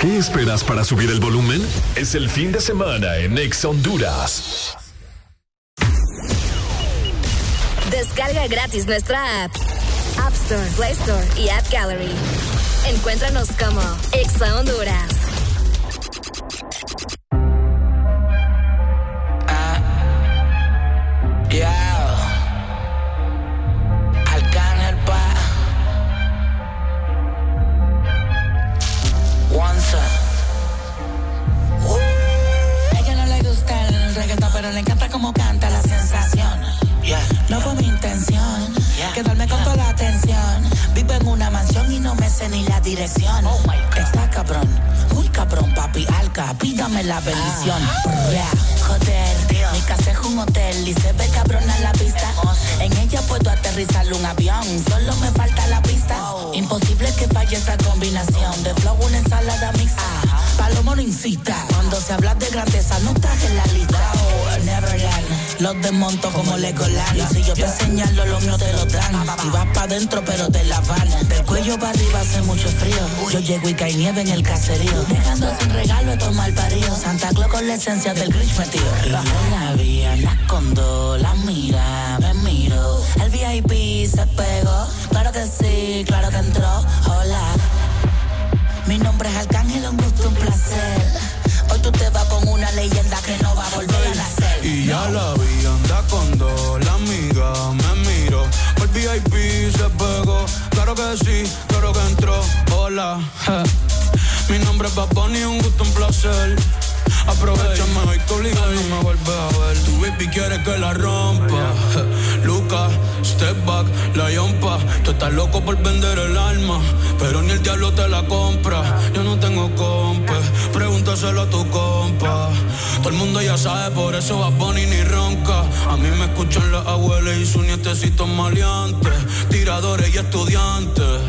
¿Qué esperas para subir el volumen? Es el fin de semana en Exa Honduras. Descarga gratis nuestra app. App Store, Play Store y App Gallery. Encuéntranos como Exa Honduras. Yeah. Pero le encanta como canta la sensación. No fue mi intención quedarme con toda la atención. Vivo en una mansión y no me sé ni la dirección. Está cabrón, cabrón, papi alca, pídame la bendición. Yeah, Joder, mi casa es un hotel y se ve cabrona la vista. En ella puedo aterrizar un avión, solo me falta la pista. Imposible que falle esta combinación de flow, una ensalada mixta. Palomo no incita, cuando se habla de grandeza no estás en la lista. Oh, Neverland, los desmonto como Legoland. Y si yo te señalo, los míos te lo dan. Y vas pa' dentro, pero te la van. Del cuello para arriba hace mucho frío. Yo llego y cae nieve en el caserío. Dejando sin regalo a tomar parido. Santa Claus con la esencia del Grinch metido. La vi, la escondo, la mira, me miro. El VIP se pegó. Claro que sí, claro que entró. Hola. Mi nombre es Arcángel, un gusto, un placer. Hoy tú te vas con una leyenda que no va a volver a nacer. Y ya la vi, anda con dos, la amiga me miró. El VIP se pegó, claro que sí, claro que entró. Hola. Mi nombre es Bad Bunny, un gusto, un placer. Aprovechame hoy que obligado no me vuelve a ver. Tu baby quiere que la rompa. je. Luca, step back, la yompa. Tú estás loco por vender el alma, pero ni el diablo te la compra. Yo no tengo compa, pregúntaselo a tu compa. Todo el mundo ya sabe, por eso va Bunny ni ronca. A mí me escuchan las abuelas y sus nietecitos maleantes. Tiradores y estudiantes,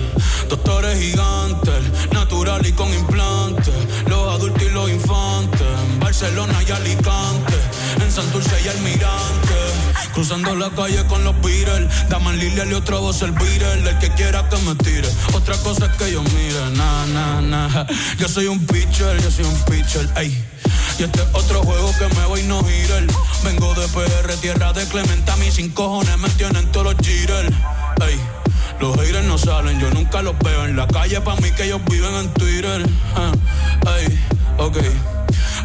doctores gigantes, natural y con implantes. Los adultos y los infantes, en Barcelona y Alicante, en Santurce y Almirante. Cruzando la calle con los Beatles, Daman Lilial y otra voz el Beatle. El que quiera que me tire, otra cosa es que yo mire. Na, na, na. Yo soy un pitcher, yo soy un pitcher, ey. Y este es otro juego que me voy no girar. Vengo de PR, tierra de Clementa, mis sin cojones me tienen todos los jitters. Ey. Los haters no salen, yo nunca los veo en la calle, pa' mí que ellos viven en Twitter. Ah, ey, ok.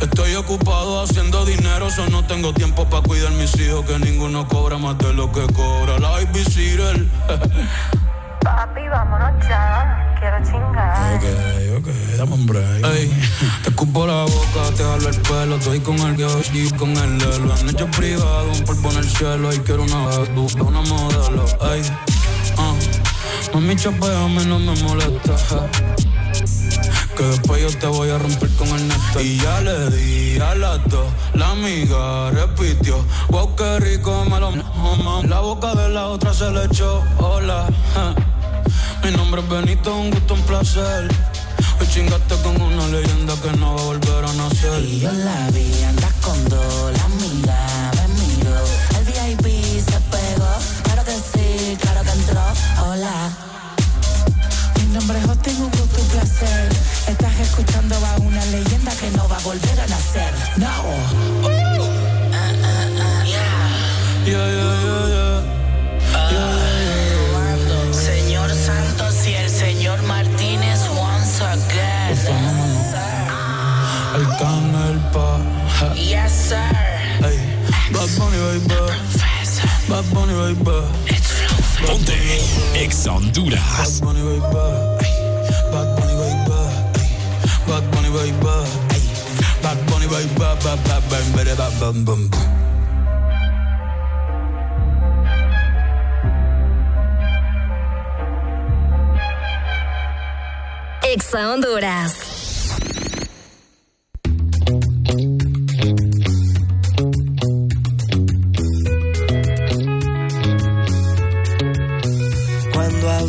Estoy ocupado haciendo dinero, so no tengo tiempo para cuidar mis hijos, que ninguno cobra más de lo que cobra la babysitter. Papi, vámonos ya. Quiero chingar. Ok, ok, dame un break. Ey, te escupo la boca, te jalo el pelo, estoy con el y con el Lelo. Han hecho privado, un polvo en el cielo, y quiero una, una modelo. Ey, ah, mami, chapeame, no me molesta. Que después yo te voy a romper con el neto. Y ya le di a las dos, la amiga repitió. Wow, qué rico me lo mamá. La boca de la otra se le echó. Hola, mi nombre es Benito, un gusto, un placer. Hoy chingaste con una leyenda que no va a volver a nacer. Y yo la vi, andas con dos, la hola. Mi nombre es Justin, un gusto, un placer. Estás escuchando a una leyenda que no va a volver a nacer. No. Uh, uh, uh, yeah. Yeah, yeah, señor Santos y el señor Martínez once again. Ah. El el pa. Yes, sir. Hey. Bad Bunny, baby. Bad Bunny, baby. It's Ponte Ex Honduras. Bad Honduras.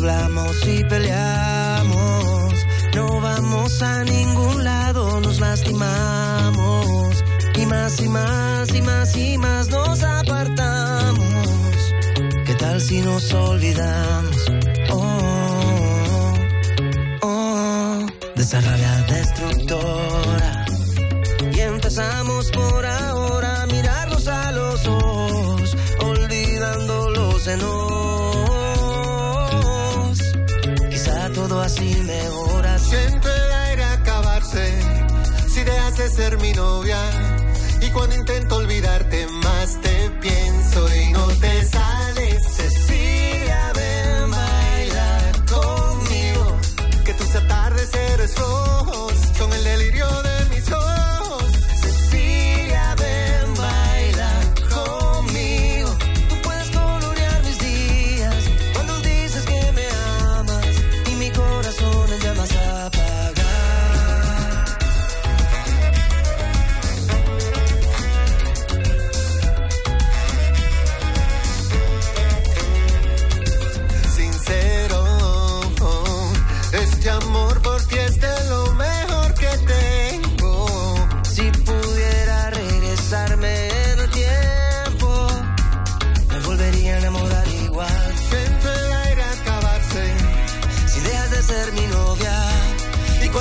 Cuando hablamos y peleamos, no vamos a ningún lado, nos lastimamos. Y más y más y más y más nos apartamos. ¿Qué tal si nos olvidamos? Oh, oh, destructora. Y empezamos por ahora a mirarnos a los ojos, olvidando los enojos. Quizá todo así mejora. Siento el aire acabarse si dejas de ser mi novia. Y cuando intento olvidarte más te pienso y no te sales. Cecilia, ven, baila conmigo. Que tus atardeceres rojos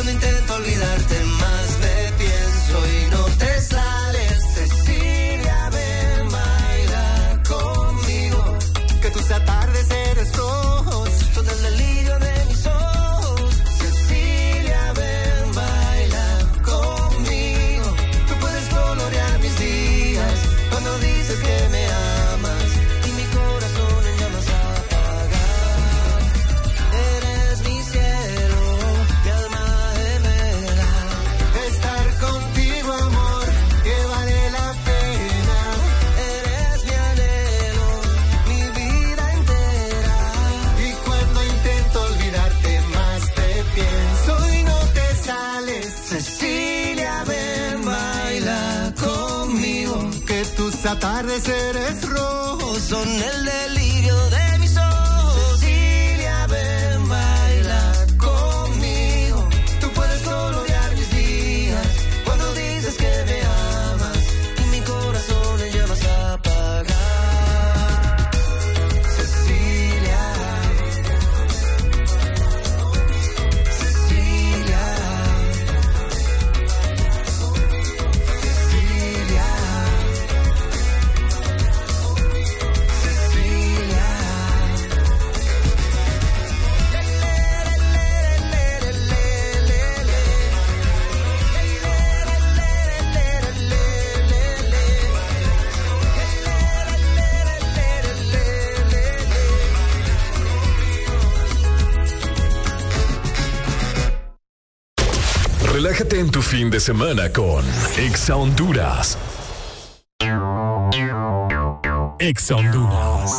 cuando intento olvidarte atardecer es rojo, son el de semana con Exa Honduras. Exa Honduras.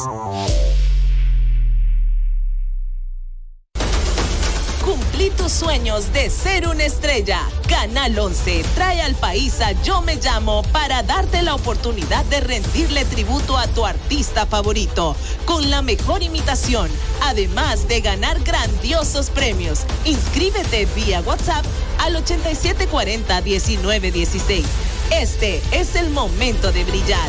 Cumplí tus sueños de ser una estrella. Canal 11 trae al país a Yo Me Llamo para darte la oportunidad de rendirle tributo a tu artista favorito con la mejor imitación, además de ganar grandiosos premios. Inscríbete vía WhatsApp al 8740-1916. Este es el momento de brillar.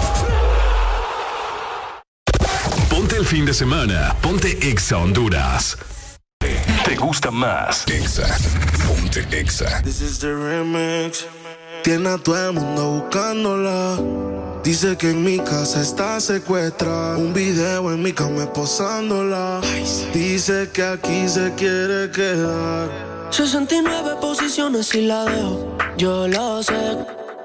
Ponte el fin de semana. Ponte Exa Honduras. ¿Te gusta más? Exa. Ponte Exa. This is the remix. Tiene a todo el mundo buscándola. Dice que en mi casa está secuestrada. Un video en mi cama posándola. Dice que aquí se quiere quedar. 69 posiciones y la dejo. Yo lo sé.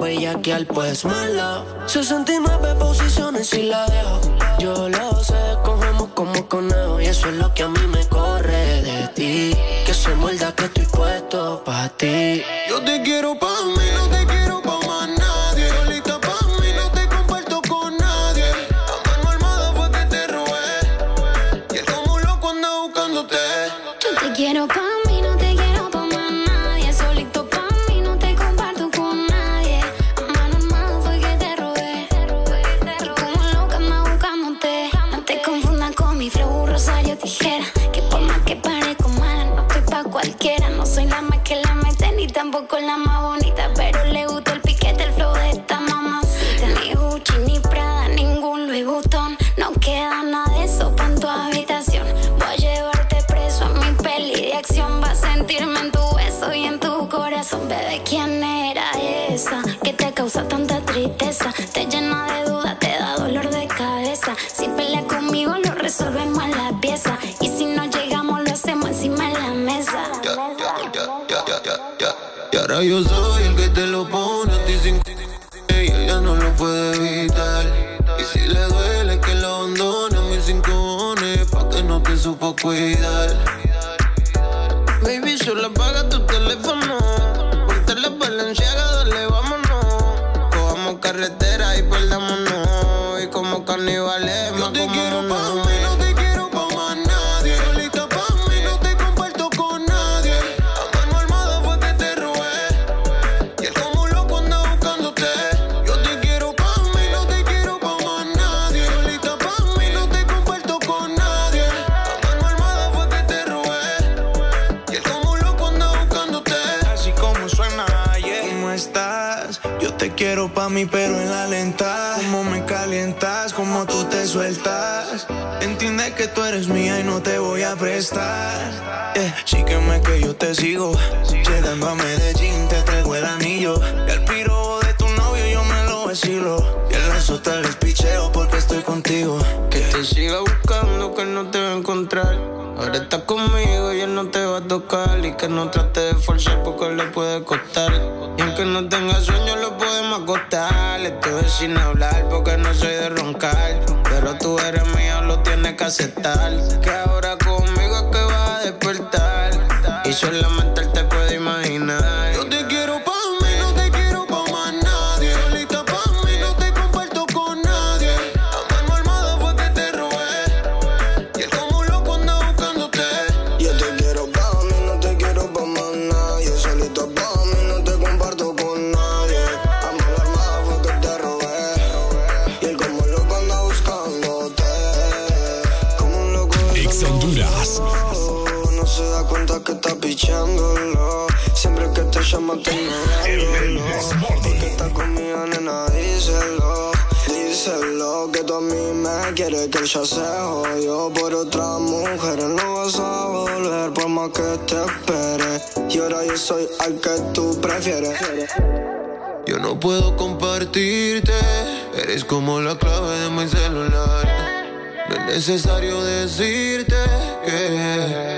Bellaquear, pues mala. 69 posiciones y la dejo. Yo lo sé, cogemos como conejo y eso es lo que a mí me corre de ti. Que se muerda que estoy puesto pa' ti. Yo te quiero pa' mí, no te quiero tampoco la más bonita. Pero le gusta el piquete, el flow de esta mamacita. Ni Gucci, ni Prada, ningún Louis Vuitton. No queda nada de eso pa' en tu habitación. Voy a llevarte preso a mi peli de acción. Va a sentirme en tu beso y en tu corazón. Bebé, ¿quién era esa que te causa tanta tristeza? Te llena de dudas, te da dolor de cabeza. Si pelea conmigo, lo resolvemos yo soy el que te lo pone a ti sin ella no lo puede evitar. Y si le duele que lo abandone a mis cinco pa' que no te supo cuidar. Baby, solo apaga tú eres mía y no te voy a prestar. Eh, sígueme que yo te sigo. Llegando a Medellín te traigo el anillo. Y al piro de tu novio yo me lo vacilo. Y en las otras les picheo porque estoy contigo. Que te siga buscando, que no te va a encontrar. Ahora estás conmigo y él no te va a tocar. Y que no trate de forzar porque le puede costar. Y aunque no tenga sueño, lo podemos acostar. Estoy sin hablar porque no soy de roncar. Pero tú eres mía, Que ahora conmigo es que vas a despertar. Y solamente él te puede imaginar. Ya se jodió por otra mujer. No vas a volver por más que te espere. Y ahora yo soy al que tú prefieres. Yo no puedo compartirte, eres como la clave de mi celular. No es necesario decirte que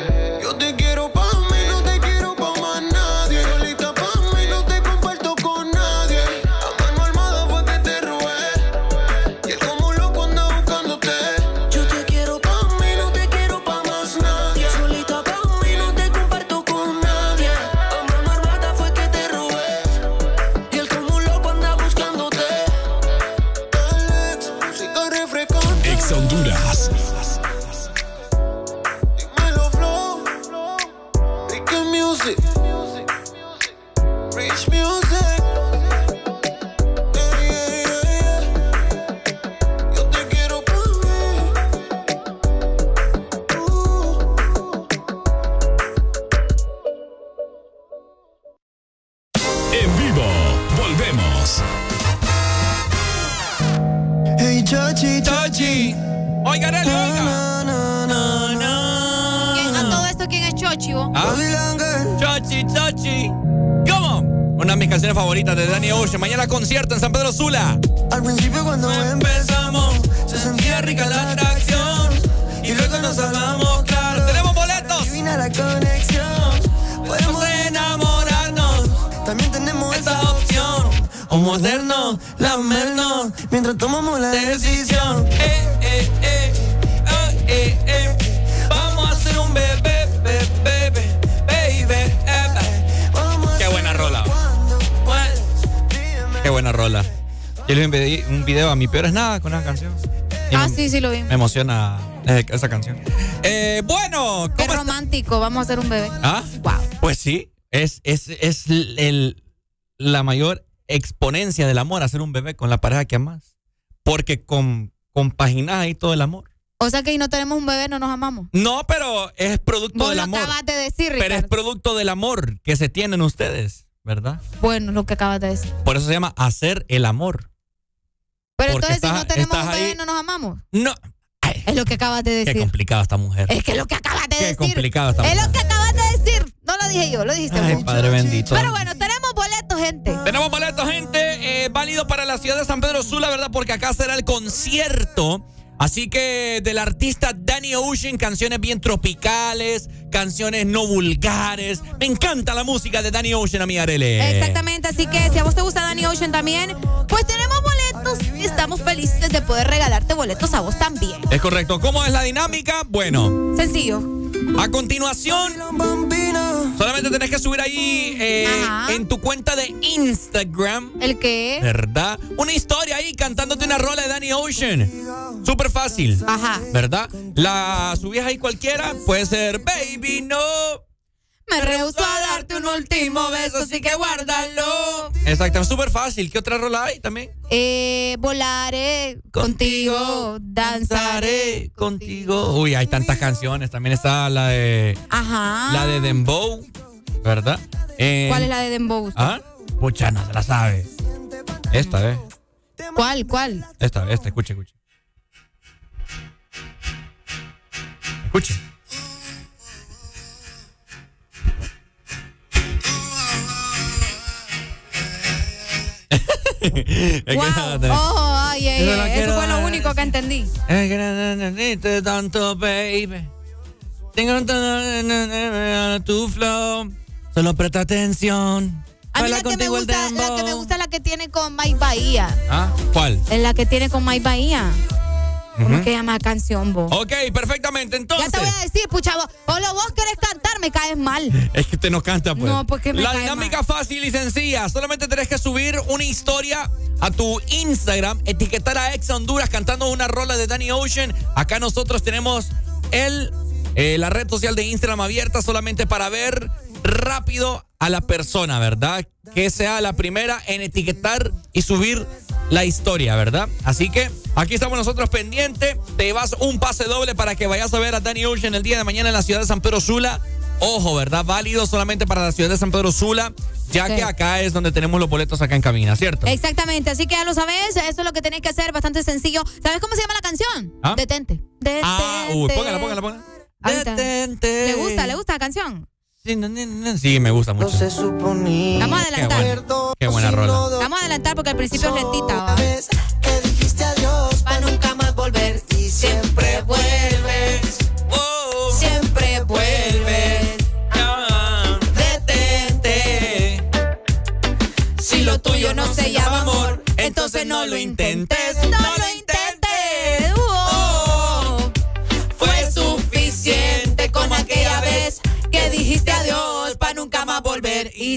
mi peor es nada con esa canción. Y Ah, me- sí, sí lo vi. Me emociona eh, esa canción. Eh, bueno, Qué romántico, vamos a hacer un bebé. ¿Ah? Pues sí, es, es, es el, la mayor exponencia del amor, hacer un bebé con la pareja que amas. Porque con, compaginas ahí todo el amor. O sea que si no tenemos un bebé no nos amamos. No, pero es producto Vos del lo amor. acabas de decir, Pero es Ricardo. producto del amor que se tienen ustedes, ¿verdad? Bueno, lo que acabas de decir. Por eso se llama hacer el amor. Pero Porque entonces si estás- no tenemos un bebé ahí- no nos amamos. No. Es lo que acabas de Qué decir. complicada esta mujer. Es que es lo que acabas de Qué decir. complicado está Es mujer. lo que acabas de decir. No lo dije yo, lo dijiste Ay, vos. Padre bendito. Pero bueno, tenemos boletos, gente. Tenemos boletos, gente, eh, válido para la ciudad de San Pedro Sula, ¿verdad? Porque acá será el concierto. Así que del artista Danny Ocean, canciones bien tropicales, canciones no vulgares. Me encanta la música de Danny Ocean, a mi Arele. Exactamente, así que si a vos te gusta Danny Ocean también, pues tenemos boletos y estamos felices de poder regalarte boletos a vos también. Es correcto. ¿Cómo es la dinámica? Bueno, Sencillo. A continuación, solamente tenés que subir ahí eh, en tu cuenta de Instagram. ¿El qué? ¿Verdad? Una historia ahí cantándote una rola de Danny Ocean. Súper fácil. Ajá. ¿Verdad? La subís ahí cualquiera. Puede ser Baby No. Me rehuso a darte un último beso, así que guárdalo. Exacto, súper fácil. ¿Qué otra rola hay también? Eh, volaré contigo, danzaré. contigo. Uy, hay tantas canciones. También está la de. Ajá. La de Dembow. ¿Verdad? Eh, ¿Cuál es la de Dembow? ¿Ah? Pucha, no se la sabe. Esta vez. ¿Cuál, cuál? Esta, esta, escuche, escuche. Escuche. Wow. Oh, ay, ay, ay. Eso fue lo único que entendí. Es que no necesito tanto, baby. Tengo tanto tu flow. Solo presta atención. A mí la que, me gusta, la que me gusta es la que tiene con Mike Bahía. ¿Ah? ¿Cuál? Es la que tiene con Mike Bahía. ¿Cómo Ujú. que llama la canción, vos? Ok, perfectamente. Entonces. Ya te voy a decir, pucha, vos, o lo vos querés cantar, me caes mal. Es que usted no canta, pues. No, porque me La cae dinámica fácil y sencilla. Solamente tenés que subir una historia a tu Instagram, etiquetar a Ex Honduras cantando una rola de Danny Ocean. Acá nosotros tenemos el, eh, la red social de Instagram abierta solamente para ver rápido a la persona, ¿verdad? Que sea la primera en etiquetar y subir la historia, ¿verdad? Así que aquí estamos nosotros pendientes. Te llevas un pase doble para que vayas a ver a Danny Ocean el día de mañana en la ciudad de San Pedro Sula. Ojo, ¿verdad? Válido solamente para la ciudad de San Pedro Sula. ya Sí. que acá es donde tenemos los boletos acá en cabina, ¿cierto? Exactamente, así que ya lo sabes, eso es lo que tenés que hacer, bastante sencillo. ¿Sabes cómo se llama la canción? ¿Ah? Detente. Detente. Ah, uy, póngala, póngala, póngala. Está. ¿Le gusta? ¿Le gusta la canción? Sí, me gusta mucho. Vamos a Qué adelantar. buena, qué buena rola. Vamos a adelantar porque al principio es lentita. ¿va? que dijiste adiós para nunca más volver y siempre vuelves. Siempre vuelves. Detente. Si lo tuyo no se llama amor, entonces no lo intentes. No lo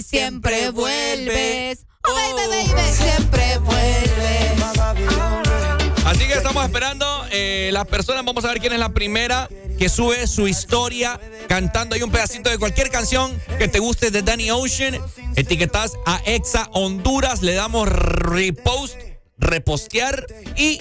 y siempre vuelves. Oh, baby, baby, siempre vuelves. Así que estamos esperando eh, las personas. Vamos a ver quién es la primera que sube su historia cantando ahí un pedacito de cualquier canción que te guste de Danny Ocean. Etiquetas a Exa Honduras, le damos repost, repostear y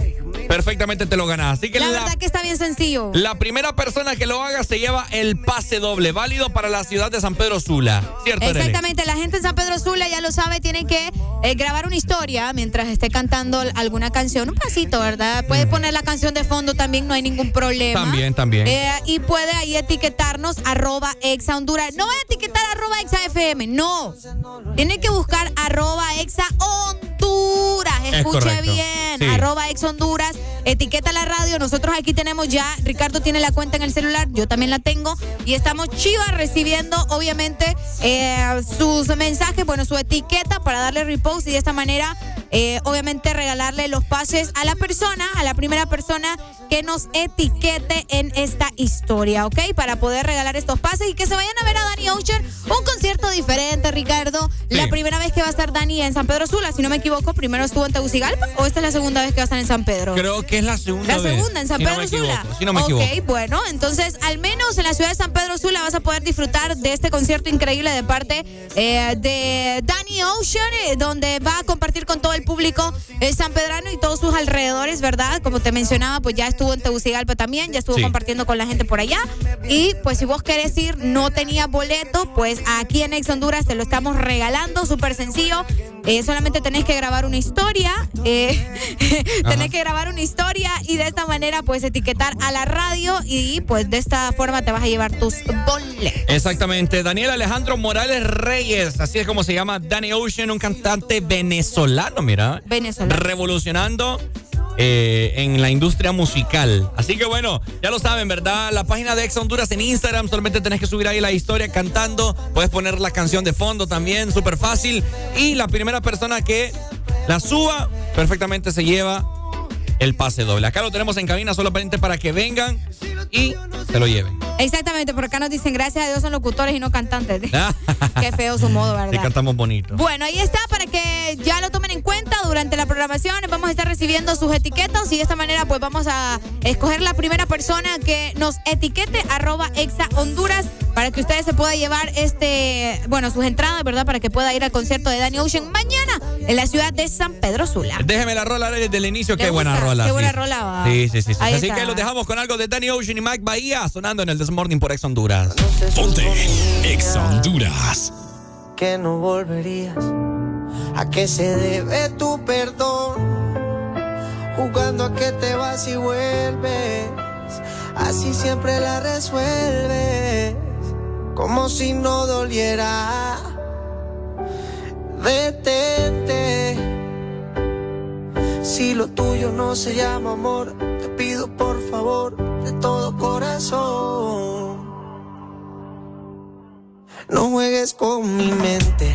perfectamente te lo ganas. Así que La la, verdad que está bien sencillo. la primera persona que lo haga se lleva el pase doble, válido para la ciudad de San Pedro Sula. ¿Cierto? Exactamente, la gente en San Pedro Sula ya lo sabe, tiene que eh, grabar una historia mientras esté cantando alguna canción, un pasito, ¿verdad? Puede poner la canción de fondo también, no hay ningún problema. También, también. Eh, y puede ahí etiquetarnos arroba exa Honduras. No va a etiquetar arroba exa FM, no. Tiene que buscar arroba exa Honduras. Correcto, bien, sí. arroba ex Honduras. Etiqueta la radio. Nosotros aquí tenemos ya, Ricardo tiene la cuenta en el celular, yo también la tengo. Y estamos chivas recibiendo, obviamente, eh, sus mensajes, bueno, su etiqueta para darle repost y de esta manera, eh, obviamente, regalarle los pases a la persona, a la primera persona que nos etiquete en esta historia, ¿ok? Para poder regalar estos pases y que se vayan a ver a Danny Ocean, un concierto diferente, Ricardo. La primera vez que va a estar Dani en San Pedro Sula, si no me equivoco, primero estuvo en Tegucigalpa o esta es la segunda vez que va a estar en San Pedro. Creo que es la segunda La vez. segunda en San si Pedro Sula. Si no me ok, equivoco. bueno, entonces al menos en la ciudad de San Pedro Sula vas a poder disfrutar de este concierto increíble de parte eh, de Danny Ocean, eh, donde va a compartir con todo el público eh, San Pedrano y todos sus alrededores, ¿verdad? Como te mencionaba, pues ya estuvo en Tegucigalpa también, ya estuvo Sí. compartiendo con la gente por allá. Y pues si vos querés ir, no tenía boleto, pues aquí en Ex Honduras te lo estamos regalando, súper sencillo. Eh, solamente tenés que grabar una historia, eh, tenés que grabar una historia y de esta manera pues etiquetar a la radio y pues de esta forma te vas a llevar tus boletos. Exactamente, Daniel Alejandro Morales Reyes, así es como se llama Danny Ocean, un cantante venezolano, mira. Venezolano. Revolucionando eh, en la industria musical. Así que bueno, ya lo saben, ¿verdad? La página de Ex Honduras en Instagram, solamente tenés que subir ahí la historia cantando, puedes poner la canción de fondo también, súper fácil. Y la primera persona que la suba, perfectamente se lleva el pase doble. Acá lo tenemos en cabina solamente para que vengan y se lo lleven. Exactamente, por acá nos dicen gracias a Dios son locutores y no cantantes. Qué feo su modo, Sí, ¿verdad? cantamos bonito. Bueno, ahí está para que ya lo tomen en cuenta durante la programación. Vamos a estar recibiendo sus etiquetas y de esta manera pues vamos a escoger la primera persona que nos etiquete arroba exa Honduras para que ustedes se puedan llevar este, bueno, sus entradas, ¿verdad? Para que pueda ir al concierto de Danny Ocean mañana en la ciudad de San Pedro Sula. Déjeme la rola desde el inicio. ¿Le Qué buena gusta? Rola. Qué sí. buena rola va. Sí, sí, sí. sí. Así está. que los dejamos con algo de Danny Ocean y Mike Bahía sonando en el This Morning por Ex Honduras. Ponte Ex Honduras. que no volverías. ¿A qué se debe tu perdón? Jugando a que te vas y vuelves. Así siempre la resuelves. Como si no doliera. Detente. Si lo tuyo no se llama amor, te pido por favor de todo corazón. No juegues con mi mente.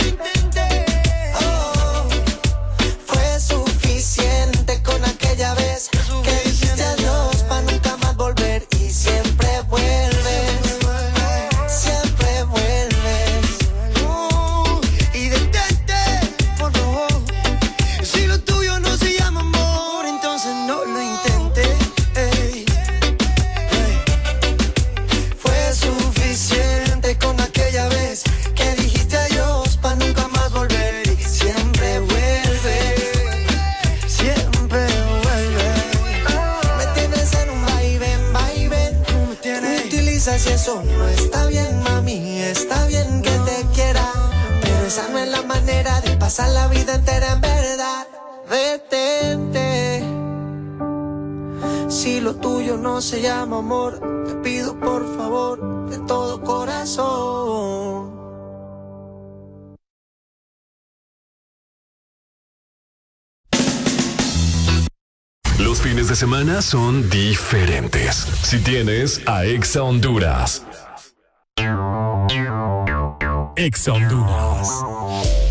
Pasar la vida entera en verdad. Detente. Si lo tuyo no se llama amor, te pido por favor de todo corazón. Los fines de semana son diferentes. Si tienes a Exa Honduras. Exa Honduras.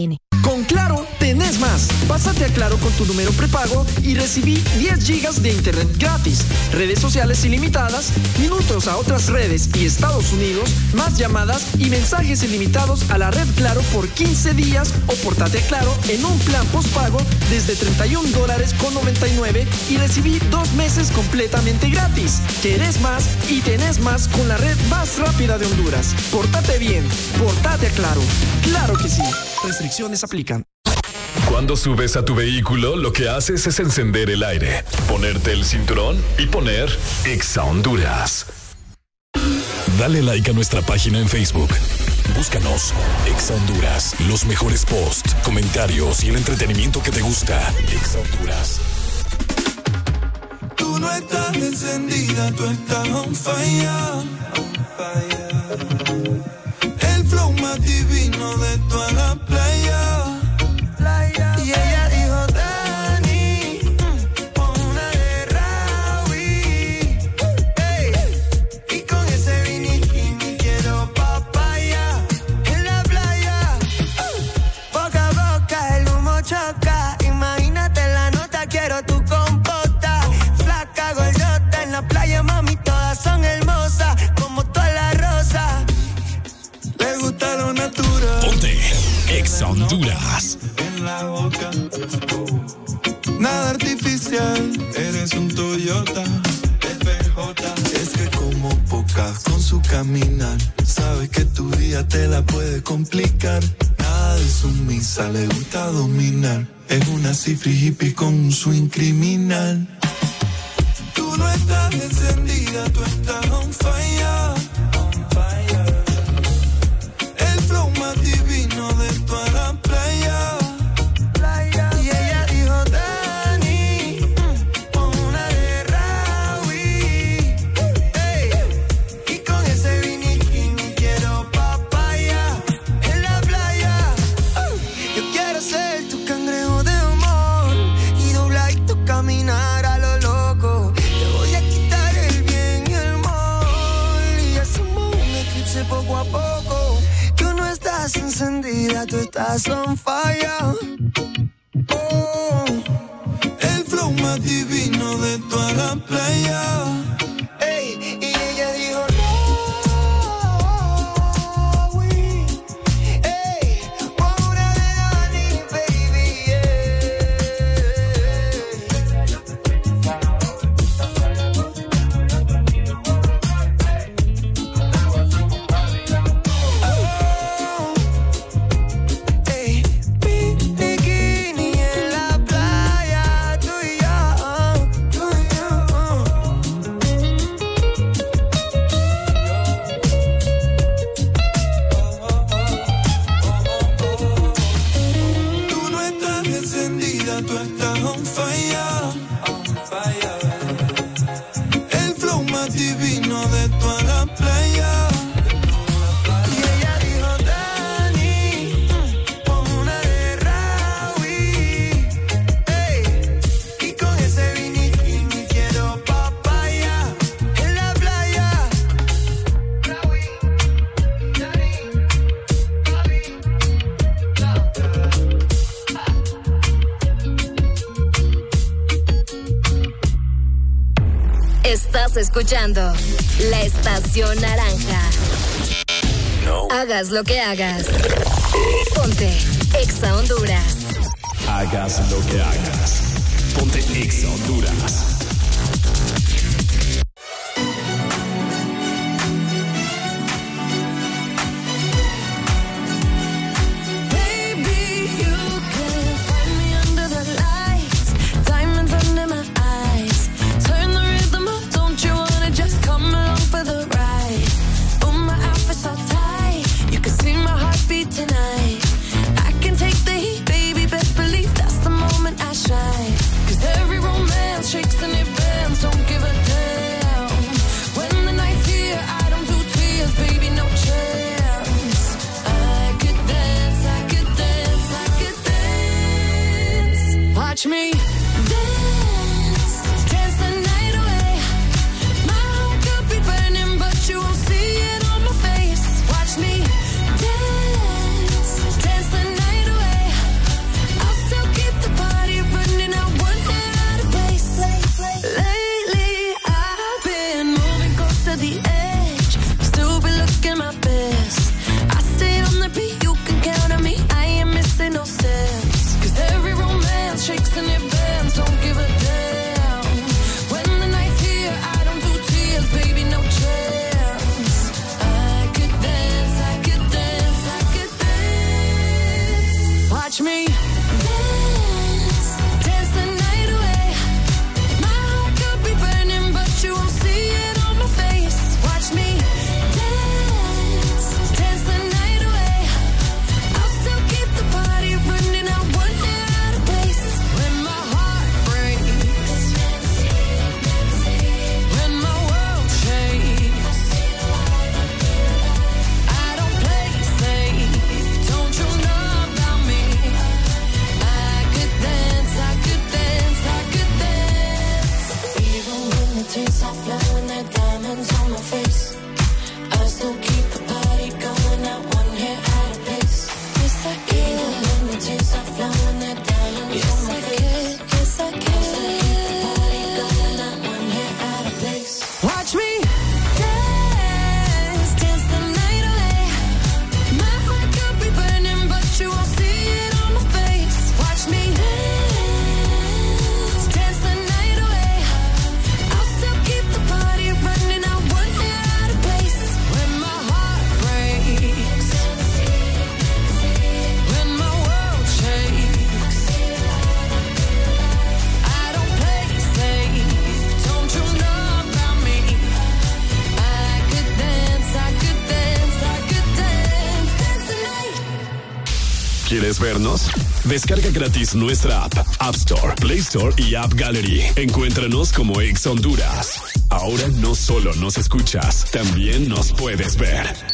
SPN. Con Claro, tenés más. Pásate a Claro con tu número prepago y recibí 10 gigas de internet gratis, redes sociales ilimitadas, minutos a otras redes y Estados Unidos, más llamadas y mensajes ilimitados a la red Claro por 15 días o portate a Claro en un plan postpago desde 31 dólares con 99 y recibí dos meses completamente gratis. Querés más y tenés más con la red más rápida de Honduras. Portate bien, portate a Claro. Claro que sí. Restricciones aplican. Cuando subes a tu vehículo, lo que haces es encender el aire, ponerte el cinturón y poner Exa Honduras. Dale like a nuestra página en Facebook. Búscanos Exa Honduras. Los mejores posts, comentarios y el entretenimiento que te gusta. Exa Honduras. Tú no estás encendida, tú estás on fire. El flow más divino de toda la Honduras. en la boca. Nada artificial, eres un Toyota FJ. Es que como pocas con su caminar, sabes que tu día te la puede complicar. Nada de sumisa, le gusta dominar. Es una cifra hippie con un swing criminal. Tú no estás encendida, tú estás on fire. El flow más divino tú estás on fire. Oh. El flow más divino de toda la playa. escuchando la estación naranja. No. Hagas lo que hagas. Ponte Exa Honduras. Hagas lo que hagas. Ponte Exa Honduras. Descarga gratis nuestra app, App Store, Play Store y App Gallery. Encuéntranos como Ex Honduras. Ahora no solo nos escuchas, también nos puedes ver.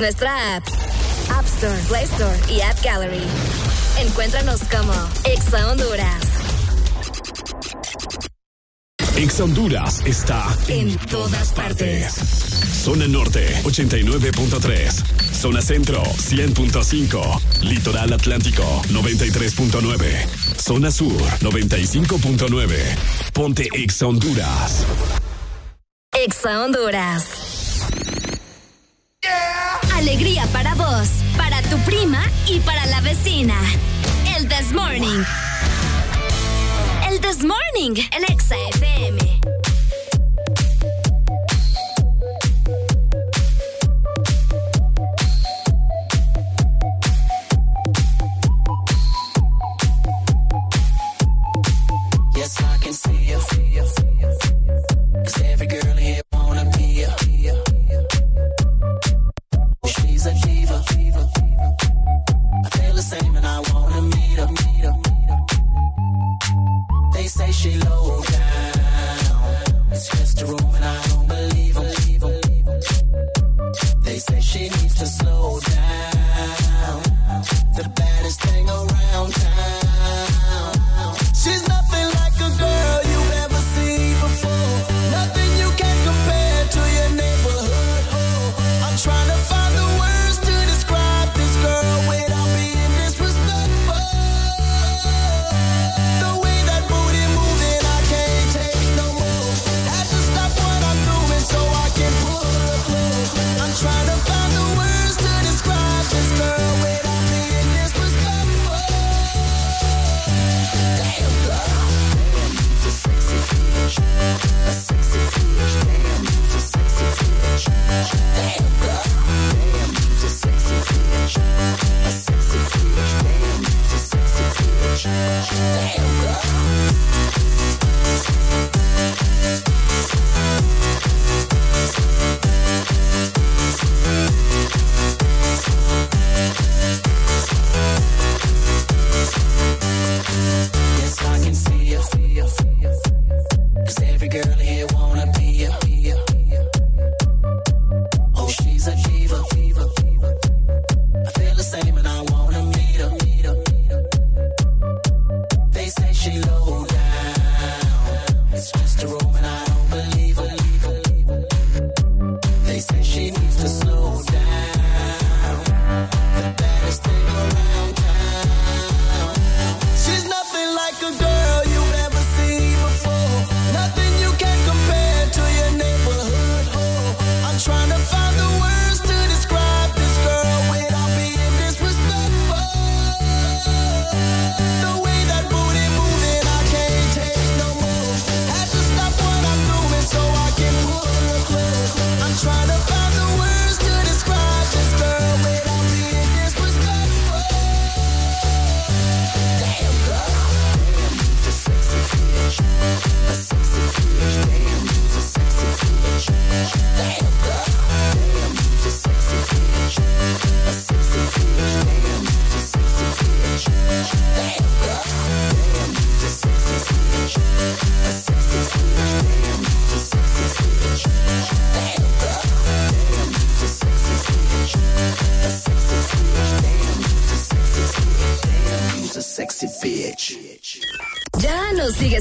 nuestra app. App Store, Play Store y App Gallery. Encuéntranos como Exa Honduras. Exa Honduras está en todas partes. Zona Norte 89.3. Zona Centro 100.5. Litoral Atlántico 93.9. Zona Sur 95.9. Ponte Exa Honduras. Exa Honduras.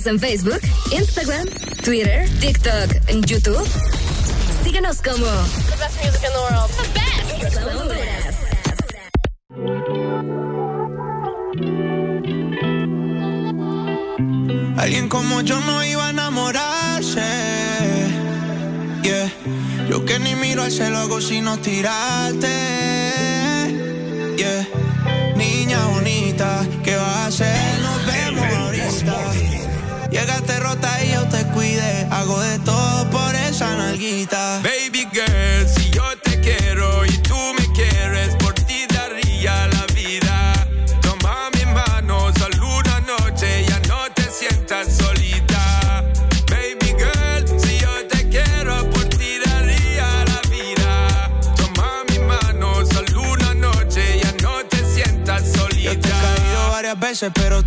En Facebook, Instagram, Twitter, TikTok, YouTube. Síguenos como The best music in the world. The best. Alguien como yo no iba a enamorarse. Yeah. Yo que ni miro al cielo hago sino tirarte. pero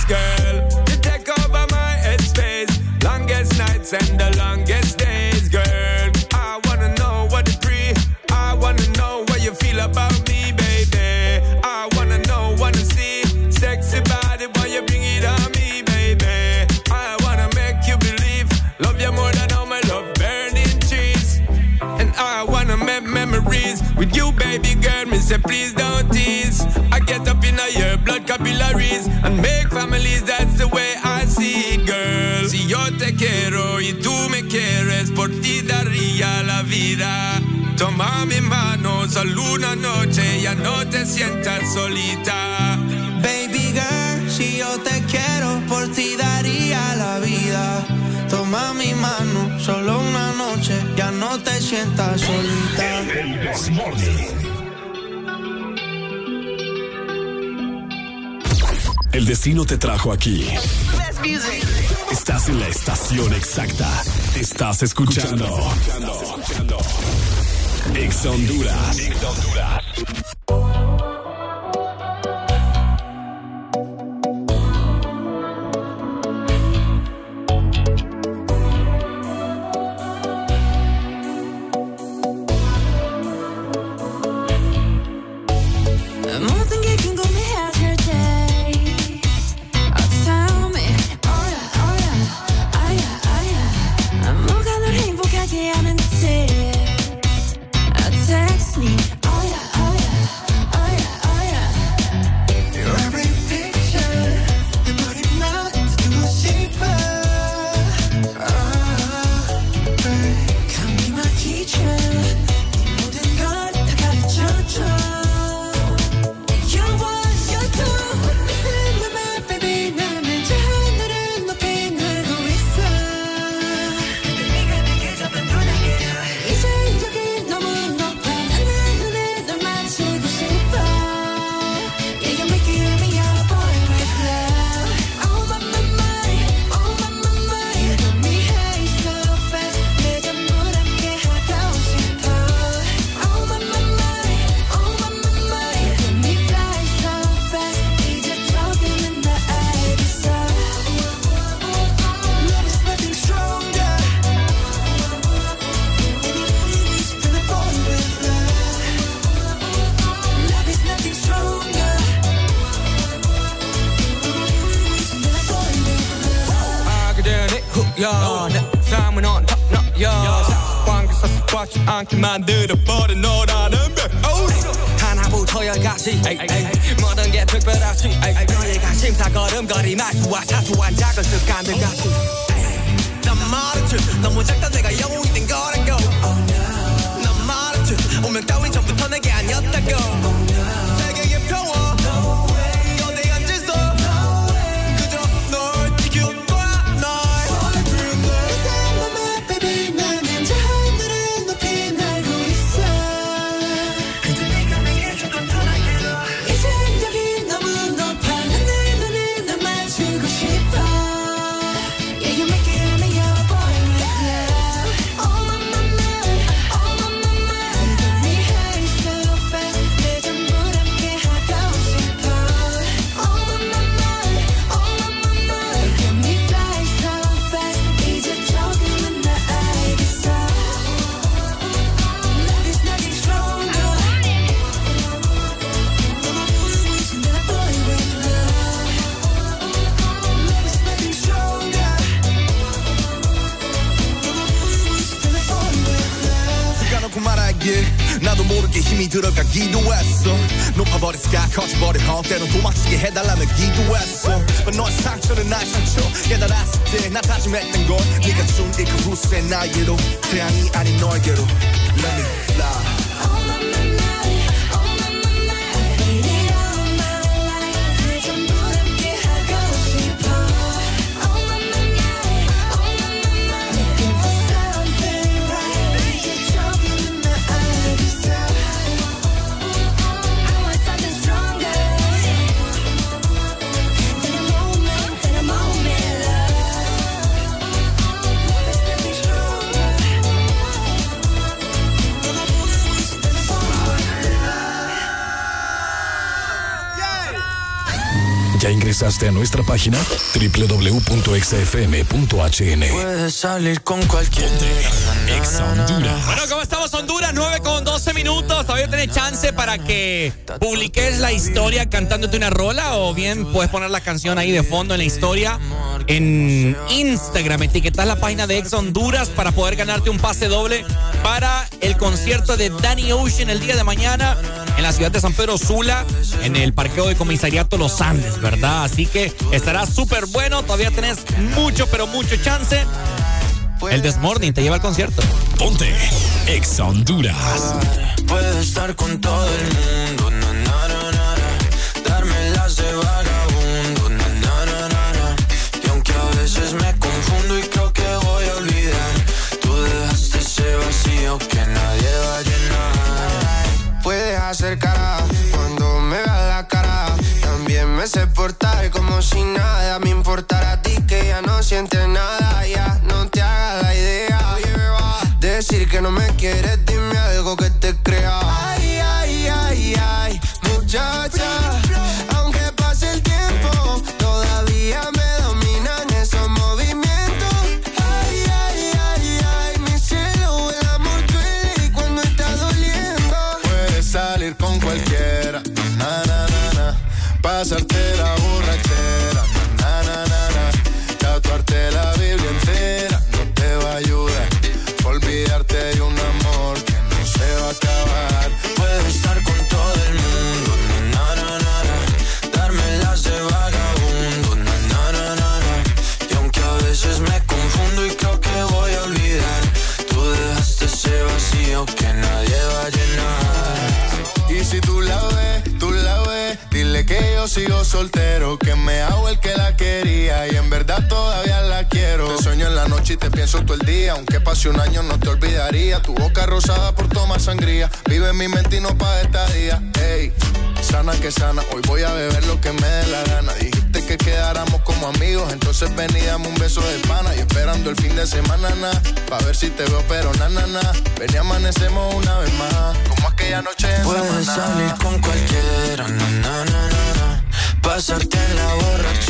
space, girl. You take over my headspace. Longest nights and the longest days, girl. I wanna know what to pre. I wanna know what you feel about me, baby. I wanna know, wanna see. Sexy body, why you bring it on me, baby. I wanna make you believe. Love you more than all my love burning trees. And I wanna make memories with you, baby girl. Me say, please don't tease. I get up in your blood capillaries and make quiero y tú me quieres, por ti daría la vida. Toma mi mano, solo una noche, ya no te sientas solita. Baby girl, si yo te quiero, por ti daría la vida. Toma mi mano, solo una noche, ya no te sientas solita. El, El destino te trajo aquí. Best music. Estás en la estación exacta. Estás escuchando. Ex Honduras. Ex Honduras. entraste a nuestra página www.exafm.hn. Puedes salir con cualquiera. Ex Honduras. Bueno, ¿cómo estamos, Honduras? 9 con 12 minutos. Todavía tenés chance para que publiques la historia cantándote una rola o bien puedes poner la canción ahí de fondo en la historia en Instagram. Etiquetas la página de Ex Honduras para poder ganarte un pase doble para el concierto de Danny Ocean el día de mañana en la ciudad de San Pedro Sula, en el parqueo de comisariato Los Andes, ¿verdad? Así que estará súper bueno, todavía tenés mucho, pero mucho chance. El Desmorning te lleva al concierto. Ponte Ex Honduras. Puedo estar con todo el mundo, na, na, na, darme las de. cuando me veas la cara. También me sé portar como si nada mi mente y no pa' esta día. Ey, sana que sana, hoy voy a beber lo que me dé la gana. Dijiste que quedáramos como amigos, entonces veníamos un beso de pana. Y esperando el fin de semana, na, pa' ver si te veo, pero na, na, na. Ven y amanecemos una vez más, como aquella noche en Puedes salir con cualquiera, na, na, na, na, na. Pasarte en la borracha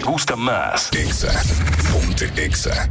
¿Te gusta más? Exa. Ponte Exa.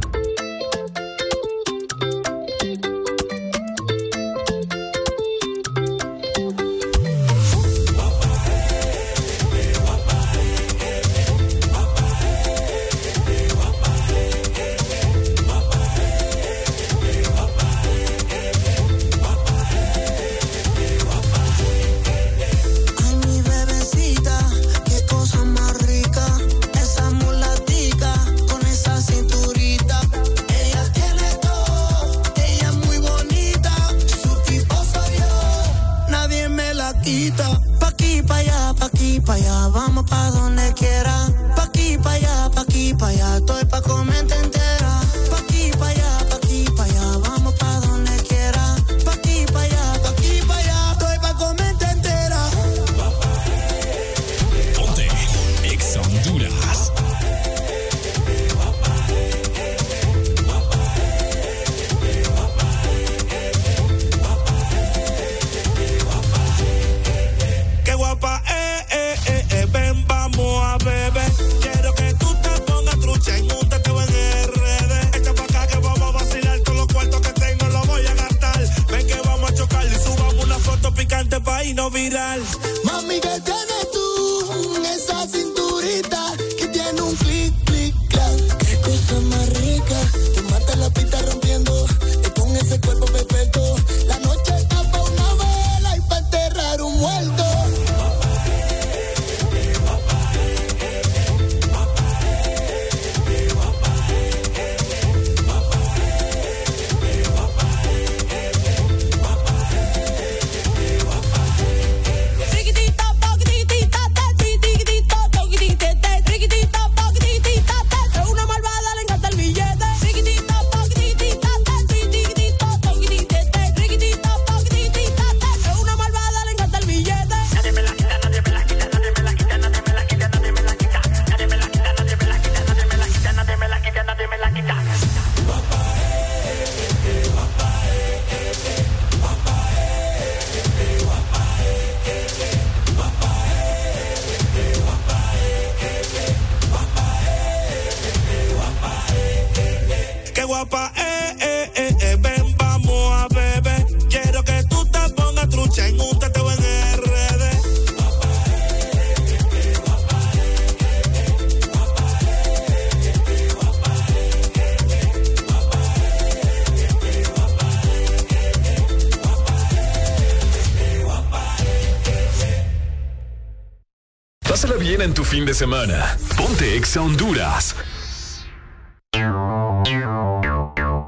Fin de semana. Ponte Exa Honduras.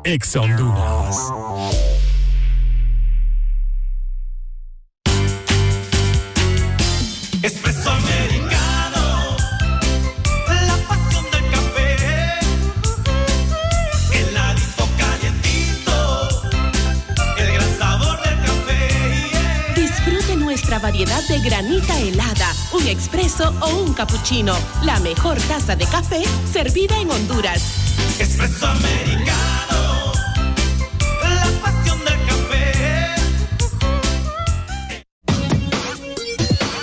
Exa Honduras. Cappuccino. La mejor taza de café servida en Honduras. Espresso americano, la pasión del café.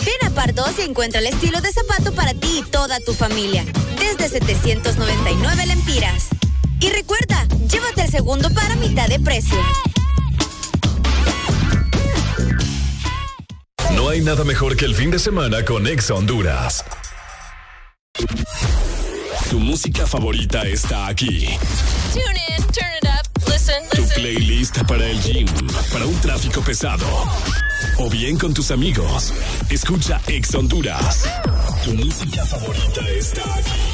Ven a Pardos y encuentra el estilo de zapato para ti y toda tu familia. Desde 799 lempiras. Y recuerda, llévate el segundo para mitad de precio. No hay nada mejor que el fin de semana con Exa Honduras. Favorita está aquí. Tune in, turn it up, listen, Tu listen. playlist para el gym, para un tráfico pesado. O bien con tus amigos. Escucha Ex Honduras. Tu música favorita está aquí.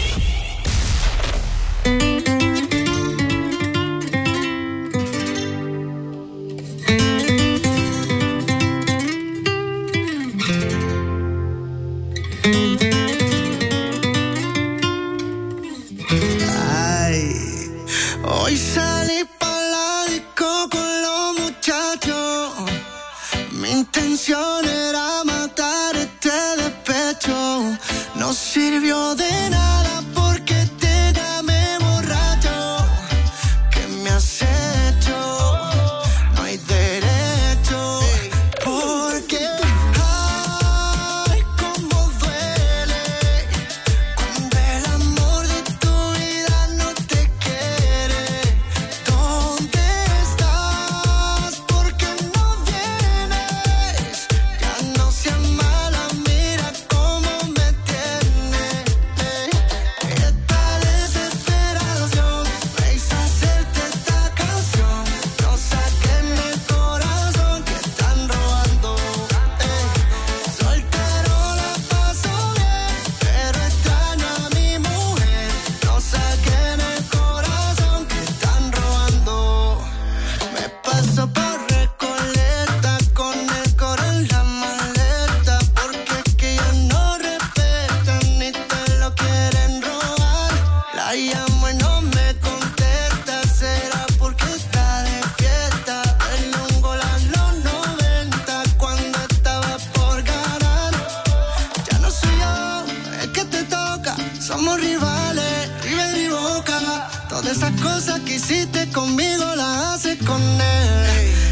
Todas esas cosas que hiciste conmigo las haces con él.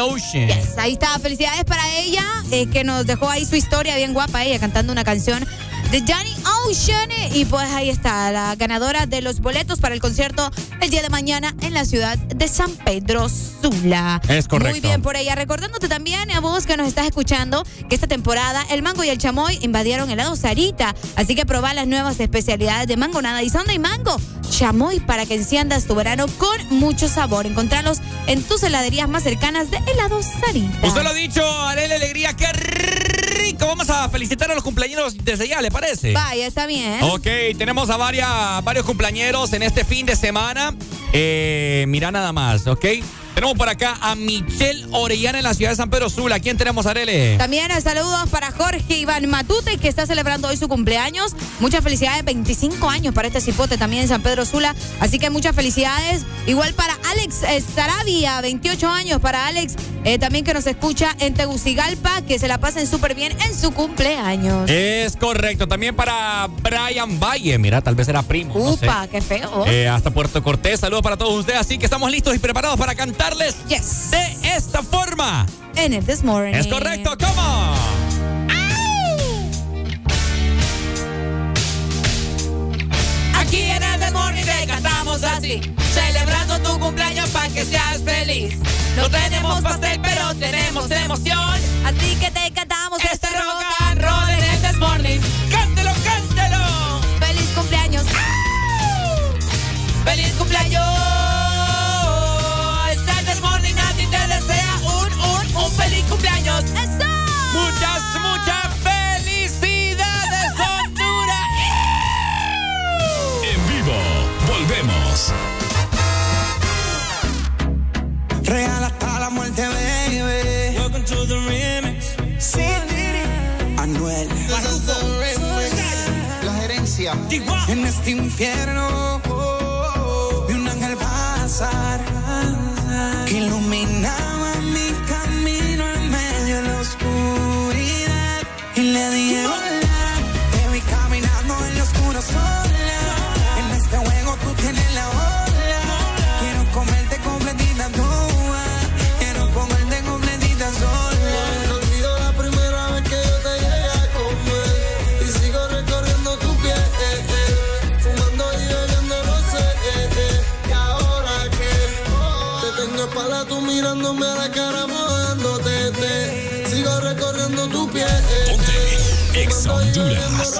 Ocean. Yes, ahí está. Felicidades para ella, eh, que nos dejó ahí su historia bien guapa, ella cantando una canción de Danny Ocean. Y pues ahí está, la ganadora de los boletos para el concierto el día de mañana en la ciudad de San Pedro Sula. Es correcto. Muy bien por ella. Recordándote también a vos que nos estás escuchando que esta temporada el mango y el chamoy invadieron el lado Sarita. Así que probá las nuevas especialidades de mangonada y sonda y mango. Chamoy para que enciendas tu verano con mucho sabor. Encontralos en tus heladerías más cercanas de helado Sarita. Usted lo ha dicho, Arele Alegría, qué rico. Vamos a felicitar a los cumpleaños desde ya, ¿le parece? Vaya, está bien. Ok, tenemos a varias, varios cumpleañeros en este fin de semana. Eh, mira nada más, ¿ok? Tenemos por acá a Michelle Orellana en la ciudad de San Pedro Sula. ¿Quién tenemos, Arele? También eh, saludos para Jorge Iván Matute, que está celebrando hoy su cumpleaños. Muchas felicidades, 25 años para este cipote también en San Pedro Sula. Así que muchas felicidades. Igual para Alex eh, Sarabia, 28 años para Alex, eh, también que nos escucha en Tegucigalpa, que se la pasen súper bien en su cumpleaños. Es correcto. También para Brian Valle. Mira, tal vez era primo. no sé. Upa, qué feo. Eh, hasta Puerto Cortés. Saludos para todos ustedes. Así que estamos listos y preparados para cantarles Yes. de esta forma. En el This Morning. Es correcto, así. Celebrando tu cumpleaños para que seas feliz. No tenemos pastel, pero tenemos emoción. Así que te cantamos este, este rock and roll en el Morning. ¡Cántelo, cántelo! ¡Feliz cumpleaños! ¡Feliz cumpleaños! En este infierno Honduras.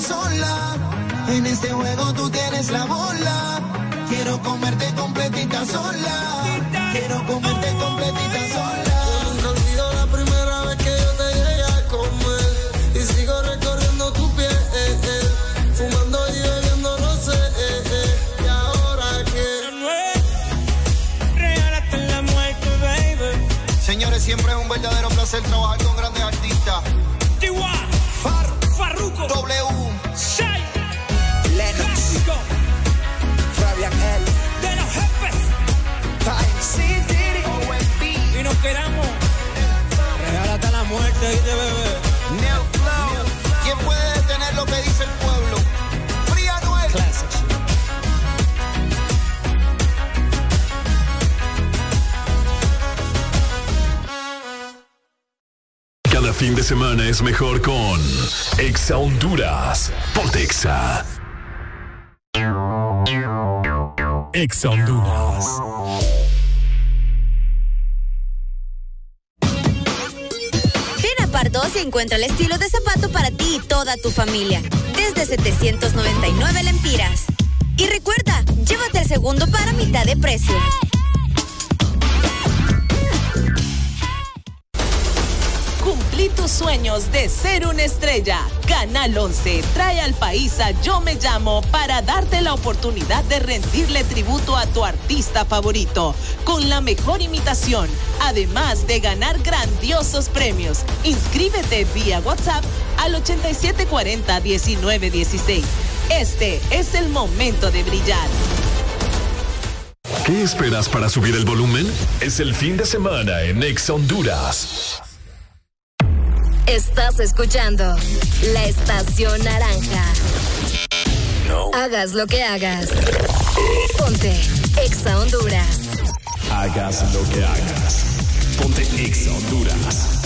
sola. En este juego tú tienes la bola. Quiero comerte completita sola. fin de semana es mejor con Exa Honduras. Ponte Exa. Exa Honduras. Ven a Pardos y encuentra el estilo de zapato para ti y toda tu familia. Desde 799 Lempiras. Y recuerda, llévate el segundo para mitad de precio. Cumplí tus sueños de ser una estrella. Canal 11 trae al país a Yo Me Llamo para darte la oportunidad de rendirle tributo a tu artista favorito con la mejor imitación, además de ganar grandiosos premios. Inscríbete vía WhatsApp al 8740-1916. Este es el momento de brillar. ¿Qué esperas para subir el volumen? Es el fin de semana en Ex Honduras. Estás escuchando la estación naranja. Hagas lo que hagas. Ponte Exa Honduras. Hagas lo que hagas. Ponte Exa Honduras.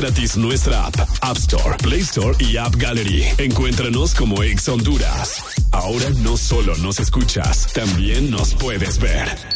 gratis nuestra app, App Store, Play Store y App Gallery. Encuéntranos como Ex Honduras. Ahora no solo nos escuchas, también nos puedes ver.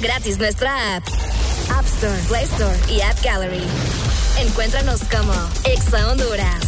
Gratis nuestra app. App Store, Play Store y App Gallery. Encuéntranos como Exa Honduras.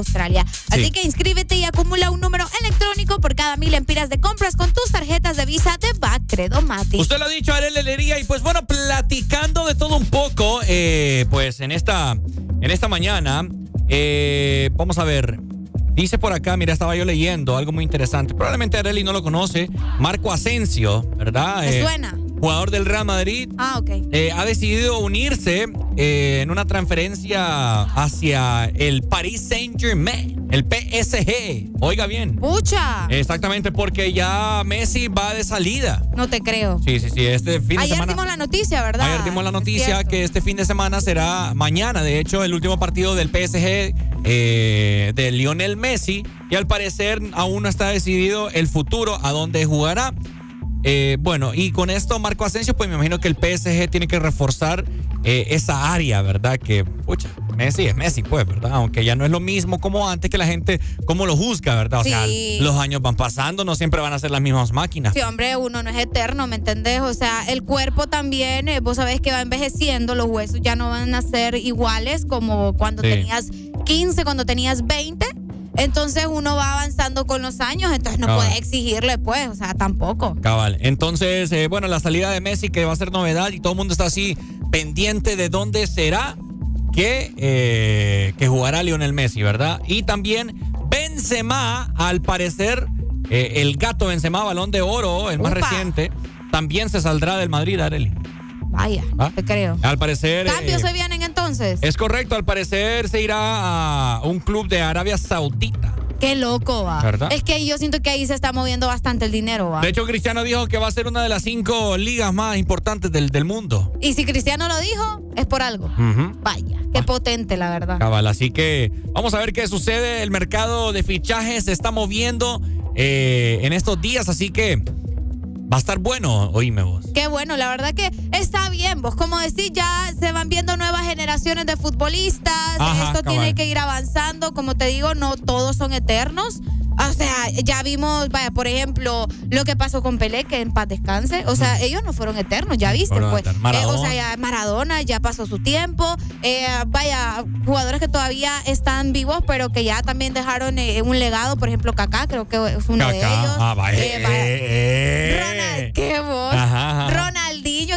Australia. Así que inscríbete y acumula un número electrónico por cada mil empiras de compras con tus tarjetas de Visa de Back Credomatic. Usted lo ha dicho, Arel Lería, y pues bueno, platicando de todo un poco, eh, pues en esta, en esta mañana, eh, vamos a ver. Dice por acá, mira, estaba yo leyendo algo muy interesante. Probablemente Areli no lo conoce. Marco Asensio, ¿verdad? ¿Te Eh, suena? Jugador del Real Madrid. Ah, ok. eh, ha decidido unirse eh, en una transferencia hacia el Paris Saint Germain, el PSG. Oiga bien. ¡Pucha! Exactamente, porque ya Messi va de salida. No te creo. Sí, sí, sí. Este fin de Ayer semana. dimos la noticia, ¿verdad? Ayer dimos la noticia que este fin de semana será mañana, de hecho, el último partido del PSG eh, de Lionel Messi. Y al parecer aún no está decidido el futuro a dónde jugará. Eh, bueno, y con esto Marco Asensio, pues me imagino que el PSG tiene que reforzar eh, esa área, ¿verdad? Que, pucha, Messi es Messi, pues, ¿verdad? Aunque ya no es lo mismo como antes que la gente, como lo juzga, ¿verdad? O sea, los años van pasando, no siempre van a ser las mismas máquinas. Sí, hombre, uno no es eterno, ¿me entendés? O sea, el cuerpo también, eh, vos sabés que va envejeciendo, los huesos ya no van a ser iguales como cuando Sí. tenías 15, cuando tenías 20. Entonces uno va avanzando con los años, entonces no Ah. puedes exigirle, pues, o sea, tampoco. Cabal. Entonces, eh, bueno, la salida de Messi que va a ser novedad y todo el mundo está así pendiente de dónde será que, eh, que jugará Lionel Messi, ¿verdad? Y también Benzema, al parecer, eh, el gato Benzema, balón de oro, el más reciente, también se saldrá del Madrid, Areli. Vaya, ¿Ah? te creo. Al parecer... ¿Cambios eh, se vienen entonces? es correcto, al parecer se irá a un club de Arabia Saudita. Qué loco, va. ¿Verdad? Es que yo siento que ahí se está moviendo bastante el dinero, va. De hecho, Cristiano dijo que va a ser una de las cinco ligas más importantes del, del mundo. Y si Cristiano lo dijo, es por algo. Vaya, Ah. qué potente, la verdad. Cabal, así que vamos a ver qué sucede. El mercado de fichajes se está moviendo eh, en estos días, así que va a estar bueno, oíme vos. Qué bueno, la verdad que está bien. Vos, como decís, ya se van viendo nuevas generaciones de futbolistas. Ajá, Esto cabal. tiene que ir avanzando. Como te digo, no todos son eternos. O sea, ya vimos, vaya, por ejemplo, lo que pasó con Pelé, que en paz descanse. O sea, ellos no fueron eternos, ya viste, Fueron pues. Eh, o sea, ya Maradona ya pasó su tiempo. Eh, vaya, jugadores que todavía están vivos, pero que ya también dejaron eh, un legado. Por ejemplo, Kaká, creo que es uno de ellos. Ah, vaya. Eh, vaya. Ronald, qué voz. Ajá, ajá.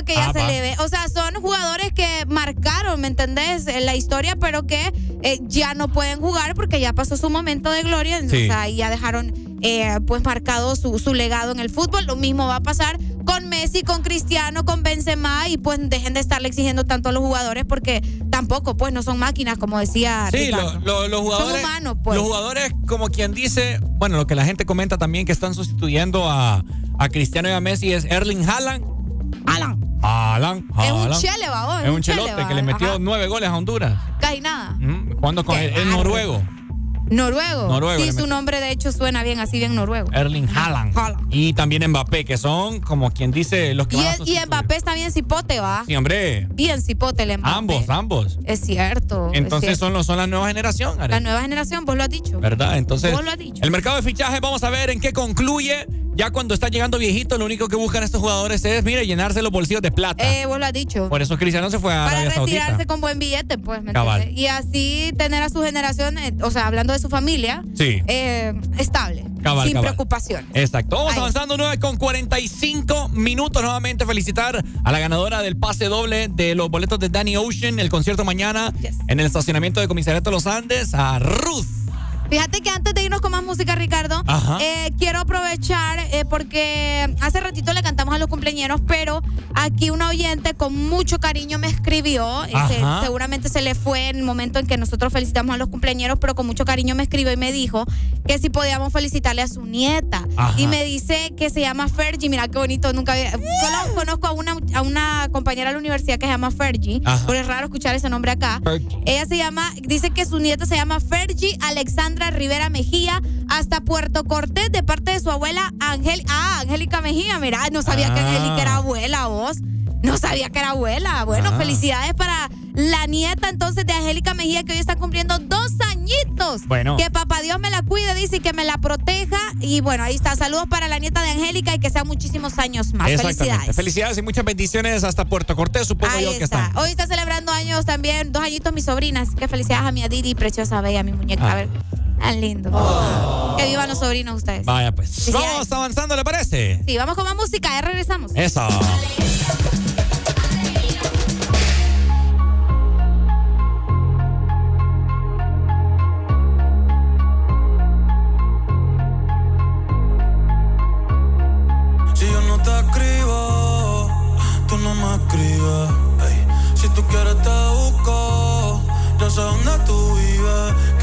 Que ya Ah, se va. le ve. O sea, son jugadores que marcaron, ¿me entendés? En la historia, pero que eh, ya no pueden jugar porque ya pasó su momento de gloria. Sí. O sea, y ya dejaron eh, pues marcado su, su legado en el fútbol. Lo mismo va a pasar con Messi, con Cristiano, con Benzema y pues dejen de estarle exigiendo tanto a los jugadores porque tampoco pues no son máquinas, como decía Sí, Ricardo. lo- lo- los jugadores. Son humanos, pues. Los jugadores, como quien dice, bueno, lo que la gente comenta también que están sustituyendo a, a Cristiano y a Messi es Erling Haaland. Alan, Haaland. es un Haaland. chele, babón. Es un chelote que le metió Ajá. nueve goles a Honduras. Casi nada. Ujú. ¿Cuándo con? Es bárbaro. noruego. Noruego. Noruego, Sí, su metió. nombre de hecho suena bien, así bien noruego. Erling Haaland. Y también Mbappé, que son como quien dice los que Y, van a es- y. Mbappé está bien cipote, ¿va? Sí, hombre. Bien cipote el Mbappé. Ambos, ambos. Es cierto. es Entonces cierto. son, los, son la nueva generación, Are. La nueva generación, vos lo has dicho. ¿Verdad? Entonces, Vos lo has dicho. el mercado de fichajes, vamos a ver en qué concluye. Ya cuando están llegando viejitos, lo único que buscan estos jugadores es, mire, llenarse los bolsillos de plata. Eh, vos lo has dicho. Por eso Cristiano se fue a Para Arabia retirarse Saudita. con buen billete, pues, ¿me Cabal. Y así tener a su generación, o sea, hablando de su familia, Sí. eh, estable. Cabal, sin cabal. preocupaciones. Exacto. Vamos Ahí. avanzando 9 con 45 minutos. Nuevamente felicitar a la ganadora del pase doble de los boletos de Danny Ocean, el concierto mañana en el estacionamiento de Comisariato Los Andes, a Ruth. Fíjate que antes de irnos con más música, Ricardo, eh, quiero aprovechar eh, porque hace ratito le cantamos a los cumpleaños, pero aquí una oyente con mucho cariño me escribió. se- seguramente se le fue en el momento en que nosotros felicitamos a los cumpleaños, pero con mucho cariño me escribió y me dijo que si podíamos felicitarle a su nieta. Ajá. Y me dice que se llama Fergie. Mira qué bonito, nunca había. Solo conozco a una, a una compañera de la universidad que se llama Fergie, Ajá. porque es raro escuchar ese nombre acá. Ella se llama, dice que su nieta se llama Fergie Alexandra Rivera Mejía, hasta Puerto Cortés, de parte de su abuela Angélica. Ah, Angélica Mejía, mira, no sabía que Ah. Angélica era abuela, vos. No sabía que era abuela. Bueno, Ah. felicidades para la nieta entonces de Angélica Mejía, que hoy está cumpliendo dos añitos. Bueno. Que papá Dios me la cuide, dice, y que me la proteja. Y bueno, ahí está. Saludos para la nieta de Angélica y que sean muchísimos años más. Felicidades. Felicidades y muchas bendiciones hasta Puerto Cortés, supongo Ahí yo que está. Hoy está celebrando años también, dos añitos mis sobrinas. Que felicidades a mi Adiri, preciosa, bella, mi muñeca. Ah. A ver, tan lindo. Que vivan los sobrinos ustedes. Vaya pues. Vamos avanzando, ¿le parece? Sí, vamos con más música, ya regresamos. Eso. Si yo no te escribo, tú no me escribes. Si tú quieres te busco, yo sé dónde tú vives.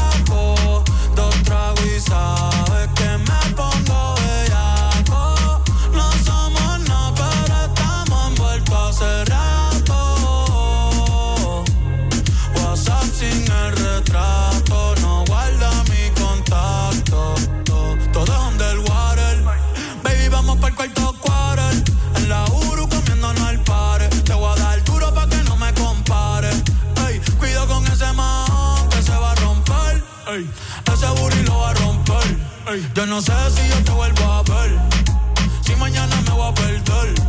Yo no sé si yo te vuelvo a ver. Si mañana me voy a perder.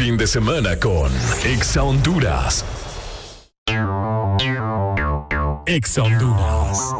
fin de semana con Exa Honduras. Exa Honduras.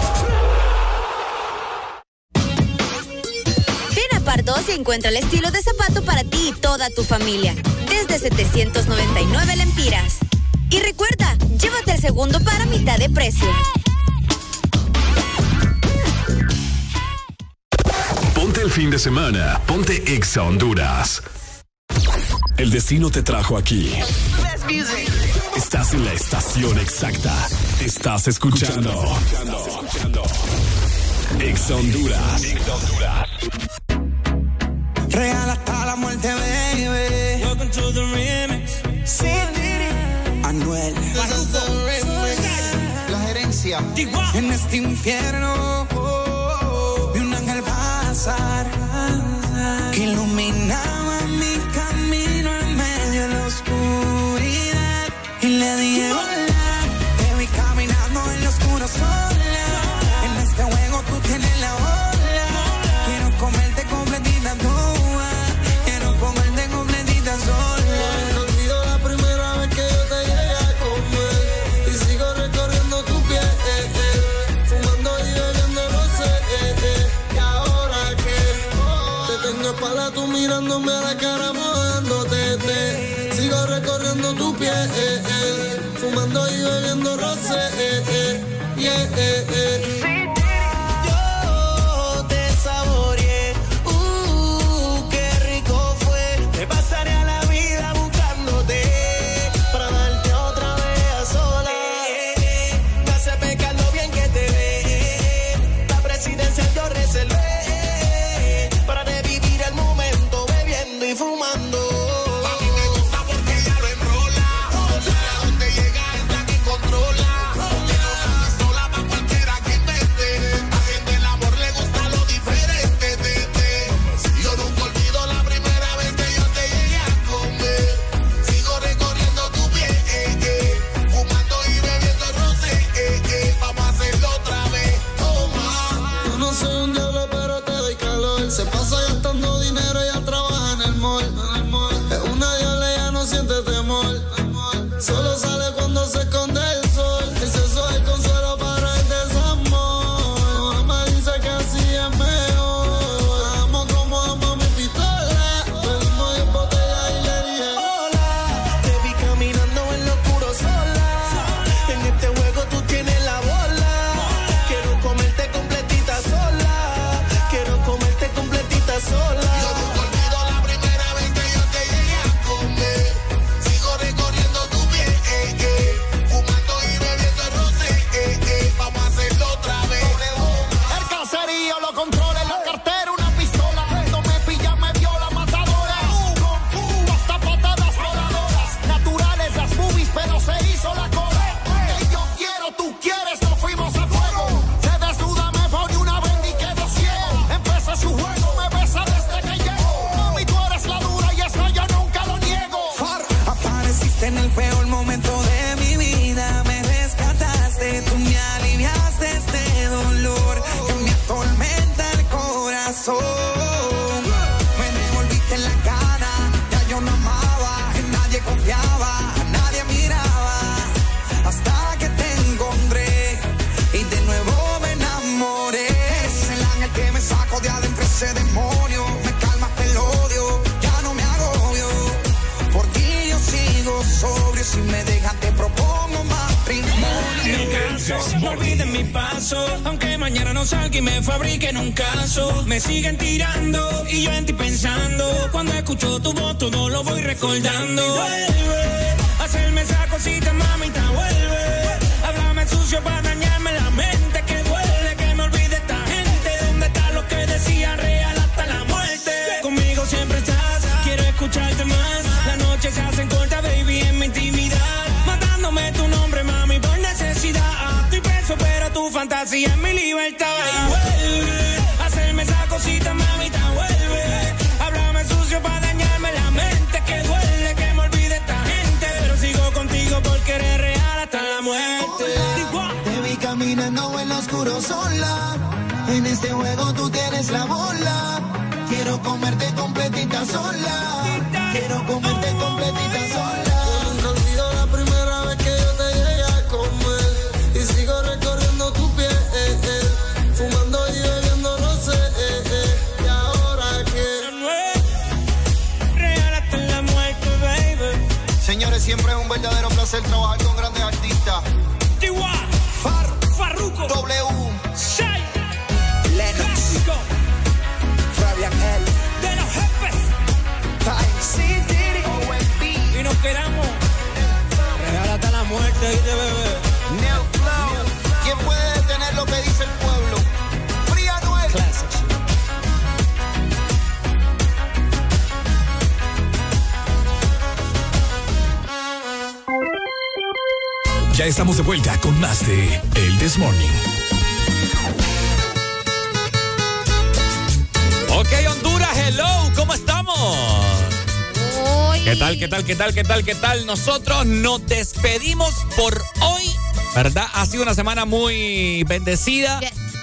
Pardos y encuentra el estilo de zapato para ti y toda tu familia. Desde 799 lempiras. Y recuerda, llévate el segundo para mitad de precio. Ponte el fin de semana, ponte Exa Honduras. El destino te trajo aquí. Estás en la estación exacta. Estás escuchando. Ex Honduras. Ex Honduras. Real hasta la muerte, baby. Welcome to the remix. Sin Diddy. Anuel. La gerencia. En este infierno oh, oh, oh, vi un ángel pasar que iluminaba Besándome la cara, mojándote. Te. Sigo recorriendo tu piel. Eh, eh. Fumando y bebiendo rosé. Eh, eh, yeah, eh, más de El This Morning. Ok, Honduras, hello, ¿cómo estamos? ¿Qué tal, qué tal, qué tal, qué tal, qué tal? Nosotros nos despedimos por hoy, ¿verdad? Ha sido una semana muy bendecida.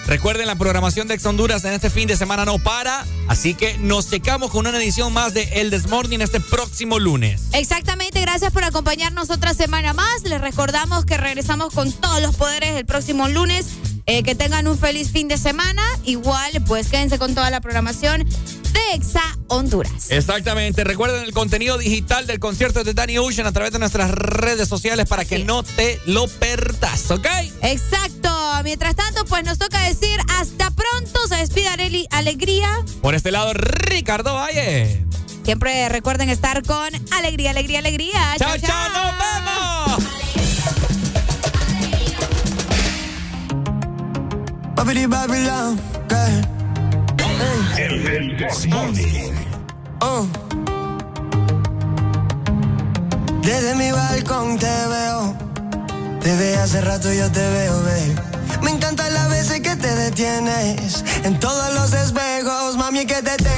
Recuerden, la programación de Ex Honduras en este fin de semana no para, así que nos checamos con una edición más de El This Morning este próximo lunes. Exactamente, gracias por acompañarnos otra semana más. Les recordamos que regresamos con todos los poderes el próximo lunes. Eh, que tengan un feliz fin de semana. Igual, pues quédense con toda la programación de Exa Honduras. Exactamente. Recuerden el contenido digital del concierto de Danny Ocean a través de nuestras redes sociales para que no te lo perdas, ¿ok? Exacto. Mientras tanto, pues nos toca decir hasta pronto. Se despide Areli Alegría. Por este lado, Ricardo Valle. Siempre recuerden estar con alegría, alegría, alegría. Chao, chao, nos vemos. El Morning. Oh. Desde mi balcón te veo. Desde hace rato yo te veo, babe. Me encantan las veces que te detienes. En todos los espejos, mami, que te tengo